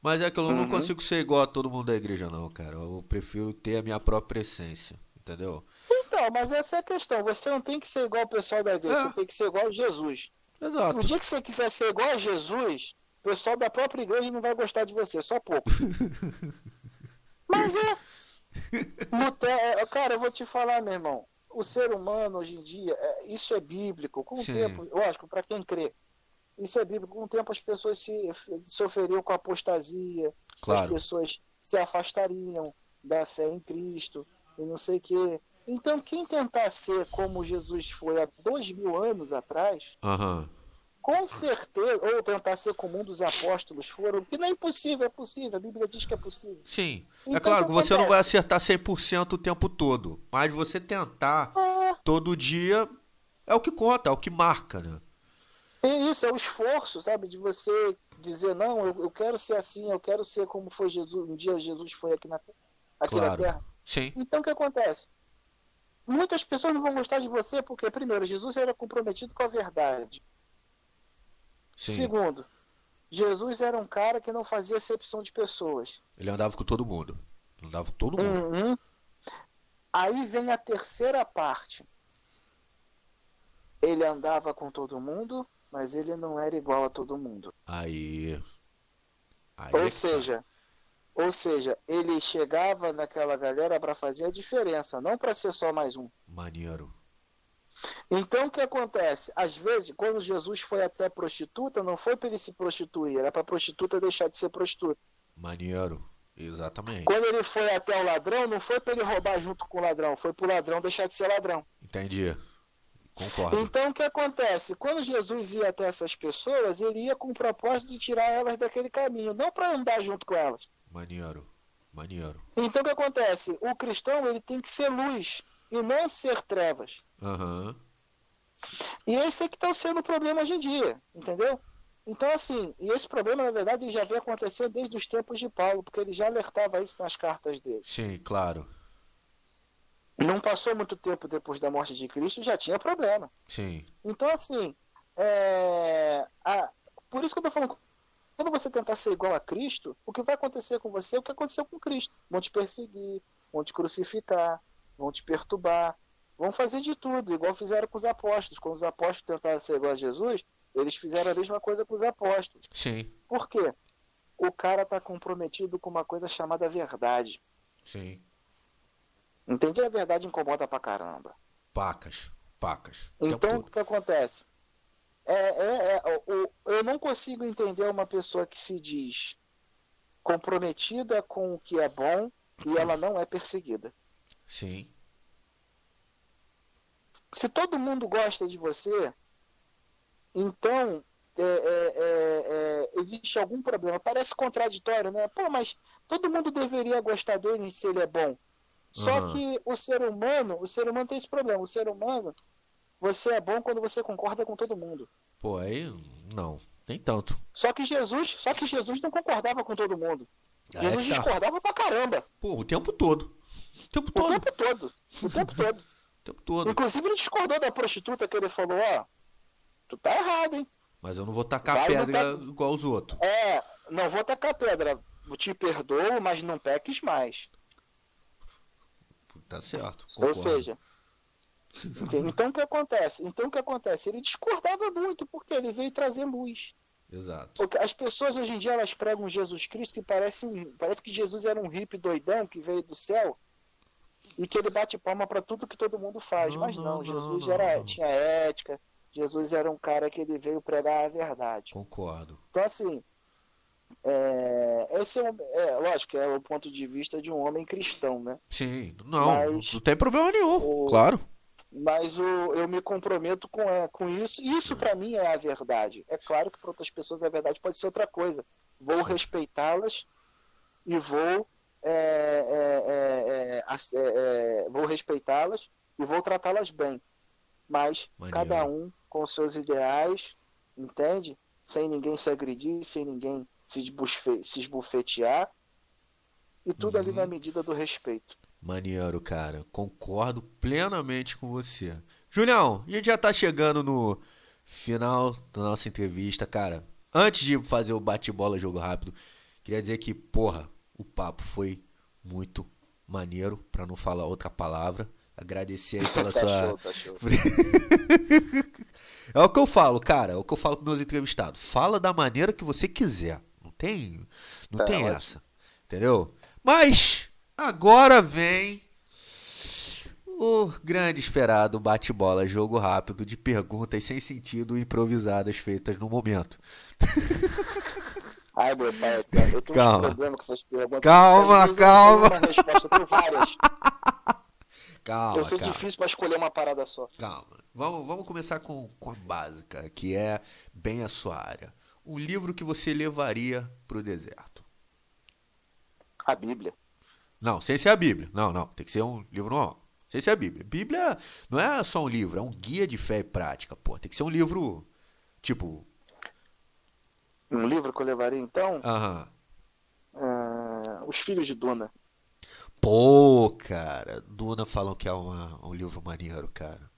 Mas é que eu não Uhum. consigo ser igual a todo mundo da igreja, não, cara. Eu prefiro ter a minha própria essência, entendeu? Então, mas essa é a questão. Você não tem que ser igual o pessoal da igreja, É. você tem que ser igual a Jesus. Se Exato. o dia que você quiser ser igual a Jesus, o pessoal da própria igreja não vai gostar de você, só pouco. Mas é. Te- é, Cara, eu vou te falar, meu irmão. O ser humano hoje em dia, é, isso é bíblico. Com o Sim. tempo, lógico, para quem crê, isso é bíblico. Com o tempo as pessoas se sofreriam com apostasia, as Claro. pessoas se afastariam da fé em Cristo e não sei o quê. Então, quem tentar ser como Jesus foi há dois mil anos atrás, Aham. Com certeza, ou tentar ser como um dos apóstolos foram, que não é impossível, é possível, a Bíblia diz que é possível. Sim. é Então, claro o que você não vai acertar 100% o tempo todo, mas você tentar É, todo dia é o que conta, é o que marca, né? é isso, é o esforço, sabe, de você dizer, não, eu, eu quero ser assim, eu quero ser como foi Jesus, um dia Jesus foi aqui na, aqui na Claro. Terra. Sim. Então o que acontece? Muitas pessoas não vão gostar de você porque, primeiro, Jesus era comprometido com a verdade. Sim. Segundo, Jesus era um cara que não fazia acepção de pessoas. Ele andava com todo mundo. Andava com todo mundo. Uhum. Aí vem a terceira parte. Ele andava com todo mundo, mas ele não era igual a todo mundo. Aí. Aí. Ou é que- seja, ou seja, ele chegava naquela galera para fazer a diferença, não para ser só mais um. Maneiro. Então o que acontece? Às vezes, quando Jesus foi até a prostituta, não foi para ele se prostituir, era para a prostituta deixar de ser prostituta. Maneiro. Exatamente. Quando ele foi até o ladrão, não foi para ele roubar junto com o ladrão, foi para o ladrão deixar de ser ladrão. Entendi. Concordo. Então o que acontece? Quando Jesus ia até essas pessoas, ele ia com o propósito de tirar elas daquele caminho, não para andar junto com elas. Maneiro. Maneiro. Então o que acontece? O cristão ele tem que ser luz e não ser trevas. Aham. E esse é que está sendo o problema hoje em dia, entendeu? Então, assim, e esse problema, na verdade, já vem acontecendo desde os tempos de Paulo, porque ele já alertava isso nas cartas dele. Sim, claro. Não passou muito tempo depois da morte de Cristo, já tinha problema. Sim. Então, assim, é, a- por isso que eu tô falando, quando você tentar ser igual a Cristo, o que vai acontecer com você é o que aconteceu com Cristo. Vão te perseguir, vão te crucificar, vão te perturbar, vão fazer de tudo, igual fizeram com os apóstolos. Quando os apóstolos tentaram ser igual a Jesus, eles fizeram a mesma coisa com os apóstolos. Sim. Por quê? O cara está comprometido com uma coisa chamada verdade. Sim. Entende? A verdade incomoda pra caramba. Pacas. Pacas. Então, o que acontece? É, é, é, eu não consigo entender uma pessoa que se diz comprometida com o que é bom e ela não é perseguida. Sim. Se todo mundo gosta de você, então é, é, é, é, existe algum problema. Parece contraditório, né? Pô, mas todo mundo deveria gostar dele se ele é bom. Só Aham. que o ser humano, o ser humano tem esse problema. O ser humano, você é bom quando você concorda com todo mundo. Pô, aí. Não. Nem tanto. Só que Jesus, só que Jesus não concordava com todo mundo. É Jesus tá. discordava pra caramba. Pô, o tempo todo. O tempo O todo. tempo todo. O tempo todo. Tempo todo. Inclusive ele discordou da prostituta que ele falou, ó, tu tá errado, hein? Mas eu não vou tacar Vai pedra pé- igual os outros. É, não vou tacar pedra. Te perdoo, mas não peques mais. Tá certo. Ou concordo. seja, entende? então o que acontece? Então o que acontece? Ele discordava muito porque ele veio trazer luz. Exato. Porque as pessoas hoje em dia elas pregam Jesus Cristo que parece um, parece que Jesus era um hippie doidão que veio do céu e que ele bate palma para tudo que todo mundo faz. Não, Mas não, não, Jesus não, era tinha ética. Jesus era um cara que ele veio pregar a verdade. Concordo. Então assim, é, esse é, um- é lógico é o ponto de vista de um homem cristão, né? Sim. Não, Mas não tem problema nenhum. o- Claro. Mas o, eu me comprometo com, é, com isso. Isso para mim é a verdade. É claro que para outras pessoas a verdade pode ser outra coisa. Vou respeitá-las e vou é, é, é, é, é, vou respeitá-las e vou tratá-las bem. Mas Maneiro. cada um com seus ideais, entende? Sem ninguém se agredir, sem ninguém se, esbusfe- se esbufetear. E tudo ali Uhum. na medida do respeito. Maneiro, cara. Concordo plenamente com você. Julião, a gente já tá chegando no final da nossa entrevista, cara. Antes de fazer o bate-bola jogo rápido, queria dizer que, porra, o papo foi muito maneiro, pra não falar outra palavra. Agradecer aí pela tá sua. show, tá show. É o que eu falo, cara. É o que eu falo pros meus entrevistados. Fala da maneira que você quiser. Não tem, não Tá tem ótimo. essa. Entendeu? Mas agora vem o grande esperado bate-bola, jogo rápido de perguntas sem sentido improvisadas feitas no momento. Ai, meu pai, eu tenho Calma. um problema com essas perguntas. Calma, eu calma. resposta, eu tenho várias. Calma, eu sou calma. difícil pra escolher uma parada só. Calma. Vamos, vamos começar com, com a básica, que é bem a sua área. Um livro que você levaria pro deserto. A Bíblia. Não, sem ser a Bíblia. Não, não. Tem que ser um livro normal. Sem ser a Bíblia. Bíblia não é só um livro, é um guia de fé e prática, pô. Tem que ser um livro, tipo... Um livro que eu levaria então? Aham. ah, Os Filhos de Duna. Pô, cara. Duna falam que é uma, um livro maneiro, cara.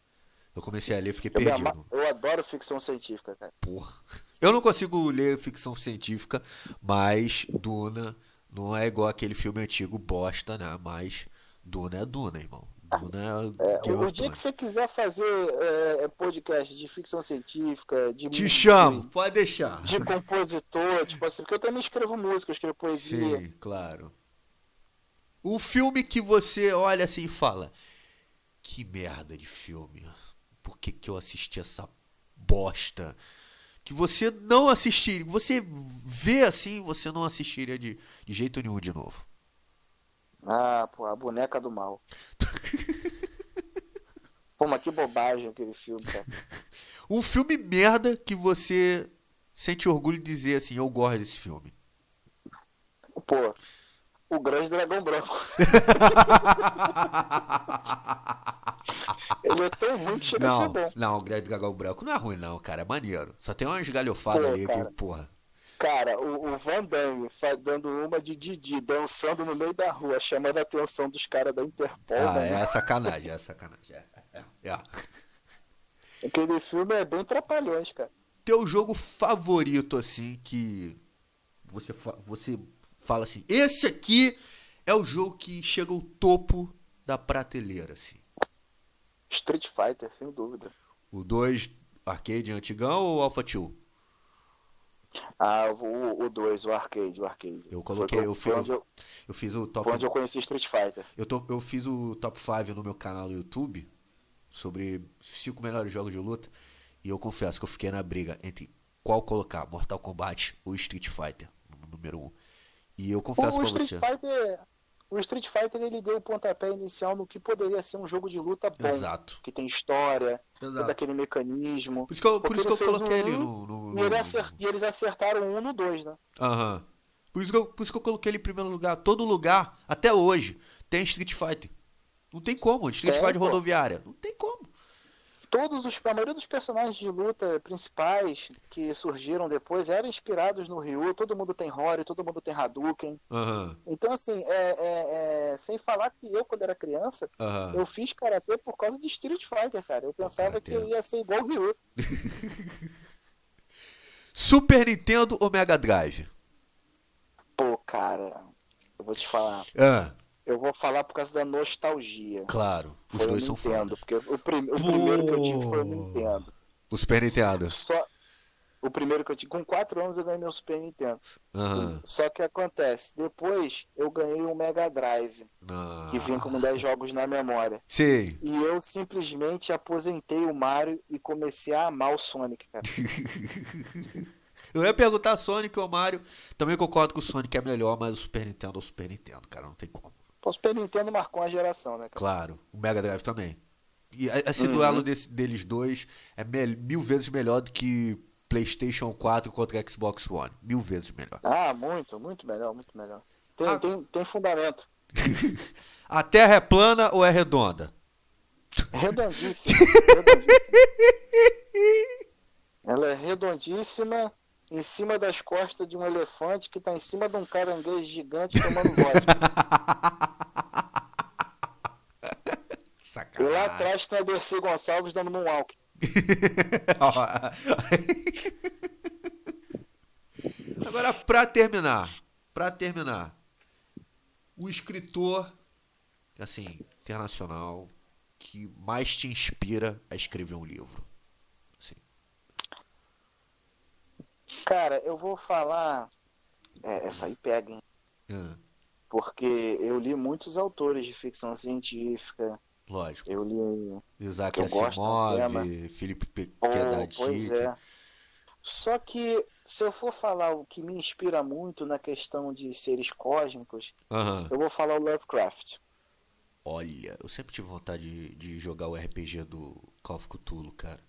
Eu comecei a ler e fiquei Eu, perdido. ama- eu adoro ficção científica, cara. Porra. Eu não consigo ler ficção científica, mas Duna não é igual aquele filme antigo bosta, né? Mas Duna é Duna, irmão. Duna é, o dia que você quiser fazer é, é, podcast de ficção científica, de, Te de- chamo, pode deixar. de compositor, tipo assim, porque eu também escrevo música, eu escrevo poesia. Sim, claro. O filme que você olha assim e fala: Que merda de filme. Por que, que eu assisti essa bosta? Que você não assistiria. Você vê assim, você não assistiria de, de jeito nenhum de novo. Ah, pô, a boneca do mal. Pô, mas que bobagem aquele filme, cara. Um filme merda que você sente orgulho de dizer assim: Eu gosto desse filme. Pô, o Grande Dragão Branco. Ele é tão ruim que chega a ser Não, bom. não, o Grande Dragão Branco não é ruim, não, cara. É maneiro. Só tem umas galhofadas ali cara. que, porra. Cara, o, o Van Damme dando uma de Didi, dançando no meio da rua, chamando a atenção dos caras da Interpol, Ah, mano. é sacanagem, é sacanagem. É, é, é. Aquele filme é bem trapalhões, cara. Teu jogo favorito, assim, que você, você fala assim: esse aqui é o jogo que chega ao topo da prateleira, assim. Street Fighter, sem dúvida. O 2 arcade antigão ou Alpha 2? Ah, o 2, o arcade, o arcade. Eu coloquei, eu onde eu, Eu fiz o top onde eu conheci Street Fighter. Eu, tô- eu fiz o top 5 no meu canal do YouTube sobre 5 melhores jogos de luta. E eu confesso que eu fiquei na briga entre qual colocar, Mortal Kombat ou Street Fighter, no número 1. Um. E eu confesso O, pra Street você. Fighter, o Street Fighter ele deu o pontapé inicial no que poderia ser um jogo de luta bom, Exato. que tem história, todo Exato. aquele mecanismo. Por isso que eu, por isso que eu ele coloquei um ele no. no, E, no- ele acer- e eles acertaram um no dois, né? Aham. Por, isso que eu, por isso que eu coloquei ele em primeiro lugar. Todo lugar, até hoje, tem Street Fighter. Não tem como. Street Tem, Fighter pô. rodoviária. Não tem como. Todos os, a maioria dos personagens de luta principais que surgiram depois eram inspirados no Ryu. Todo mundo tem Hori, todo mundo tem Hadouken. Aham. Então, assim, é, é- é- sem falar que eu, quando era criança, Aham. eu fiz karatê por causa de Street Fighter, cara. Eu pensava que eu ia ser igual o Ryu. Super Nintendo ou Mega Drive? Pô, cara, eu vou te falar. Ah, Eu vou falar por causa da nostalgia. claro. Os Foi dois são Nintendo, fodas. porque o, prim- o primeiro que eu tive foi o. Nintendo. O Super Nintendo. Só o primeiro que eu tive, com 4 anos eu ganhei meu Super Nintendo. Aham. Só que acontece, depois eu ganhei um Mega Drive, Não. que vinha com 10 jogos na memória. Sim. E eu simplesmente aposentei o Mario e comecei a amar o Sonic, cara. Eu ia perguntar Sonic ou Mario. Também concordo que o Sonic é melhor, mas o Super Nintendo é o Super Nintendo, cara. Não tem como. O Super Nintendo marcou uma geração, né, cara? Claro. O Mega Drive também. E a- esse Uhum. duelo desse- deles dois é mil vezes melhor do que PlayStation 4 contra Xbox One. Mil vezes melhor. Ah, muito, muito melhor, muito melhor. Tem, Ah. tem, tem fundamento. A Terra é plana ou é redonda? Redondíssima. redondíssima. Ela é redondíssima em cima das costas de um elefante que tá em cima de um caranguejo gigante tomando vodka. E lá atrás tem a Dercy Gonçalves dando um walk. Agora, pra terminar, pra terminar, o escritor, assim, internacional, que mais te inspira a escrever um livro. Assim. Cara, eu vou falar. É, essa aí pega, hein? Ah, Porque eu li muitos autores de ficção científica. Lógico. Eu li. Isaac que eu Asimov, Felipe P- Pô, Kedadic. pois é. Só que se eu for falar o que me inspira muito na questão de seres cósmicos, Aham. eu vou falar o Lovecraft. Olha, eu sempre tive vontade de, de jogar o RPG do Call of Cthulhu, cara.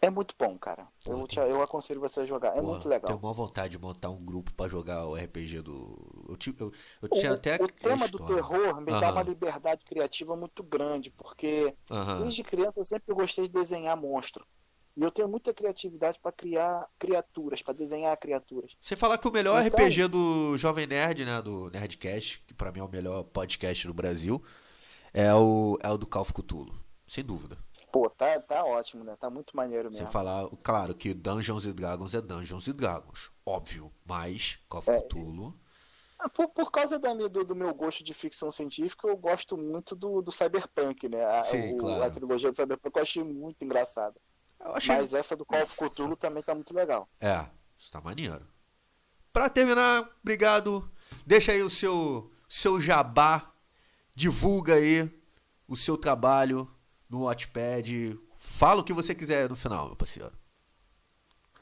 É muito bom, cara. Pô, eu, te- eu aconselho você a jogar. É Porra, muito legal. Tenho maior vontade de montar um grupo pra jogar o RPG do. Eu, eu, eu O, tinha até. o tema do terror me dá Aham. uma liberdade criativa muito grande, porque Aham. desde criança eu sempre gostei de desenhar monstro. E eu tenho muita criatividade para criar criaturas, para desenhar criaturas. Você falar que o melhor Então- RPG do Jovem Nerd, né? Do Nerdcast, que pra mim é o melhor podcast do Brasil, é o, é o do Call of Cthulhu. Sem dúvida. Pô, tá, tá ótimo, né? Tá muito maneiro Sem mesmo. falar, claro, que Dungeons and Dragons é Dungeons and Dragons. Óbvio. Mas Call of É. Cthulhu. Ah, Por, por causa da do, do meu gosto de ficção científica, eu gosto muito do, do cyberpunk, né? A, Sim, o, claro. A trilogia do cyberpunk eu achei muito engraçada. Achei. Mas essa do Call of Cthulhu também tá muito legal. É, isso tá maneiro. Pra terminar, obrigado. Deixa aí o seu, seu jabá. Divulga aí o seu trabalho no Watchpad. Fala o que você quiser no final, meu parceiro.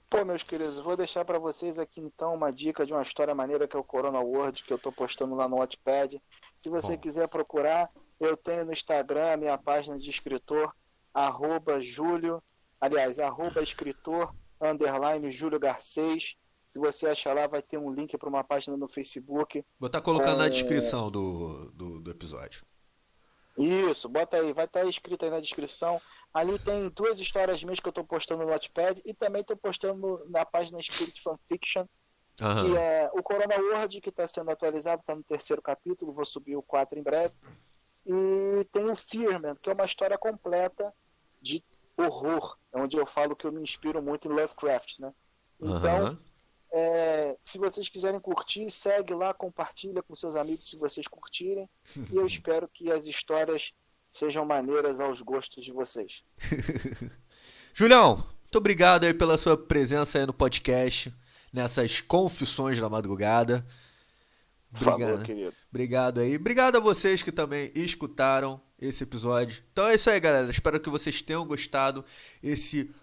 Pô, meus queridos, vou deixar pra vocês aqui então uma dica de uma história maneira que é o Corona World, que eu tô postando lá no Wattpad. Se você Bom. quiser procurar, eu tenho no Instagram a minha página de escritor, arroba Júlio, aliás, arroba escritor, underline Júlio Garcês. Se você achar lá, vai ter um link para uma página no Facebook. Vou estar colocando na É. descrição do, do, do episódio. Isso, bota aí, vai estar escrito aí na descrição. Ali tem duas histórias minhas que eu tô postando no Wattpad e também tô postando na página Spirit Fanfiction, que Aham. é o Corona World, que está sendo atualizado, está no terceiro capítulo, vou subir o 4 em breve. E tem o Fearman, que é uma história completa de horror, onde eu falo que eu me inspiro muito em Lovecraft, né? Então, Aham. É, se vocês quiserem curtir, segue lá, compartilha com seus amigos se vocês curtirem. E eu espero que as histórias sejam maneiras aos gostos de vocês. Julião, muito obrigado aí pela sua presença aí no podcast, nessas confissões da madrugada. Obrigado. querido. Obrigado aí. Obrigado a vocês que também escutaram esse episódio. Então é isso aí, galera. Espero que vocês tenham gostado. Esse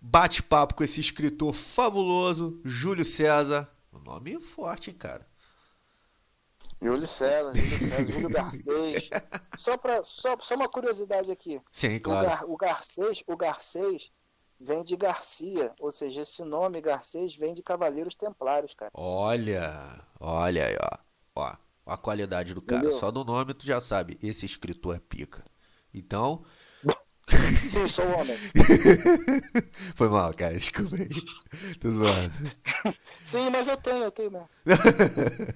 bate-papo com esse escritor fabuloso, Júlio César. Um nome forte, hein, cara. Júlio César, Júlio César, Júlio Garcês. Só, pra, só, só uma curiosidade aqui. Sim, O, claro. Gar, o Garcês, o Garcês vem de Garcia, ou seja, esse nome Garcês vem de Cavaleiros Templários, cara. Olha, olha aí, ó. Ó, ó a qualidade do cara. Entendeu? Só do nome tu já sabe. Esse escritor é pica. Então, Sim, sou homem. foi mal, cara. Desculpa aí. Tô zoando. Sim, mas eu tenho, eu tenho mesmo.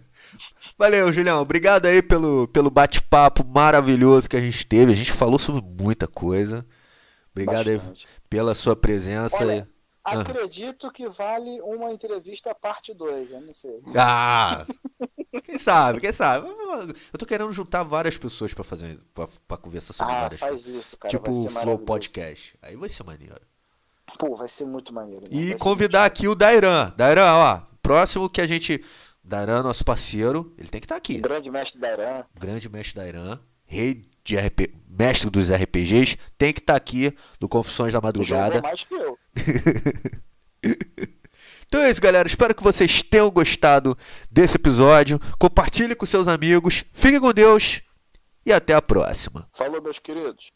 Valeu, Julião. Obrigado aí pelo, pelo bate-papo maravilhoso que a gente teve. A gente falou sobre muita coisa. Obrigado aí pela sua presença. Olha, Ah. Acredito que vale uma entrevista parte 2, eu não sei. Ah! Quem sabe, quem sabe? Eu tô querendo juntar várias pessoas pra fazer pra, pra conversar sobre Ah, várias coisas. faz isso, cara. Tipo o Flow. Podcast. Aí vai ser maneiro. Pô, vai ser muito maneiro. né? E convidar aqui o Dairan. Dairan, ó. Próximo que a gente. Dairan, nosso parceiro, ele tem que estar aqui. show. Grande mestre da Irã. grande mestre Dairan, rei de RP, mestre dos RPGs, tem que estar aqui no Confissões da Jogou Madrugada. mais que eu. Então é isso, galera. Espero que vocês tenham gostado desse episódio. Compartilhe com seus amigos. Fiquem com Deus e até a próxima. Falou, meus queridos.